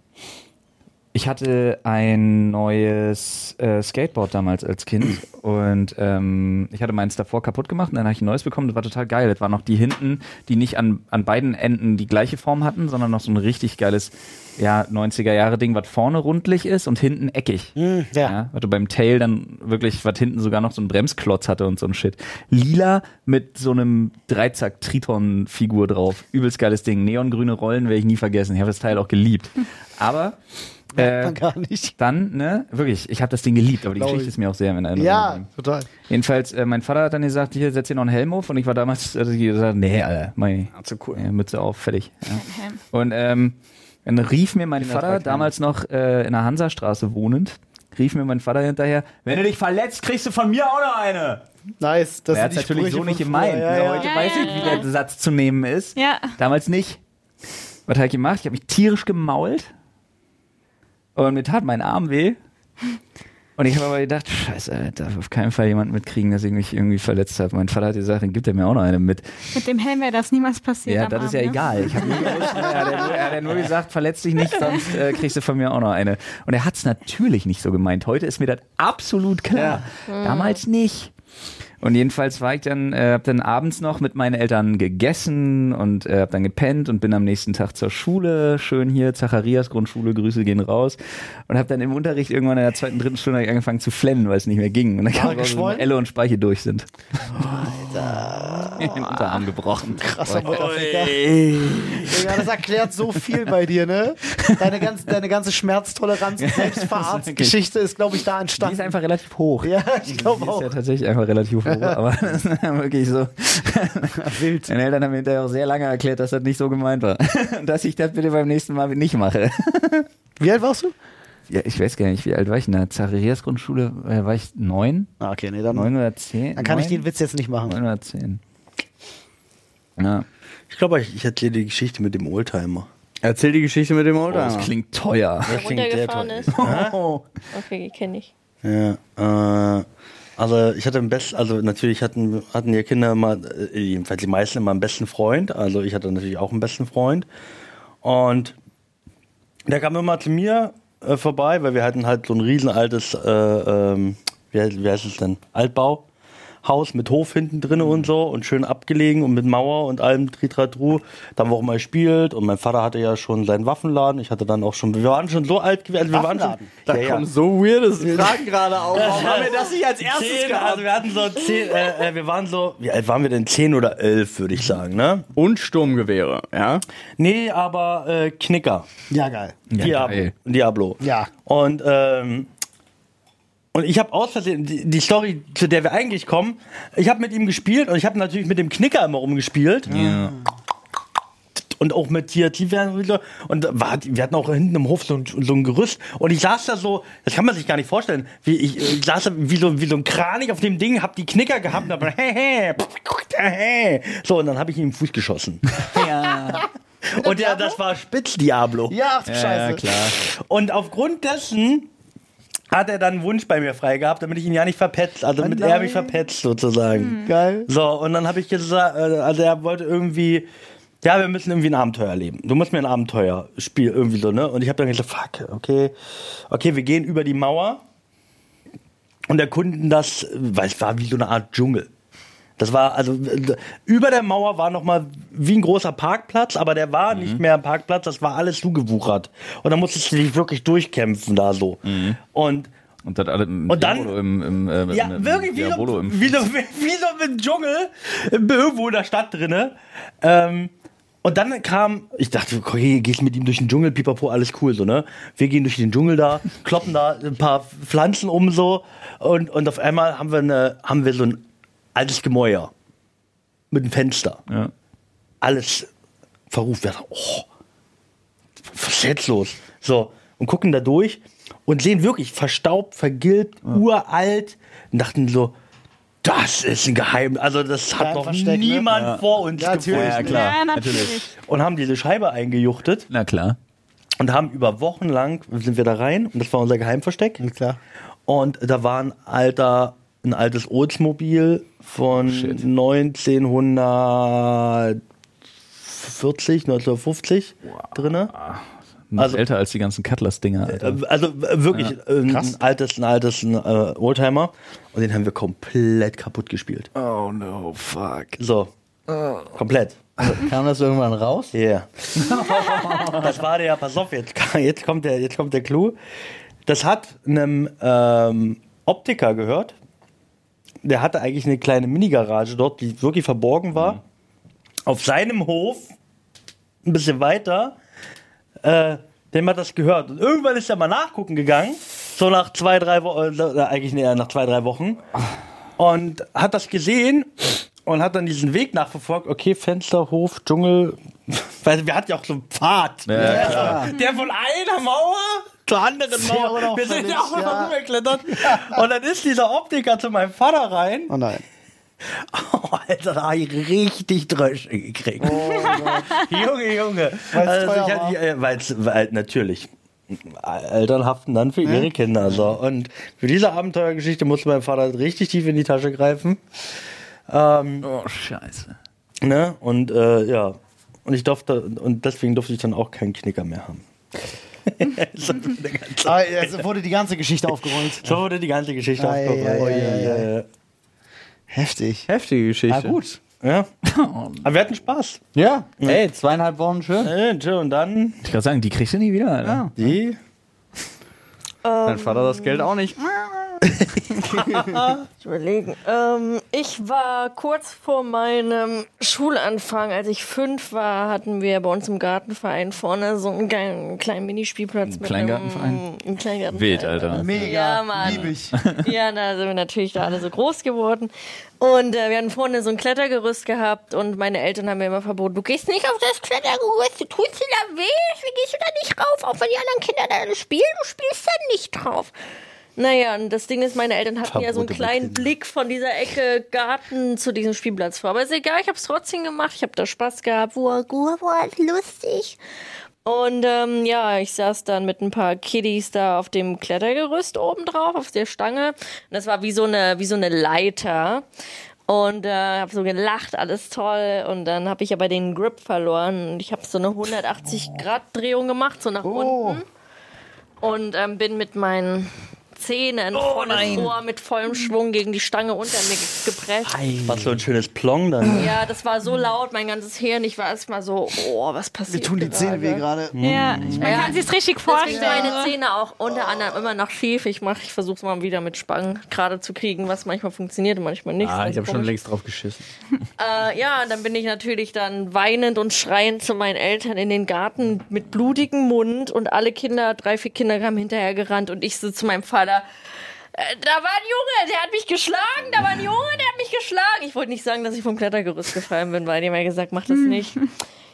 S3: ich hatte ein neues äh, Skateboard damals als Kind und ähm, ich hatte meins davor kaputt gemacht und dann habe ich ein neues bekommen. Das war total geil. Das waren noch die hinten, die nicht an, an beiden Enden die gleiche Form hatten, sondern noch so ein richtig geiles ja, 90er Jahre Ding, was vorne rundlich ist und hinten eckig.
S5: ja.
S3: Ja, was du beim Tail dann wirklich, was hinten sogar noch so ein Bremsklotz hatte und so ein Shit. Lila mit so einem Dreizack-Triton-Figur drauf. Übelst geiles Ding. Neongrüne Rollen werde ich nie vergessen. Ich habe das Teil auch geliebt. Aber äh,
S5: Man gar nicht.
S3: dann, ne, wirklich, ich habe das Ding geliebt, aber die
S5: Glaub
S3: Geschichte
S5: ich.
S3: ist mir auch sehr in Erinnerung.
S5: Ja, total.
S3: Jedenfalls, äh, mein Vater hat dann gesagt, hier, setz dir noch einen Helm auf und ich war damals, also ich gesagt, nee, Alter, mein,
S1: zu cool.
S3: ja, Mütze auf, fertig. Ja. Und ähm, dann rief mir mein Vater, damals noch äh, in der Hansastraße wohnend, rief mir mein Vater hinterher, wenn du dich verletzt, kriegst du von mir auch noch eine.
S5: Nice. Das
S3: er hat natürlich
S5: Sprüche
S3: so nicht gemeint.
S5: früher.
S3: ne?
S5: Ja, ja.
S3: Heute
S4: Ja,
S3: weiß
S4: ja,
S3: ich, wie
S4: ja.
S3: der Satz zu nehmen ist.
S4: Ja.
S3: Damals nicht. Was habe ich gemacht? Ich habe mich tierisch gemault und mir tat mein Arm weh. Und ich habe aber gedacht, scheiße, Alter, darf auf keinen Fall jemand mitkriegen, dass ich mich irgendwie verletzt habe. Mein Vater hat gesagt, dann gibt er mir auch noch eine mit.
S4: Mit dem Helm wäre das niemals passiert.
S3: Ja,
S4: am
S3: das ist ja
S4: Abend, ne?
S3: egal. Ich hab nur gewusst, er, hat ja nur, er hat ja nur gesagt, verletz dich nicht, sonst äh, kriegst du von mir auch noch eine. Und er hat es natürlich nicht so gemeint. Heute ist mir das absolut klar. Damals nicht. Und jedenfalls war ich dann, äh, hab dann abends noch mit meinen Eltern gegessen und äh, hab dann gepennt und bin am nächsten Tag zur Schule, schön hier, Zacharias Grundschule, Grüße gehen raus. Und hab dann im Unterricht irgendwann in der zweiten, dritten Stunde angefangen zu flennen, weil es nicht mehr ging. Und dann kam raus, dass? Elle und Speiche durch sind. Alter. Den Unterarm gebrochen.
S5: Krasser Mutterficker. Digga, das erklärt so viel bei dir, ne? Deine ganze, deine ganze Schmerztoleranz und Selbstverarztgeschichte ist, glaube ich, da
S3: Die
S5: entstanden.
S3: ist einfach relativ hoch.
S5: ja, ich glaube
S3: Die ist
S5: auch.
S3: ja tatsächlich einfach relativ hoch, aber das ist wirklich so.
S5: Wild.
S3: Meine Eltern haben mir hinterher auch sehr lange erklärt, dass das nicht so gemeint war. Dass ich das bitte beim nächsten Mal nicht mache.
S5: Wie alt warst du?
S3: Ja, ich weiß gar nicht, wie alt war ich in der Zacharias Grundschule? Äh, war ich neun?
S5: Ah, okay, nee, dann,
S3: Neun oder zehn?
S5: dann kann ich
S3: Neun?
S5: den Witz jetzt nicht machen.
S3: Neun oder zehn. Ja.
S7: Ich glaube, ich, ich erzähle die Geschichte mit dem Oldtimer.
S1: Erzähl die Geschichte mit dem
S3: Oh,
S1: Oldtimer.
S3: das klingt teuer.
S7: Das klingt sehr
S2: runtergefahren
S7: toll.
S2: ist.
S3: Oh.
S2: Okay, kenne ich.
S7: Ja, äh, also ich hatte einen besten, also natürlich hatten, hatten die Kinder immer, äh, jedenfalls die meisten immer einen besten Freund. Also ich hatte natürlich auch einen besten Freund. Und der kam immer zu mir äh, vorbei, weil wir hatten halt so ein riesenaltes, äh, ähm, wie, heißt- wie heißt es denn, Altbauhaus mit Hof hinten drin und so und schön abgelegen und mit Mauer und allem Tritratru. Da haben wir auch mal gespielt und mein Vater hatte ja schon seinen Waffenladen. Ich hatte dann auch schon, wir waren schon so alt gewesen, also wir waren schon?
S1: Da
S7: ja, ja.
S1: kommen so weirde Fragen gerade auf. Warum haben wir das nicht als erstes
S7: Zehn,
S1: gehabt?
S7: also wir hatten so zehn, äh, äh, wir waren so, wie alt waren wir denn? Zehn oder elf, würde ich sagen, ne?
S1: Und Sturmgewehre, ja?
S7: Nee, aber äh, Knicker.
S5: Ja, geil.
S3: Ja,
S7: Diablo.
S3: geil.
S7: Diablo.
S5: Ja.
S7: Und, ähm, und ich habe aus Versehen, die, die Story, zu der wir eigentlich kommen, ich habe mit ihm gespielt und ich habe natürlich mit dem Knicker immer rumgespielt.
S3: Ja.
S7: Und auch mit hier Tiefwärme und war, wir hatten auch hinten im Hof so ein, so ein Gerüst und ich saß da so, das kann man sich gar nicht vorstellen, wie ich, ich saß da wie so, wie so ein Kranich auf dem Ding, hab die Knicker gehabt und hab hey, hey, so und dann habe ich ihm im Fuß geschossen.
S3: ja.
S7: Und ja, das war Spitz Diablo.
S5: Ja, ach du
S3: Ja,
S5: Scheiße.
S3: klar.
S7: Und aufgrund dessen hat er dann einen Wunsch bei mir frei gehabt, damit ich ihn ja nicht verpetzt, also damit er mich verpetzt sozusagen.
S5: Geil.
S7: So, und dann habe ich gesagt, äh, also er wollte irgendwie, ja, wir müssen irgendwie ein Abenteuer erleben. Du musst mir ein Abenteuerspiel irgendwie so, ne? Und ich habe dann gesagt, fuck, okay, okay, wir gehen über die Mauer und erkunden das, weil es war wie so eine Art Dschungel. Das war, also äh, über der Mauer war nochmal wie ein großer Parkplatz, aber der war nicht mehr ein Parkplatz, das war alles zugewuchert. Und da musstest du dich wirklich durchkämpfen da so. Und
S3: Und dann alle im
S7: Und dann-
S3: im, im, äh,
S7: ja,
S3: im,
S7: wirklich wie so,
S3: im
S7: wie, so, wie so im Dschungel, irgendwo in der Stadt drinne. Ähm, und dann kam, ich dachte, okay, gehst mit ihm durch den Dschungel, pipapo, alles cool, so, ne? Wir gehen durch den Dschungel da, kloppen da ein paar Pflanzen um, so, und, und auf einmal haben wir, eine, haben wir so ein altes Gemäuer mit einem Fenster.
S3: Ja.
S7: Alles verruft. Wir dachten, oh, was ist jetzt los? So, und gucken da durch und sehen wirklich verstaubt, vergilbt, uralt und dachten so, das ist ein Geheim. Also, das hat
S5: Geheim
S7: doch
S5: versteckt, ne?
S7: niemand vor uns
S5: Ja,
S7: gefunden.
S5: natürlich.
S3: Ja, klar.
S4: Ja, natürlich.
S7: Und haben diese Scheibe eingejuchtet
S3: Na klar.
S7: und haben über Wochen lang sind wir da rein und das war unser Geheimversteck.
S5: Klar.
S7: Und da war ein alter, ein altes Oldsmobil von
S3: Shit.
S7: 1940, 1950 drinne.
S3: Noch
S7: Also-
S3: älter als die ganzen Cutlass-Dinger, Alter.
S7: Äh, Also wirklich äh, ein altes, ein altes ein, äh, Oldtimer. Und den haben wir komplett kaputt gespielt.
S3: Oh no, fuck.
S7: So. Komplett.
S1: Kam das irgendwann raus?
S7: Ja. Yeah. das war der, pass auf, jetzt, jetzt, kommt der, jetzt kommt der Clou. Das hat einem ähm, Optiker gehört. Der hatte eigentlich eine kleine Mini-Garage dort, die wirklich verborgen war. Auf seinem Hof, ein bisschen weiter, äh, dem hat das gehört. Und irgendwann ist er mal nachgucken gegangen, so nach zwei, drei Wochen, äh, eigentlich nee, nach zwei, drei Wochen. Und hat das gesehen und hat dann diesen Weg nachverfolgt. Okay, Fenster, Hof, Dschungel. Weil wir hatten ja auch so einen Pfad.
S3: Ja, klar.
S7: Der von einer Mauer zur anderen Mauer. Wir sind ja auch noch
S5: ja.
S7: rübergeklettert. Und dann ist dieser Optiker zu meinem Vater rein.
S5: Oh nein.
S7: Oh, Alter, da habe ich richtig Drösche gekriegt. Junge, Junge.
S5: Weil's
S7: Also, ich äh, weil's, weil natürlich. Eltern haften dann für ihre Kinder. So. Und für diese Abenteuergeschichte musste mein Vater richtig tief in die Tasche greifen. Ähm,
S3: Oh, scheiße.
S7: ne? Und äh, ja. Und ich durfte, und deswegen durfte ich dann auch keinen Knicker mehr haben. so, der ganze-
S5: Aber es wurde die ganze Geschichte aufgerollt.
S7: so wurde die ganze Geschichte aufgerollt. Ja, ja, ja.
S5: Heftig.
S1: Heftige Geschichte.
S5: Na gut.
S7: Ja. Aber wir hatten Spaß.
S1: Ja, ey, zweieinhalb Wochen schön.
S7: Äh, tschö, Und dann
S3: Ich kann sagen, die kriegst du nie wieder, Alter.
S1: Ja.
S7: die.
S1: Dein Vater das Geld auch nicht.
S2: Ich überlegen. Ähm, ich war kurz vor meinem Schulanfang, als ich fünf war, hatten wir bei uns im Gartenverein vorne so einen geilen kleinen Minispielplatz. mit
S3: Kleingartenverein?
S2: einem- Ein Kleingartenverein.
S3: Wild, Alter.
S5: Mega.
S2: Ja, Mann.
S5: Lieb ich.
S2: Ja, da sind wir natürlich da alle so groß geworden. Und äh, wir hatten vorne so ein Klettergerüst gehabt und meine Eltern haben mir immer verboten, du gehst nicht auf das Klettergerüst, du tust dir da weh, wie gehst du da nicht rauf, auch wenn die anderen Kinder da spielen, du spielst da nicht drauf. Naja, und das Ding ist, meine Eltern hatten ja so einen
S7: Verbote
S2: kleinen. Blick von dieser Ecke Garten zu diesem Spielplatz vor. Aber ist egal, ich habe es trotzdem gemacht, ich habe da Spaß gehabt, wo wo war lustig. Und ähm, ja, ich saß dann mit ein paar Kiddies da auf dem Klettergerüst oben drauf, auf der Stange. Und das war wie so eine, wie so eine Leiter. Und äh, habe so gelacht, alles toll. Und dann habe ich aber den Grip verloren. Und ich habe so eine 180-Grad-Drehung gemacht, so nach unten. Und ähm, bin mit meinen Zähnen volles Ohr mit vollem Schwung gegen die Stange unter mir ge- gepresst.
S7: Was so ein schönes Plong dann.
S2: Ja, das war so laut, mein ganzes Hirn. Ich war erstmal so, oh, was passiert
S5: Mir tun die Zähne weh gerade.
S4: Ja, man
S2: Ja.
S4: kann sich's richtig
S2: Deswegen
S4: vorstellen.
S2: meine Zähne auch unter anderem immer noch schief. Ich mach, ich versuche es mal wieder mit Spangen gerade zu kriegen, was manchmal funktioniert und manchmal nicht.
S1: Ah,
S2: Das
S1: ich habe schon längst drauf geschissen.
S2: Äh, ja, dann bin ich natürlich dann weinend und schreiend zu meinen Eltern in den Garten mit blutigem Mund und alle Kinder, drei, vier Kinder kamen hinterher gerannt und ich so zu meinem Vater. "Äh, Da war ein Junge, der hat mich geschlagen, da war ein Junge, der hat mich geschlagen. Ich wollte nicht sagen, dass ich vom Klettergerüst gefallen bin, weil die haben ja gesagt, mach das nicht.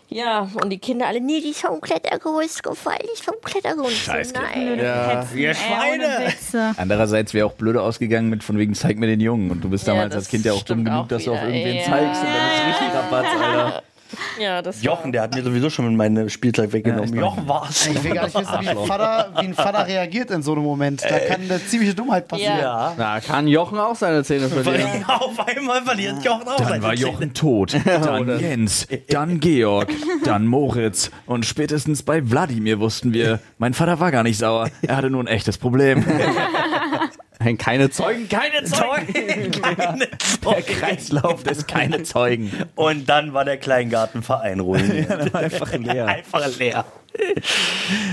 S2: Ja, und die Kinder alle, nee, die ist vom Klettergerüst gefallen, die ist vom Klettergerüst.
S3: Scheiß
S2: Nein.
S1: Ja.
S4: Ey, ohne Witze.
S3: Andererseits wäre auch blöde ausgegangen mit von wegen, zeig mir den Jungen. Und du bist
S2: Ja,
S3: damals
S2: das
S3: als Kind ja auch dumm genug,
S2: auch
S3: dass du auf irgendwen
S2: Ja.
S3: zeigst und dann ist richtig Rabatz, Alter.
S2: Ja, das
S7: Jochen, der hat mir sowieso schon meine Spielzeug weggenommen.
S3: Ja,
S7: Jochen war's.
S5: Ich will gar nicht wissen, wie ein, Vater, wie ein Vater reagiert in so einem Moment. Da kann eine ziemliche Dummheit passieren.
S2: Ja.
S1: Na, kann Jochen auch seine Zähne verlieren.
S7: Auf einmal verliert Jochen auch
S3: Dann
S7: seine
S3: war
S7: Zähne.
S3: Jochen tot, dann Jens, dann Georg, dann Moritz und spätestens bei Wladimir wussten wir, mein Vater war gar nicht sauer, er hatte nur ein echtes Problem.
S1: Nein, keine Zeugen, keine Zeugen.
S7: Keine
S3: Der Kreislauf des keine Zeugen.
S7: Und dann war der Kleingartenverein ruiniert.
S3: Einfach leer.
S7: Einfach leer.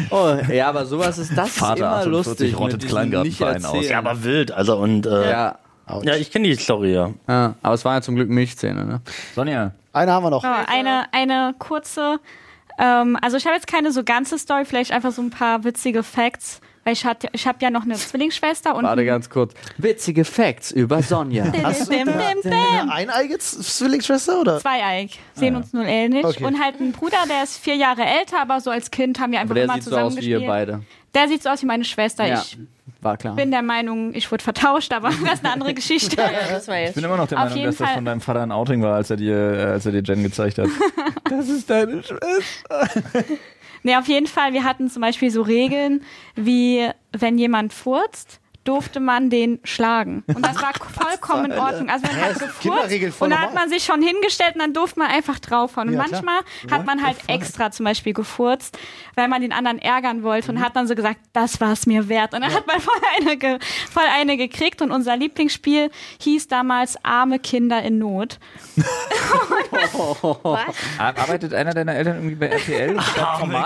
S1: Oh, ja, aber sowas ist das
S3: Vater
S1: ist immer
S3: 48
S1: lustig.
S3: rottet Kleingartenverein aus.
S7: Ja, aber wild. Also und äh, ja.
S1: Ja,
S7: ich kenne die Story ja.
S1: ja, aber es war ja zum Glück Milchzähne, ne?
S3: Sonja,
S5: Eine haben wir noch.
S4: So, eine, eine kurze, ähm, also ich habe jetzt keine so ganze Story, vielleicht einfach so ein paar witzige Facts, weil ich, hatte, ich habe ja noch eine Zwillingsschwester und
S1: Warte ganz kurz. Witzige Facts über Sonja.
S5: Hast du eine, eineige Zwillingsschwester oder?
S4: Zweieig, sehen uns nun ähnlich.
S5: Okay.
S4: Und halt ein Bruder, der ist vier Jahre älter, aber so als Kind haben wir einfach
S1: Aber der
S4: immer
S1: sieht so
S4: zusammen
S1: aus wie
S4: gespielt.
S1: ihr beide.
S4: Der sieht so aus wie meine Schwester.
S1: Ja,
S4: Ich
S1: war klar.
S4: bin der Meinung, ich wurde vertauscht, aber das ist eine andere Geschichte.
S2: Ja, das war
S3: ich
S2: jetzt.
S3: bin immer noch der
S4: Auf
S3: Meinung,
S4: jeden
S3: dass das
S4: Fall.
S3: von deinem Vater ein Outing war, als er dir, äh, als er dir Jen gezeigt hat. das ist deine Schwester.
S4: Nee, auf jeden Fall, wir hatten zum Beispiel so Regeln, wie wenn jemand furzt, durfte man den schlagen. Und das war vollkommen in Ordnung. Also man hat gefurzt und da hat man sich schon hingestellt und dann durfte man einfach draufhauen. Und
S5: Ja, klar.
S4: manchmal hat man halt extra zum Beispiel gefurzt, weil man den anderen ärgern wollte
S5: Mhm.
S4: und hat dann so gesagt, das war es mir wert. Und dann hat man voll eine, ge voll eine gekriegt und unser Lieblingsspiel hieß damals Arme Kinder in Not.
S2: Was?
S3: Arbeitet einer deiner Eltern irgendwie bei RTL?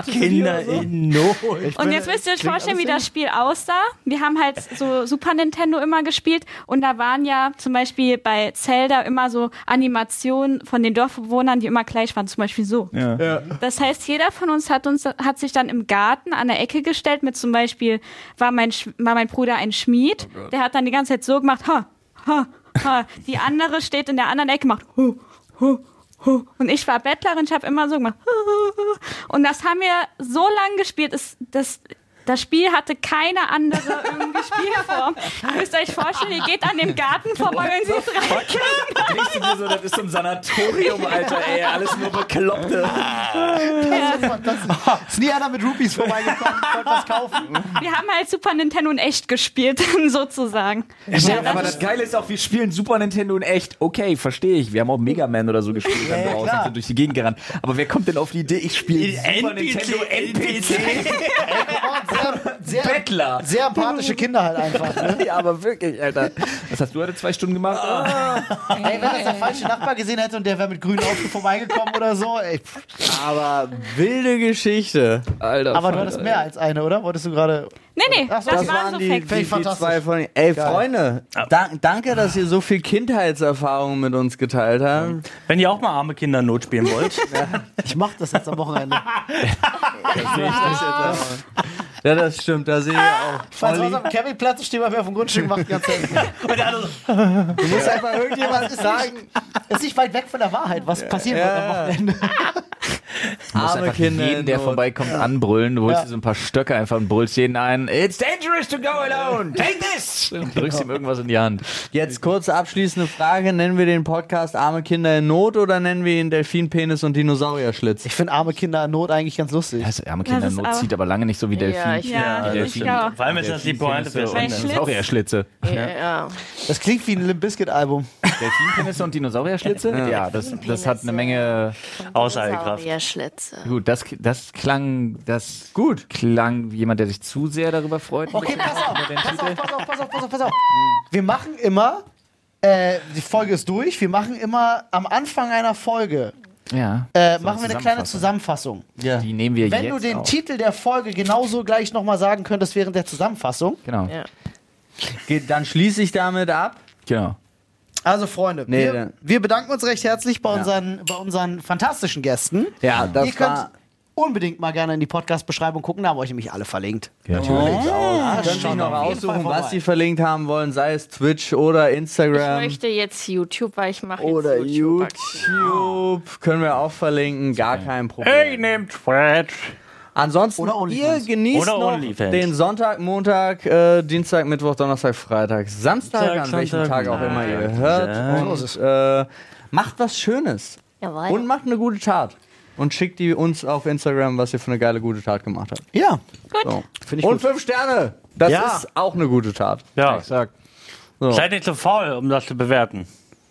S3: die
S7: Kinder
S3: so?
S7: in Not.
S4: Und jetzt müsst ihr euch vorstellen, wie das Spiel aussah. Wir haben halt so Super Nintendo immer gespielt und da waren ja zum Beispiel bei Zelda immer so Animationen von den Dorfbewohnern, die immer gleich waren, zum Beispiel so.
S3: Ja.
S4: Das heißt, jeder von uns hat uns hat sich dann im Garten an der Ecke gestellt mit zum Beispiel war mein war mein Bruder ein Schmied, der hat dann die ganze Zeit so gemacht, ha, ha, ha. Die andere steht in der anderen Ecke macht hu, hu, hu. und ich war Bettlerin, ich habe immer so gemacht. hu, hu, hu. Und das haben wir so lange gespielt, ist das das Spiel hatte keine andere irgendwie Spielform. Ihr müsst euch vorstellen, ihr geht an dem Garten vorbei und seht drei Kinder.
S3: So, das ist so ein Sanatorium, Alter, ey, alles nur Bekloppte.
S5: Ist nie einer mit Rupees vorbeigekommen, wollte was kaufen.
S4: Wir haben halt Super Nintendo in echt gespielt, sozusagen.
S3: Ja, aber das Geile ist auch, wir spielen Super Nintendo in echt. Okay, verstehe ich. Wir haben auch Mega Man oder so gespielt dann
S5: ja,
S3: draußen
S5: klar.
S3: sind durch die Gegend gerannt. Aber wer kommt denn auf die Idee, ich spiele Super
S7: NPC,
S3: Nintendo NPC?
S5: Sehr, sehr,
S3: Bettler.
S5: sehr empathische Kinder halt einfach. Ne?
S3: Ja, aber wirklich, Alter. Was hast du heute zwei Stunden gemacht?
S5: Ey, wenn das der falsche Nachbar gesehen hätte und der wäre mit grünen Auto vorbeigekommen oder so. Ey.
S1: Aber wilde Geschichte.
S3: Alter.
S5: Aber du hattest mehr als eine, oder? Wolltest du gerade.
S4: Nee, nee,
S5: Ach so,
S4: das,
S5: das
S4: waren so
S1: die,
S4: Facts.
S1: die, die
S5: fantastisch.
S1: zwei von Ey,
S5: Geil.
S1: Freunde, da, danke, dass ihr so viel Kindheitserfahrung mit uns geteilt habt.
S7: Wenn ihr auch mal arme Kinder in Not spielen wollt,
S5: Ich mach das jetzt am Wochenende.
S1: Ja, das stimmt, da sehe ich auch.
S5: Falls was auf dem Campingplatz steht, bei mir auf dem Grundstück macht die ganze Zeit.
S7: und der andere so,
S5: Du musst einfach irgendjemand sagen. Ist nicht weit weg von der Wahrheit, was passieren wird am Wochenende.
S3: Du musst
S1: Arme
S3: einfach
S1: Kinder
S3: jeden,
S1: in
S3: der vorbeikommt, anbrüllen. Du holst
S5: Ja.
S3: dir so ein paar Stöcke einfach und brüllst jeden ein. It's dangerous to go alone. Take this. Und drückst ihm irgendwas in die Hand.
S1: Jetzt kurze abschließende Frage. Nennen wir den Podcast Arme Kinder in Not oder nennen wir ihn Delfinpenis und Dinosaurierschlitz?
S5: Ich finde arme Kinder in Not eigentlich ganz lustig.
S3: Das arme Kinder
S4: ist
S3: Not zieht aber lange nicht so wie Delfin.
S2: Ja, ich-
S4: Ja,
S3: Die
S4: ich
S3: Delfin-
S7: vor allem ist das die Pointe für
S3: Dinosaurierschlitze.
S2: Ja, ja.
S5: Das klingt wie ein Limp Bizkit Album.
S3: Delfinpenisse und Dinosaurierschlitze? Ja, das, das hat eine Menge.
S7: Aussagekraft.
S2: Schlitze.
S3: Gut, das, das klang, das gut klang wie jemand, der sich zu sehr darüber freut.
S5: Okay, pass auf, pass auf, pass auf, pass auf, pass auf, pass auf. Wir machen immer, äh, die Folge ist durch, wir machen immer am Anfang einer Folge,
S3: Ja.
S5: äh, machen wir eine kleine
S3: Zusammenfassung.
S5: Zusammenfassung.
S3: Die nehmen wir
S5: Wenn
S3: jetzt
S5: du den
S3: auf.
S5: Titel der Folge genauso gleich nochmal sagen könntest während der Zusammenfassung.
S3: Genau,
S2: Ja.
S1: Geht, dann schließe ich damit ab.
S3: genau.
S5: Also Freunde,
S1: Nee,
S5: wir, wir bedanken uns recht herzlich bei, unseren, bei unseren fantastischen Gästen.
S1: Ja, das
S5: Ihr könnt
S1: war-
S5: unbedingt mal gerne in die Podcast-Beschreibung gucken, da haben wir euch nämlich alle verlinkt.
S3: Natürlich.
S1: Können sich
S5: schaut
S1: noch aussuchen, was sie verlinkt haben wollen, sei es Twitch oder
S2: Ich
S1: Instagram
S2: möchte jetzt YouTube, weil ich mache
S1: oder
S2: YouTube.
S1: YouTube. Können wir auch verlinken, gar kein Problem.
S7: nehmt Twitch.
S1: Ansonsten, ihr genießt
S7: Oder
S1: noch den Sonntag, Montag, äh, Dienstag, Mittwoch, Donnerstag, Freitag, Samstag,
S7: Samstag,
S1: an welchem
S7: Sonntag,
S1: Tag auch immer ihr hört.
S7: Ja.
S1: Und äh, macht was Schönes.
S2: Jawohl.
S1: Und macht eine gute Tat. Und schickt die uns auf Instagram, was ihr für eine geile gute Tat gemacht habt.
S5: Ja,
S1: So.
S5: finde ich
S1: Und
S5: gut.
S1: fünf Sterne. Das
S7: Ja.
S1: ist auch eine gute Tat.
S7: Ja,
S1: So.
S7: seid nicht so faul, um das zu bewerten.